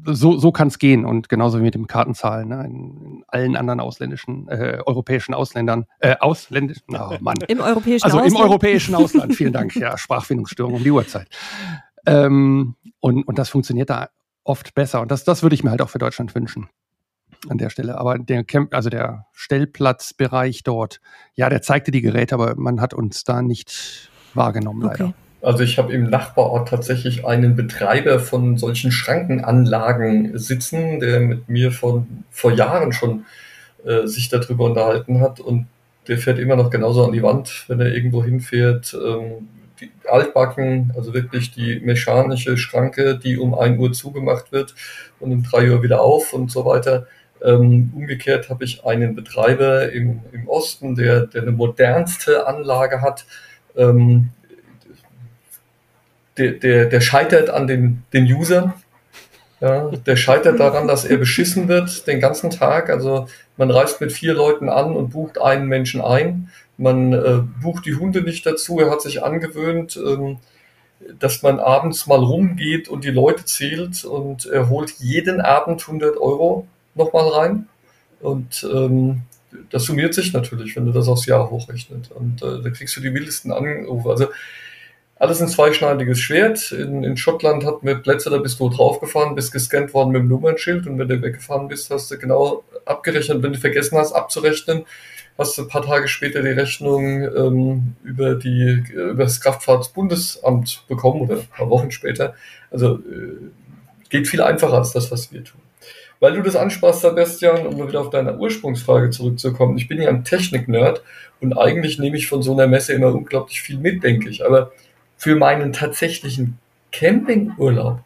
so, so kann es gehen und genauso wie mit dem Kartenzahlen ne? in, allen anderen ausländischen, äh, europäischen Ausländern, äh, ausländischen, oh Mann. Im europäischen Also Ausland. im europäischen Ausland, vielen Dank, ja, Sprachfindungsstörung um die Uhrzeit. Ähm, und, und das funktioniert da oft besser und das, das würde ich mir halt auch für Deutschland wünschen an der Stelle. Aber der Camp, also der Stellplatzbereich dort, ja, der zeigte die Geräte, aber man hat uns da nicht wahrgenommen, leider. Okay. Also ich habe im Nachbarort tatsächlich einen Betreiber von solchen Schrankenanlagen sitzen, der mit mir von, vor Jahren schon äh, sich darüber unterhalten hat und der fährt immer noch genauso an die Wand, wenn er irgendwo hinfährt. Ähm, die Altbacken, also wirklich die mechanische Schranke, die um 1 Uhr zugemacht wird und um 3 Uhr wieder auf und so weiter. Ähm, umgekehrt habe ich einen Betreiber im, im Osten, der, der eine modernste Anlage hat. Ähm, der, der, der scheitert an den, den Usern. Ja, der scheitert daran, dass er beschissen wird den ganzen Tag. Also man reist mit vier Leuten an und bucht einen Menschen ein. Man äh, bucht die Hunde nicht dazu. Er hat sich angewöhnt, ähm, dass man abends mal rumgeht und die Leute zählt und er holt jeden Abend 100 Euro nochmal rein. Und ähm, das summiert sich natürlich, wenn du das aufs Jahr hochrechnet. Und äh, da kriegst du die wildesten Anrufe. Also alles ein zweischneidiges Schwert. In, in Schottland hatten wir Plätze, da bist du draufgefahren, bist gescannt worden mit dem Nummernschild und wenn du weggefahren bist, hast du genau abgerechnet. Wenn du vergessen hast abzurechnen, hast du ein paar Tage später die Rechnung ähm, über, die, über das Kraftfahrtsbundesamt bekommen oder ein paar Wochen später. Also äh, geht viel einfacher als das, was wir tun. Weil du das ansprachst, Sebastian, um wieder auf deine Ursprungsfrage zurückzukommen. Ich bin ja ein Technik-Nerd und eigentlich nehme ich von so einer Messe immer unglaublich viel mit, denke ich. Aber für meinen tatsächlichen Campingurlaub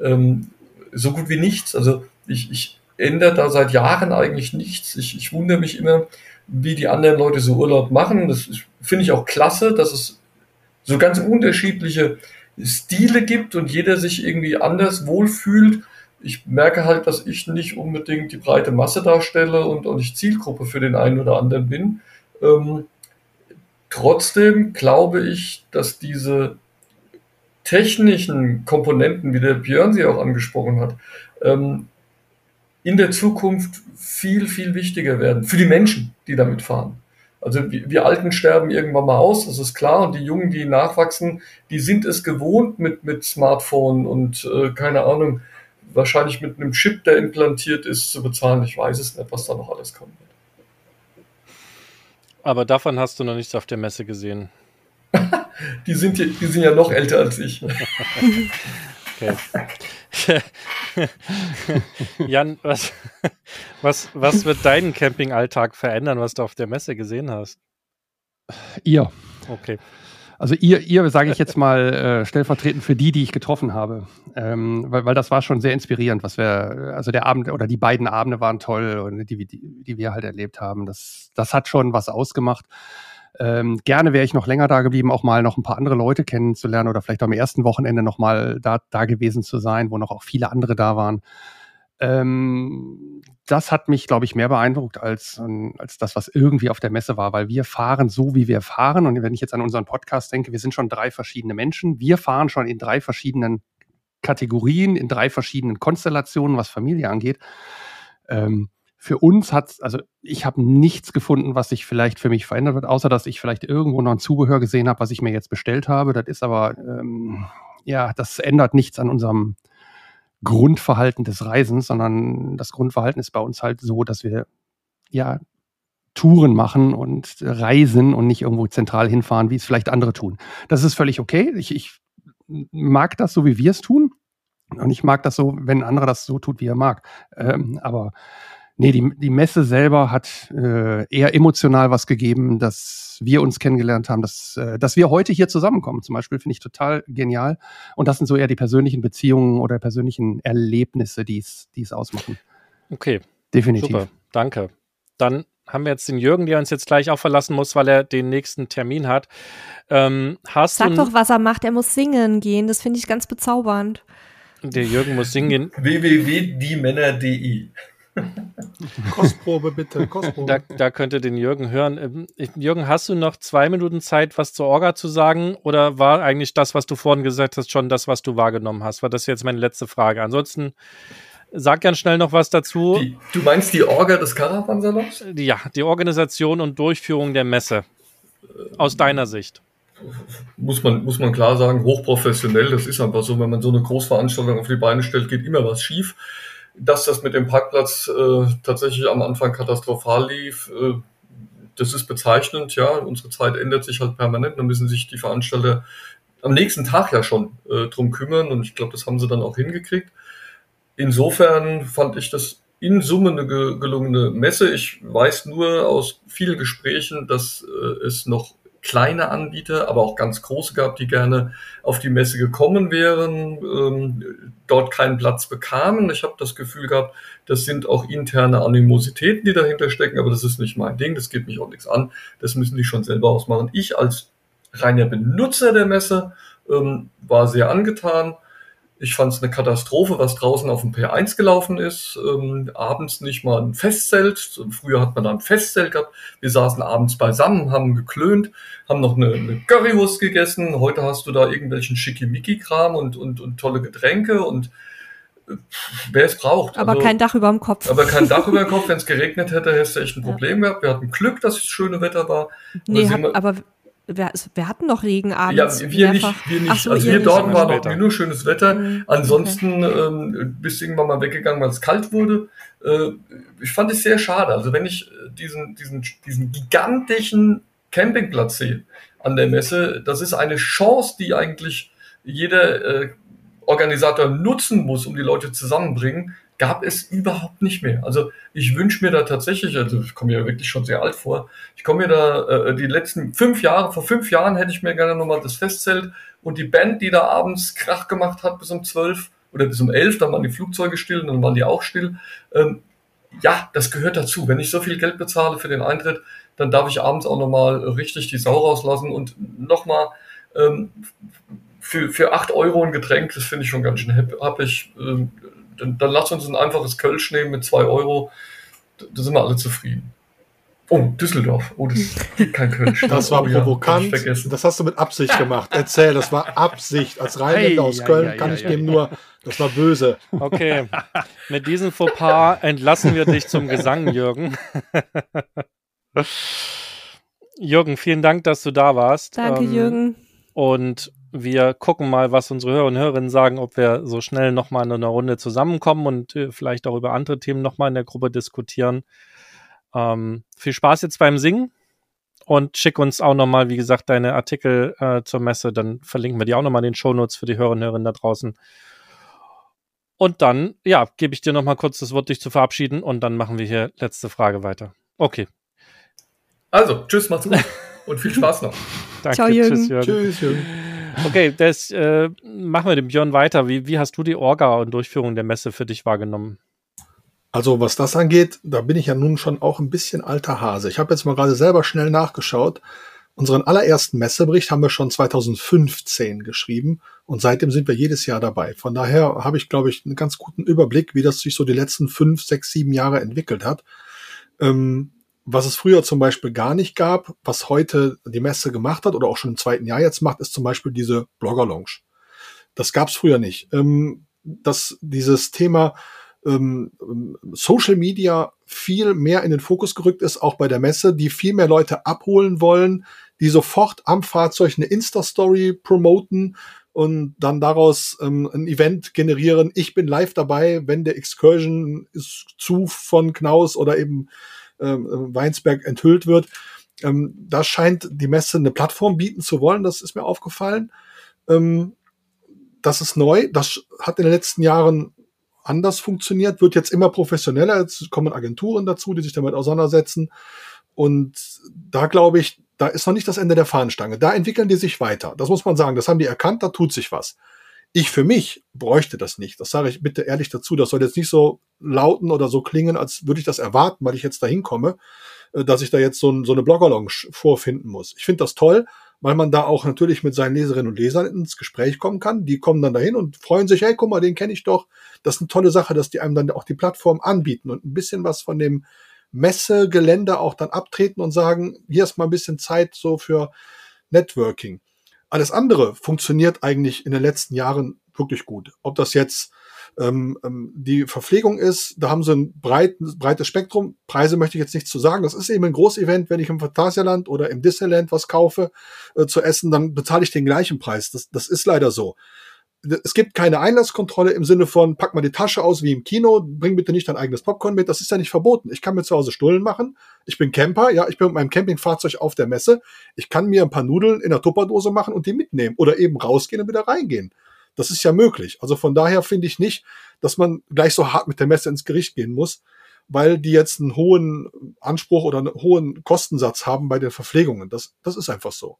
ähm, so gut wie nichts. Also ich, ich ändere da seit Jahren eigentlich nichts. Ich, ich wundere mich immer, wie die anderen Leute so Urlaub machen. Das finde ich auch klasse, dass es so ganz unterschiedliche Stile gibt und jeder sich irgendwie anders wohlfühlt. Ich merke halt, dass ich nicht unbedingt die breite Masse darstelle und auch nicht Zielgruppe für den einen oder anderen bin. Ähm, trotzdem glaube ich, dass diese technischen Komponenten, wie der Björn sie auch angesprochen hat, ähm, in der Zukunft viel, viel wichtiger werden für die Menschen, die damit fahren. Also wir Alten sterben irgendwann mal aus, das ist klar. Und die Jungen, die nachwachsen, die sind es gewohnt mit, mit Smartphone und äh, keine Ahnung, wahrscheinlich mit einem Chip, der implantiert ist, zu bezahlen. Ich weiß es nicht, was da noch alles kommen wird. Aber davon hast du noch nichts auf der Messe gesehen. [LAUGHS] die, sind, die sind ja noch älter als ich. okay. [LAUGHS] Jan, was, was, was wird deinen Campingalltag verändern, was du auf der Messe gesehen hast? Ihr. Okay. Also ihr, ihr sage ich jetzt mal äh, stellvertretend für die, die ich getroffen habe, ähm, weil, weil das war schon sehr inspirierend, was wir, also der Abend oder die beiden Abende waren toll und die, die, die wir halt erlebt haben. Das, das hat schon was ausgemacht. Ähm, gerne wäre ich noch länger da geblieben, auch mal noch ein paar andere Leute kennenzulernen oder vielleicht am ersten Wochenende noch mal da, da gewesen zu sein, wo noch auch viele andere da waren. Ähm, das hat mich, glaube ich, mehr beeindruckt als, als das, was irgendwie auf der Messe war, weil wir fahren so, wie wir fahren. Und wenn ich jetzt an unseren Podcast denke, wir sind schon drei verschiedene Menschen. Wir fahren schon in drei verschiedenen Kategorien, in drei verschiedenen Konstellationen, was Familie angeht. Ähm, für uns hat, also ich habe nichts gefunden, was sich vielleicht für mich verändert wird, außer dass ich vielleicht irgendwo noch ein Zubehör gesehen habe, was ich mir jetzt bestellt habe. Das ist aber, ähm, ja, das ändert nichts an unserem Grundverhalten des Reisens, sondern das Grundverhalten ist bei uns halt so, dass wir ja Touren machen und reisen und nicht irgendwo zentral hinfahren, wie es vielleicht andere tun. Das ist völlig okay. Ich, ich mag das so, wie wir es tun. Und ich mag das so, wenn ein anderer das so tut, wie er mag. Ähm, aber Nee, die, die Messe selber hat äh, eher emotional was gegeben, dass wir uns kennengelernt haben, dass, äh, dass wir heute hier zusammenkommen. Zum Beispiel finde ich total genial. Und das sind so eher die persönlichen Beziehungen oder persönlichen Erlebnisse, die es ausmachen. Okay. Definitiv. Super, danke. Dann haben wir jetzt den Jürgen, der uns jetzt gleich auch verlassen muss, weil er den nächsten Termin hat. Ähm, hast Sag doch, was er macht. Er muss singen gehen. Das finde ich ganz bezaubernd. Der Jürgen muss singen. www.diemänner.de [LAUGHS] Kostprobe bitte, Kostprobe. Da, da könnte den Jürgen hören. Ähm, Jürgen, hast du noch zwei Minuten Zeit, was zur Orga zu sagen? Oder war eigentlich das, was du vorhin gesagt hast, schon das, was du wahrgenommen hast? War das jetzt meine letzte Frage? Ansonsten sag ganz schnell noch was dazu. Die, du meinst die Orga des Caravansalons? Ja, die Organisation und Durchführung der Messe. Aus deiner Sicht muss man, muss man klar sagen, hochprofessionell. Das ist einfach so, wenn man so eine Großveranstaltung auf die Beine stellt, geht immer was schief. Dass das mit dem Parkplatz äh, tatsächlich am Anfang katastrophal lief, äh, das ist bezeichnend, ja. Unsere Zeit ändert sich halt permanent. Da müssen sich die Veranstalter am nächsten Tag ja schon äh, drum kümmern und ich glaube, das haben sie dann auch hingekriegt. Insofern fand ich das in Summe eine gelungene Messe. Ich weiß nur aus vielen Gesprächen, dass äh, es noch kleine Anbieter, aber auch ganz große gab, die gerne auf die Messe gekommen wären, ähm, dort keinen Platz bekamen. Ich habe das Gefühl gehabt, das sind auch interne Animositäten, die dahinter stecken, aber das ist nicht mein Ding, das geht mich auch nichts an. Das müssen die schon selber ausmachen. Ich als reiner Benutzer der Messe ähm, war sehr angetan. Ich fand es eine Katastrophe, was draußen auf dem P1 gelaufen ist. Ähm, abends nicht mal ein Festzelt. Früher hat man da ein Festzelt gehabt. Wir saßen abends beisammen, haben geklönt, haben noch eine, eine Currywurst gegessen. Heute hast du da irgendwelchen Schickimicki-Kram und, und, und tolle Getränke und wer es braucht. Aber also, kein Dach über dem Kopf. Aber kein Dach über dem [LAUGHS] Kopf. Wenn es geregnet hätte, hättest du echt ein Problem ja. gehabt. Wir hatten Glück, dass es schöne Wetter war. Nee, hab, aber wir, wir, hatten noch Regen abends. Ja, wir nicht. Wir nicht. So, also wir dort war noch nur schönes Wetter. Mhm, Ansonsten okay. ähm, bist du irgendwann mal weggegangen, weil es kalt wurde. Äh, ich fand es sehr schade. Also wenn ich äh, diesen, diesen, diesen gigantischen Campingplatz sehe an der Messe, das ist eine Chance, die eigentlich jeder äh, Organisator nutzen muss, um die Leute zusammenbringen gab es überhaupt nicht mehr. Also ich wünsche mir da tatsächlich, also ich komme mir wirklich schon sehr alt vor, ich komme mir da äh, die letzten fünf Jahre, vor fünf Jahren hätte ich mir gerne nochmal das Festzelt und die Band, die da abends Krach gemacht hat bis um zwölf oder bis um elf, dann waren die Flugzeuge still und dann waren die auch still. Ähm, ja, das gehört dazu. Wenn ich so viel Geld bezahle für den Eintritt, dann darf ich abends auch nochmal richtig die Sau rauslassen und nochmal ähm, für, für acht Euro ein Getränk, das finde ich schon ganz schön happig. Ähm, dann, dann lass uns ein einfaches Kölsch nehmen mit zwei Euro. Da sind wir alle zufrieden. Oh, Düsseldorf. Oh, das ist kein Kölsch. [LAUGHS] Das war oh, provokant. Ja, das hast du mit Absicht gemacht. Erzähl, das war Absicht. Als Rheinländer aus Köln ja, kann ja, ich dem nur, das war böse. Okay, mit diesem Fauxpas entlassen wir dich zum Gesang, Jürgen. [LAUGHS] Jürgen, vielen Dank, dass du da warst. Danke, ähm, Jürgen. Und wir gucken mal, was unsere Hörer und Hörerinnen sagen, ob wir so schnell nochmal in einer Runde zusammenkommen und äh, vielleicht auch über andere Themen nochmal in der Gruppe diskutieren. Ähm, viel Spaß jetzt beim Singen und schick uns auch nochmal, wie gesagt, deine Artikel äh, zur Messe. Dann verlinken wir die auch nochmal in den Shownotes für die Hörer und Hörerinnen da draußen. Und dann, ja, gebe ich dir nochmal kurz das Wort, dich zu verabschieden und dann machen wir hier letzte Frage weiter. Okay. Also, tschüss, macht's gut [LAUGHS] und viel Spaß noch. Danke, Ciao, Jürgen. tschüss, Jürgen. Tschüss, Jürgen. Okay, das äh, machen wir dem Björn weiter. Wie, wie hast du die Orga und Durchführung der Messe für dich wahrgenommen? Also was das angeht, da bin ich ja nun schon auch ein bisschen alter Hase. Ich habe jetzt mal gerade selber schnell nachgeschaut. Unseren allerersten Messebericht haben wir schon 2015 geschrieben und seitdem sind wir jedes Jahr dabei. Von daher habe ich, glaube ich, einen ganz guten Überblick, wie das sich so die letzten fünf, sechs, sieben Jahre entwickelt hat. Ähm, was es früher zum Beispiel gar nicht gab, was heute die Messe gemacht hat oder auch schon im zweiten Jahr jetzt macht, ist zum Beispiel diese Blogger Lounge. Das gab es früher nicht. Ähm, dass dieses Thema ähm, Social Media viel mehr in den Fokus gerückt ist, auch bei der Messe, die viel mehr Leute abholen wollen, die sofort am Fahrzeug eine Insta-Story promoten und dann daraus ähm, ein Event generieren. Ich bin live dabei, wenn der Excursion ist zu von Knaus oder eben Weinsberg enthüllt wird. Ähm, da scheint die Messe eine Plattform bieten zu wollen, das ist mir aufgefallen. Ähm, das ist neu, das hat in den letzten Jahren anders funktioniert, wird jetzt immer professioneller, jetzt kommen Agenturen dazu, die sich damit auseinandersetzen. Und da glaube ich, da ist noch nicht das Ende der Fahnenstange. Da entwickeln die sich weiter. Das muss man sagen. Das haben die erkannt, da tut sich was. Ich für mich bräuchte das nicht. Das sage ich bitte ehrlich dazu. Das soll jetzt nicht so lauten oder so klingen, als würde ich das erwarten, weil ich jetzt dahin komme, äh, dass ich da jetzt so, ein, so eine Blogger-Lounge vorfinden muss. Ich finde das toll, weil man da auch natürlich mit seinen Leserinnen und Lesern ins Gespräch kommen kann. Die kommen dann dahin und freuen sich, hey, guck mal, den kenne ich doch. Das ist eine tolle Sache, dass die einem dann auch die Plattform anbieten und ein bisschen was von dem Messegelände auch dann abtreten und sagen, hier ist mal ein bisschen Zeit so für Networking. Alles andere funktioniert eigentlich in den letzten Jahren wirklich gut. Ob das jetzt ähm, ähm, die Verpflegung ist, da haben sie ein breit, breites Spektrum. Preise möchte ich jetzt nicht zu sagen. Das ist eben ein Großevent. Wenn ich im Phantasialand oder im Disneyland was kaufe äh, zu essen, dann bezahle ich den gleichen Preis. Das, das ist leider so es gibt keine Einlasskontrolle im Sinne von, pack mal die Tasche aus wie im Kino, bring bitte nicht dein eigenes Popcorn mit. Das ist ja nicht verboten. Ich kann mir zu Hause Stullen machen. Ich bin Camper, ja, ich bin mit meinem Campingfahrzeug auf der Messe. Ich kann mir ein paar Nudeln in der Tupperdose machen und die mitnehmen oder eben rausgehen und wieder reingehen. Das ist ja möglich. Also von daher finde ich nicht, dass man gleich so hart mit der Messe ins Gericht gehen muss, weil die jetzt einen hohen Anspruch oder einen hohen Kostensatz haben bei den Verpflegungen. Das, das ist einfach so.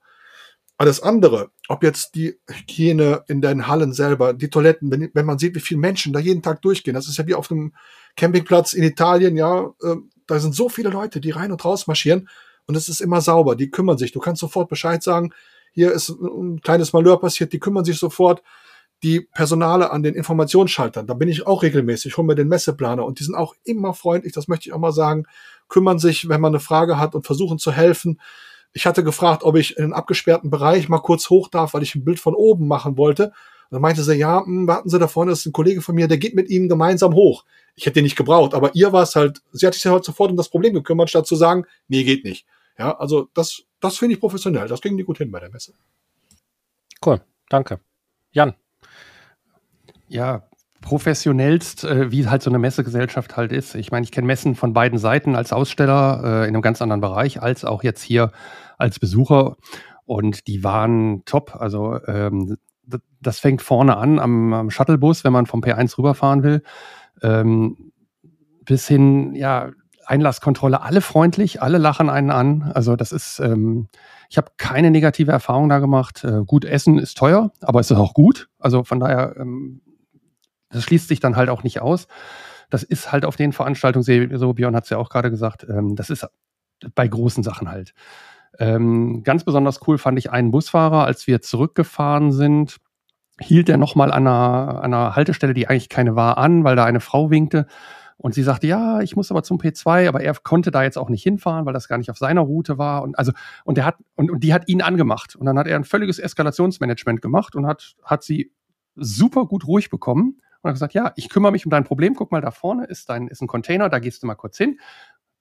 Alles andere, ob jetzt die Hygiene in den Hallen selber, die Toiletten, wenn, wenn man sieht, wie viele Menschen da jeden Tag durchgehen, das ist ja wie auf einem Campingplatz in Italien, ja, äh, da sind so viele Leute, die rein und raus marschieren und es ist immer sauber, die kümmern sich. Du kannst sofort Bescheid sagen, hier ist ein kleines Malheur passiert, die kümmern sich sofort. die Personale an den Informationsschaltern, da bin ich auch regelmäßig, hole mir den Messeplaner und die sind auch immer freundlich, das möchte ich auch mal sagen, kümmern sich, wenn man eine Frage hat und versuchen zu helfen. Ich hatte gefragt, ob ich in einen abgesperrten Bereich mal kurz hoch darf, weil ich ein Bild von oben machen wollte. Und dann meinte sie, ja, mh, hm, warten Sie, da vorne ist ein Kollege von mir, der geht mit Ihnen gemeinsam hoch. Ich hätte den nicht gebraucht, aber ihr war es halt, sie hat sich ja halt sofort um das Problem gekümmert, statt zu sagen, nee, geht nicht. Ja, also das, das finde ich professionell. Das ging die gut hin bei der Messe. Cool, danke. Jan. Ja, professionellst, äh, wie halt so eine Messegesellschaft halt ist. Ich meine, ich kenne Messen von beiden Seiten als Aussteller äh, in einem ganz anderen Bereich, als auch jetzt hier als Besucher. Und die waren top. Also ähm, das fängt vorne an am, am Shuttlebus, wenn man vom P1 rüberfahren will, ähm, bis hin, ja, Einlasskontrolle, alle freundlich, alle lachen einen an. Also das ist, ähm, ich habe keine negative Erfahrung da gemacht. Äh, gut, Essen ist teuer, aber es ist auch gut. Also von daher, ähm, das schließt sich dann halt auch nicht aus. Das ist halt auf den Veranstaltungen, so Björn hat es ja auch gerade gesagt, ähm, das ist bei großen Sachen halt. Ähm, ganz besonders cool fand ich einen Busfahrer, als wir zurückgefahren sind, hielt er nochmal an einer, einer Haltestelle, die eigentlich keine war, an, weil da eine Frau winkte. Und sie sagte, ja, ich muss aber zum P2, aber er konnte da jetzt auch nicht hinfahren, weil das gar nicht auf seiner Route war. Und also, und der hat, und, und die hat ihn angemacht. Und dann hat er ein völliges Eskalationsmanagement gemacht und hat, hat sie super gut ruhig bekommen und hat gesagt, ja, ich kümmere mich um dein Problem. Guck mal, da vorne ist dein, ist ein Container, da gehst du mal kurz hin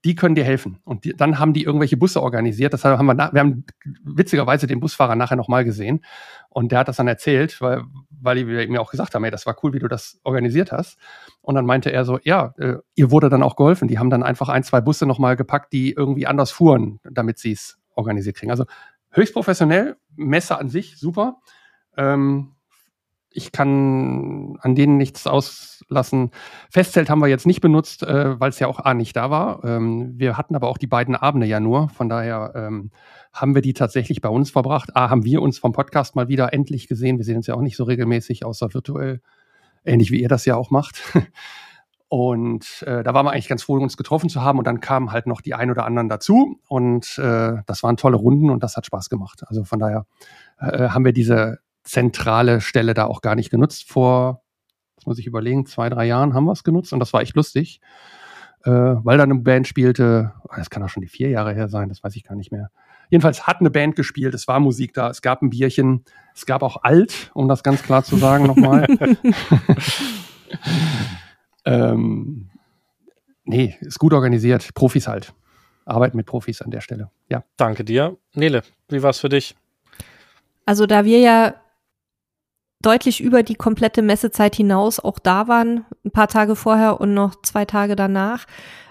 die können dir helfen. Und die, dann haben die irgendwelche Busse organisiert. Das haben wir, wir haben witzigerweise den Busfahrer nachher nochmal gesehen. Und der hat das dann erzählt, weil, weil wir mir auch gesagt haben, ey, das war cool, wie du das organisiert hast. Und dann meinte er so, ja, äh, ihr wurde dann auch geholfen. Die haben dann einfach ein, zwei Busse nochmal gepackt, die irgendwie anders fuhren, damit sie es organisiert kriegen. Also höchst professionell, Messe an sich, super. Ähm, ich kann an denen nichts auslassen. Festzelt haben wir jetzt nicht benutzt, äh, weil es ja auch A nicht da war. Ähm, wir hatten aber auch die beiden Abende ja nur. Von daher ähm, haben wir die tatsächlich bei uns verbracht. A, haben wir uns vom Podcast mal wieder endlich gesehen. Wir sehen uns ja auch nicht so regelmäßig, außer virtuell. Ähnlich wie ihr das ja auch macht. [LAUGHS] Und äh, da waren wir eigentlich ganz froh, uns getroffen zu haben. Und dann kamen halt noch die ein oder anderen dazu. Und äh, das waren tolle Runden und das hat Spaß gemacht. Also von daher äh, haben wir diese zentrale Stelle da auch gar nicht genutzt. Vor, das muss ich überlegen, zwei, drei Jahren haben wir es genutzt und das war echt lustig, äh, weil da eine Band spielte. Oh, das kann auch schon die vier Jahre her sein, das weiß ich gar nicht mehr. Jedenfalls hat eine Band gespielt, es war Musik da, es gab ein Bierchen, es gab auch Alt, um das ganz klar zu sagen nochmal. [LAUGHS] ähm, nee, ist gut organisiert, Profis halt. Arbeiten mit Profis an der Stelle. Ja. Danke dir. Nele, wie war es für dich? Also da wir ja deutlich über die komplette Messezeit hinaus auch da waren, ein paar Tage vorher und noch zwei Tage danach,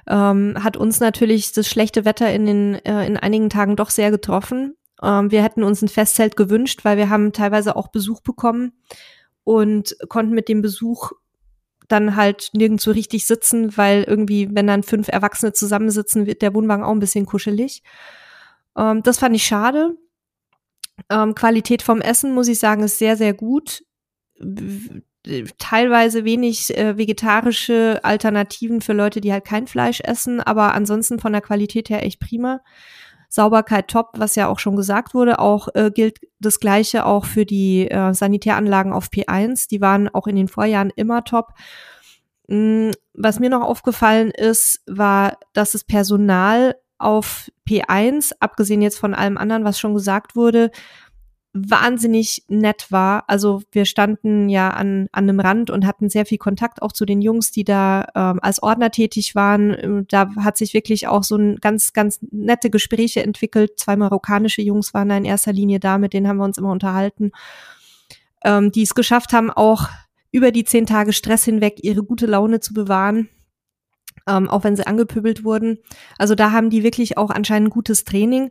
ähm, hat uns natürlich das schlechte Wetter in den äh, in einigen Tagen doch sehr getroffen. Ähm, wir hätten uns ein Festzelt gewünscht, weil wir haben teilweise auch Besuch bekommen und konnten mit dem Besuch dann halt nirgendwo richtig sitzen, weil irgendwie, wenn dann fünf Erwachsene zusammensitzen, wird der Wohnwagen auch ein bisschen kuschelig. Ähm, das fand ich schade. Ähm, Qualität vom Essen, muss ich sagen, ist sehr, sehr gut. Teilweise wenig äh, vegetarische Alternativen für Leute, die halt kein Fleisch essen, aber ansonsten von der Qualität her echt prima. Sauberkeit top, was ja auch schon gesagt wurde. Auch äh, gilt das Gleiche auch für die äh, Sanitäranlagen auf P1. Die waren auch in den Vorjahren immer top. Mm, was mir noch aufgefallen ist, war, dass das Personal auf P1, abgesehen jetzt von allem anderen, was schon gesagt wurde, wahnsinnig nett war. Also wir standen ja an, an einem Rand und hatten sehr viel Kontakt auch zu den Jungs, die da ähm, als Ordner tätig waren. Ähm, da hat sich wirklich auch so ein ganz, ganz nette Gespräche entwickelt. Zwei marokkanische Jungs waren da in erster Linie da, mit denen haben wir uns immer unterhalten, ähm, die es geschafft haben, auch über die zehn Tage Stress hinweg ihre gute Laune zu bewahren ähm, auch wenn sie angepöbelt wurden. Also da haben die wirklich auch anscheinend gutes Training.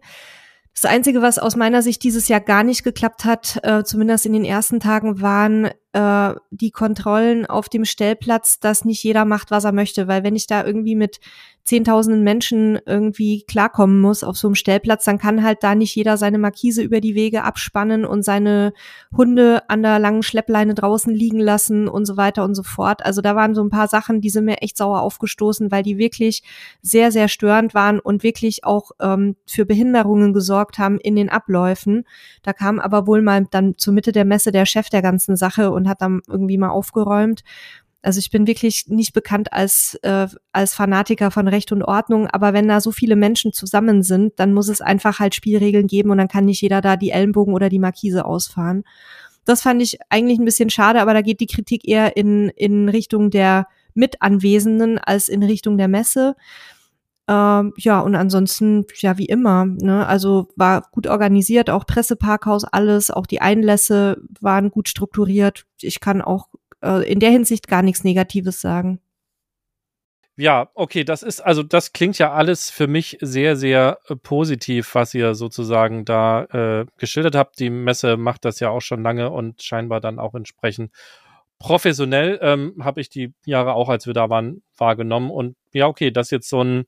Das Einzige, was aus meiner Sicht dieses Jahr gar nicht geklappt hat, äh, zumindest in den ersten Tagen, waren äh, die Kontrollen auf dem Stellplatz, dass nicht jeder macht, was er möchte. Weil wenn ich da irgendwie mit zehntausenden Menschen irgendwie klarkommen muss auf so einem Stellplatz, dann kann halt da nicht jeder seine Markise über die Wege abspannen und seine Hunde an der langen Schleppleine draußen liegen lassen und so weiter und so fort. Also da waren so ein paar Sachen, die sind mir echt sauer aufgestoßen, weil die wirklich sehr, sehr störend waren und wirklich auch ähm, für Behinderungen gesorgt haben in den Abläufen. Da kam aber wohl mal dann zur Mitte der Messe der Chef der ganzen Sache und hat dann irgendwie mal aufgeräumt. Also ich bin wirklich nicht bekannt als, äh, als Fanatiker von Recht und Ordnung, aber wenn da so viele Menschen zusammen sind, dann muss es einfach halt Spielregeln geben und dann kann nicht jeder da die Ellenbogen oder die Markise ausfahren. Das fand ich eigentlich ein bisschen schade, aber da geht die Kritik eher in, in Richtung der Mitanwesenden als in Richtung der Messe. Ähm, ja, und ansonsten, ja, wie immer, ne? Also war gut organisiert, auch Presseparkhaus, alles, auch die Einlässe waren gut strukturiert. Ich kann auch äh, in der Hinsicht gar nichts Negatives sagen. Ja, okay, das ist, also das klingt ja alles für mich sehr, sehr äh, positiv, was ihr sozusagen da äh, geschildert habt. Die Messe macht das ja auch schon lange und scheinbar dann auch entsprechend professionell, ähm, habe ich die Jahre auch, als wir da waren, wahrgenommen. Und ja, okay, das jetzt so ein,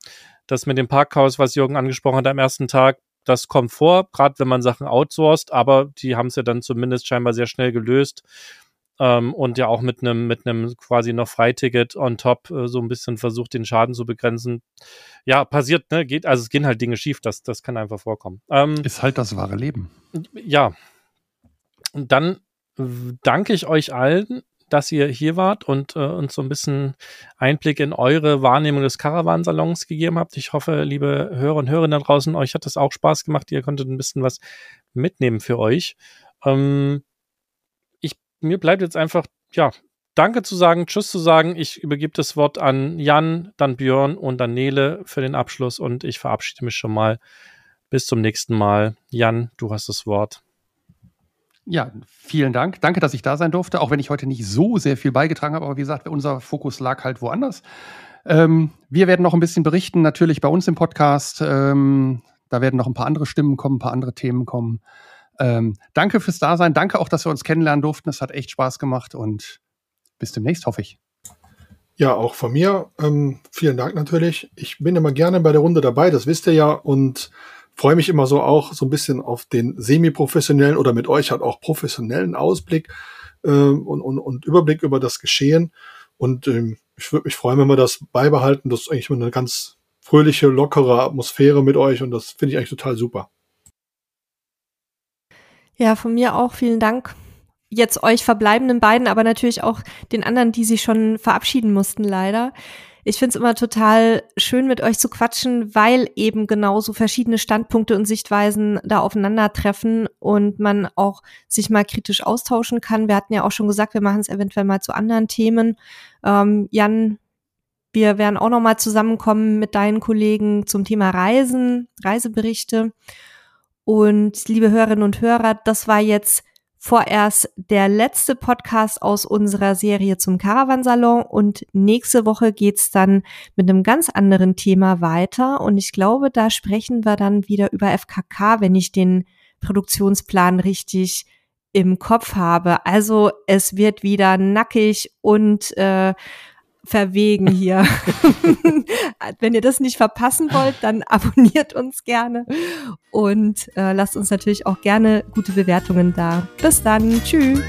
das mit dem Parkhaus, was Jürgen angesprochen hat am ersten Tag, das kommt vor, gerade wenn man Sachen outsourced, aber die haben es ja dann zumindest scheinbar sehr schnell gelöst ähm, und ja auch mit einem mit einem quasi noch Freiticket on top äh, so ein bisschen versucht, den Schaden zu begrenzen. Ja, passiert, ne? Geht, also es gehen halt Dinge schief, das, das kann einfach vorkommen. Ähm, Ist halt das wahre Leben. Ja. Und dann danke ich euch allen, dass ihr hier wart und äh, uns so ein bisschen Einblick in eure Wahrnehmung des Caravansalons gegeben habt. Ich hoffe, liebe Hörer und Hörerinnen da draußen, euch hat das auch Spaß gemacht. Ihr konntet ein bisschen was mitnehmen für euch. Ähm, mir bleibt jetzt einfach, ja, Danke zu sagen, Tschüss zu sagen. Ich übergebe das Wort an Jan, dann Björn und dann Nele für den Abschluss und ich verabschiede mich schon mal. Bis zum nächsten Mal. Jan, du hast das Wort. Ja, vielen Dank. Danke, dass ich da sein durfte, auch wenn ich heute nicht so sehr viel beigetragen habe. Aber wie gesagt, unser Fokus lag halt woanders. Ähm, wir werden noch ein bisschen berichten, natürlich bei uns im Podcast. Ähm, da werden noch ein paar andere Stimmen kommen, ein paar andere Themen kommen. Ähm, danke fürs Dasein. Danke auch, dass wir uns kennenlernen durften. Es hat echt Spaß gemacht und bis demnächst, hoffe ich. Ja, auch von mir. Ähm, vielen Dank natürlich. Ich bin immer gerne bei der Runde dabei, das wisst ihr ja, und freue mich immer so auch so ein bisschen auf den semi-professionellen oder mit euch halt auch professionellen Ausblick ähm, und, und, und Überblick über das Geschehen. Und ähm, ich würde mich freuen, wenn wir das beibehalten. Das ist eigentlich eine ganz fröhliche, lockere Atmosphäre mit euch und das finde ich eigentlich total super. Ja, von mir auch vielen Dank. Jetzt euch verbleibenden beiden, aber natürlich auch den anderen, die sich schon verabschieden mussten, leider. Ich finde es immer total schön, mit euch zu quatschen, weil eben genau so verschiedene Standpunkte und Sichtweisen da aufeinandertreffen und man auch sich mal kritisch austauschen kann. Wir hatten ja auch schon gesagt, wir machen es eventuell mal zu anderen Themen. Ähm, Jan, wir werden auch noch mal zusammenkommen mit deinen Kollegen zum Thema Reisen, Reiseberichte. Und liebe Hörerinnen und Hörer, das war jetzt vorerst der letzte Podcast aus unserer Serie zum Caravansalon und nächste Woche geht's dann mit einem ganz anderen Thema weiter und ich glaube, da sprechen wir dann wieder über FKK, wenn ich den Produktionsplan richtig im Kopf habe. Also es wird wieder nackig und äh, verwegen hier. [LAUGHS] Wenn ihr das nicht verpassen wollt, dann [LAUGHS] abonniert uns gerne und äh, lasst uns natürlich auch gerne gute Bewertungen da. Bis dann. Tschüss.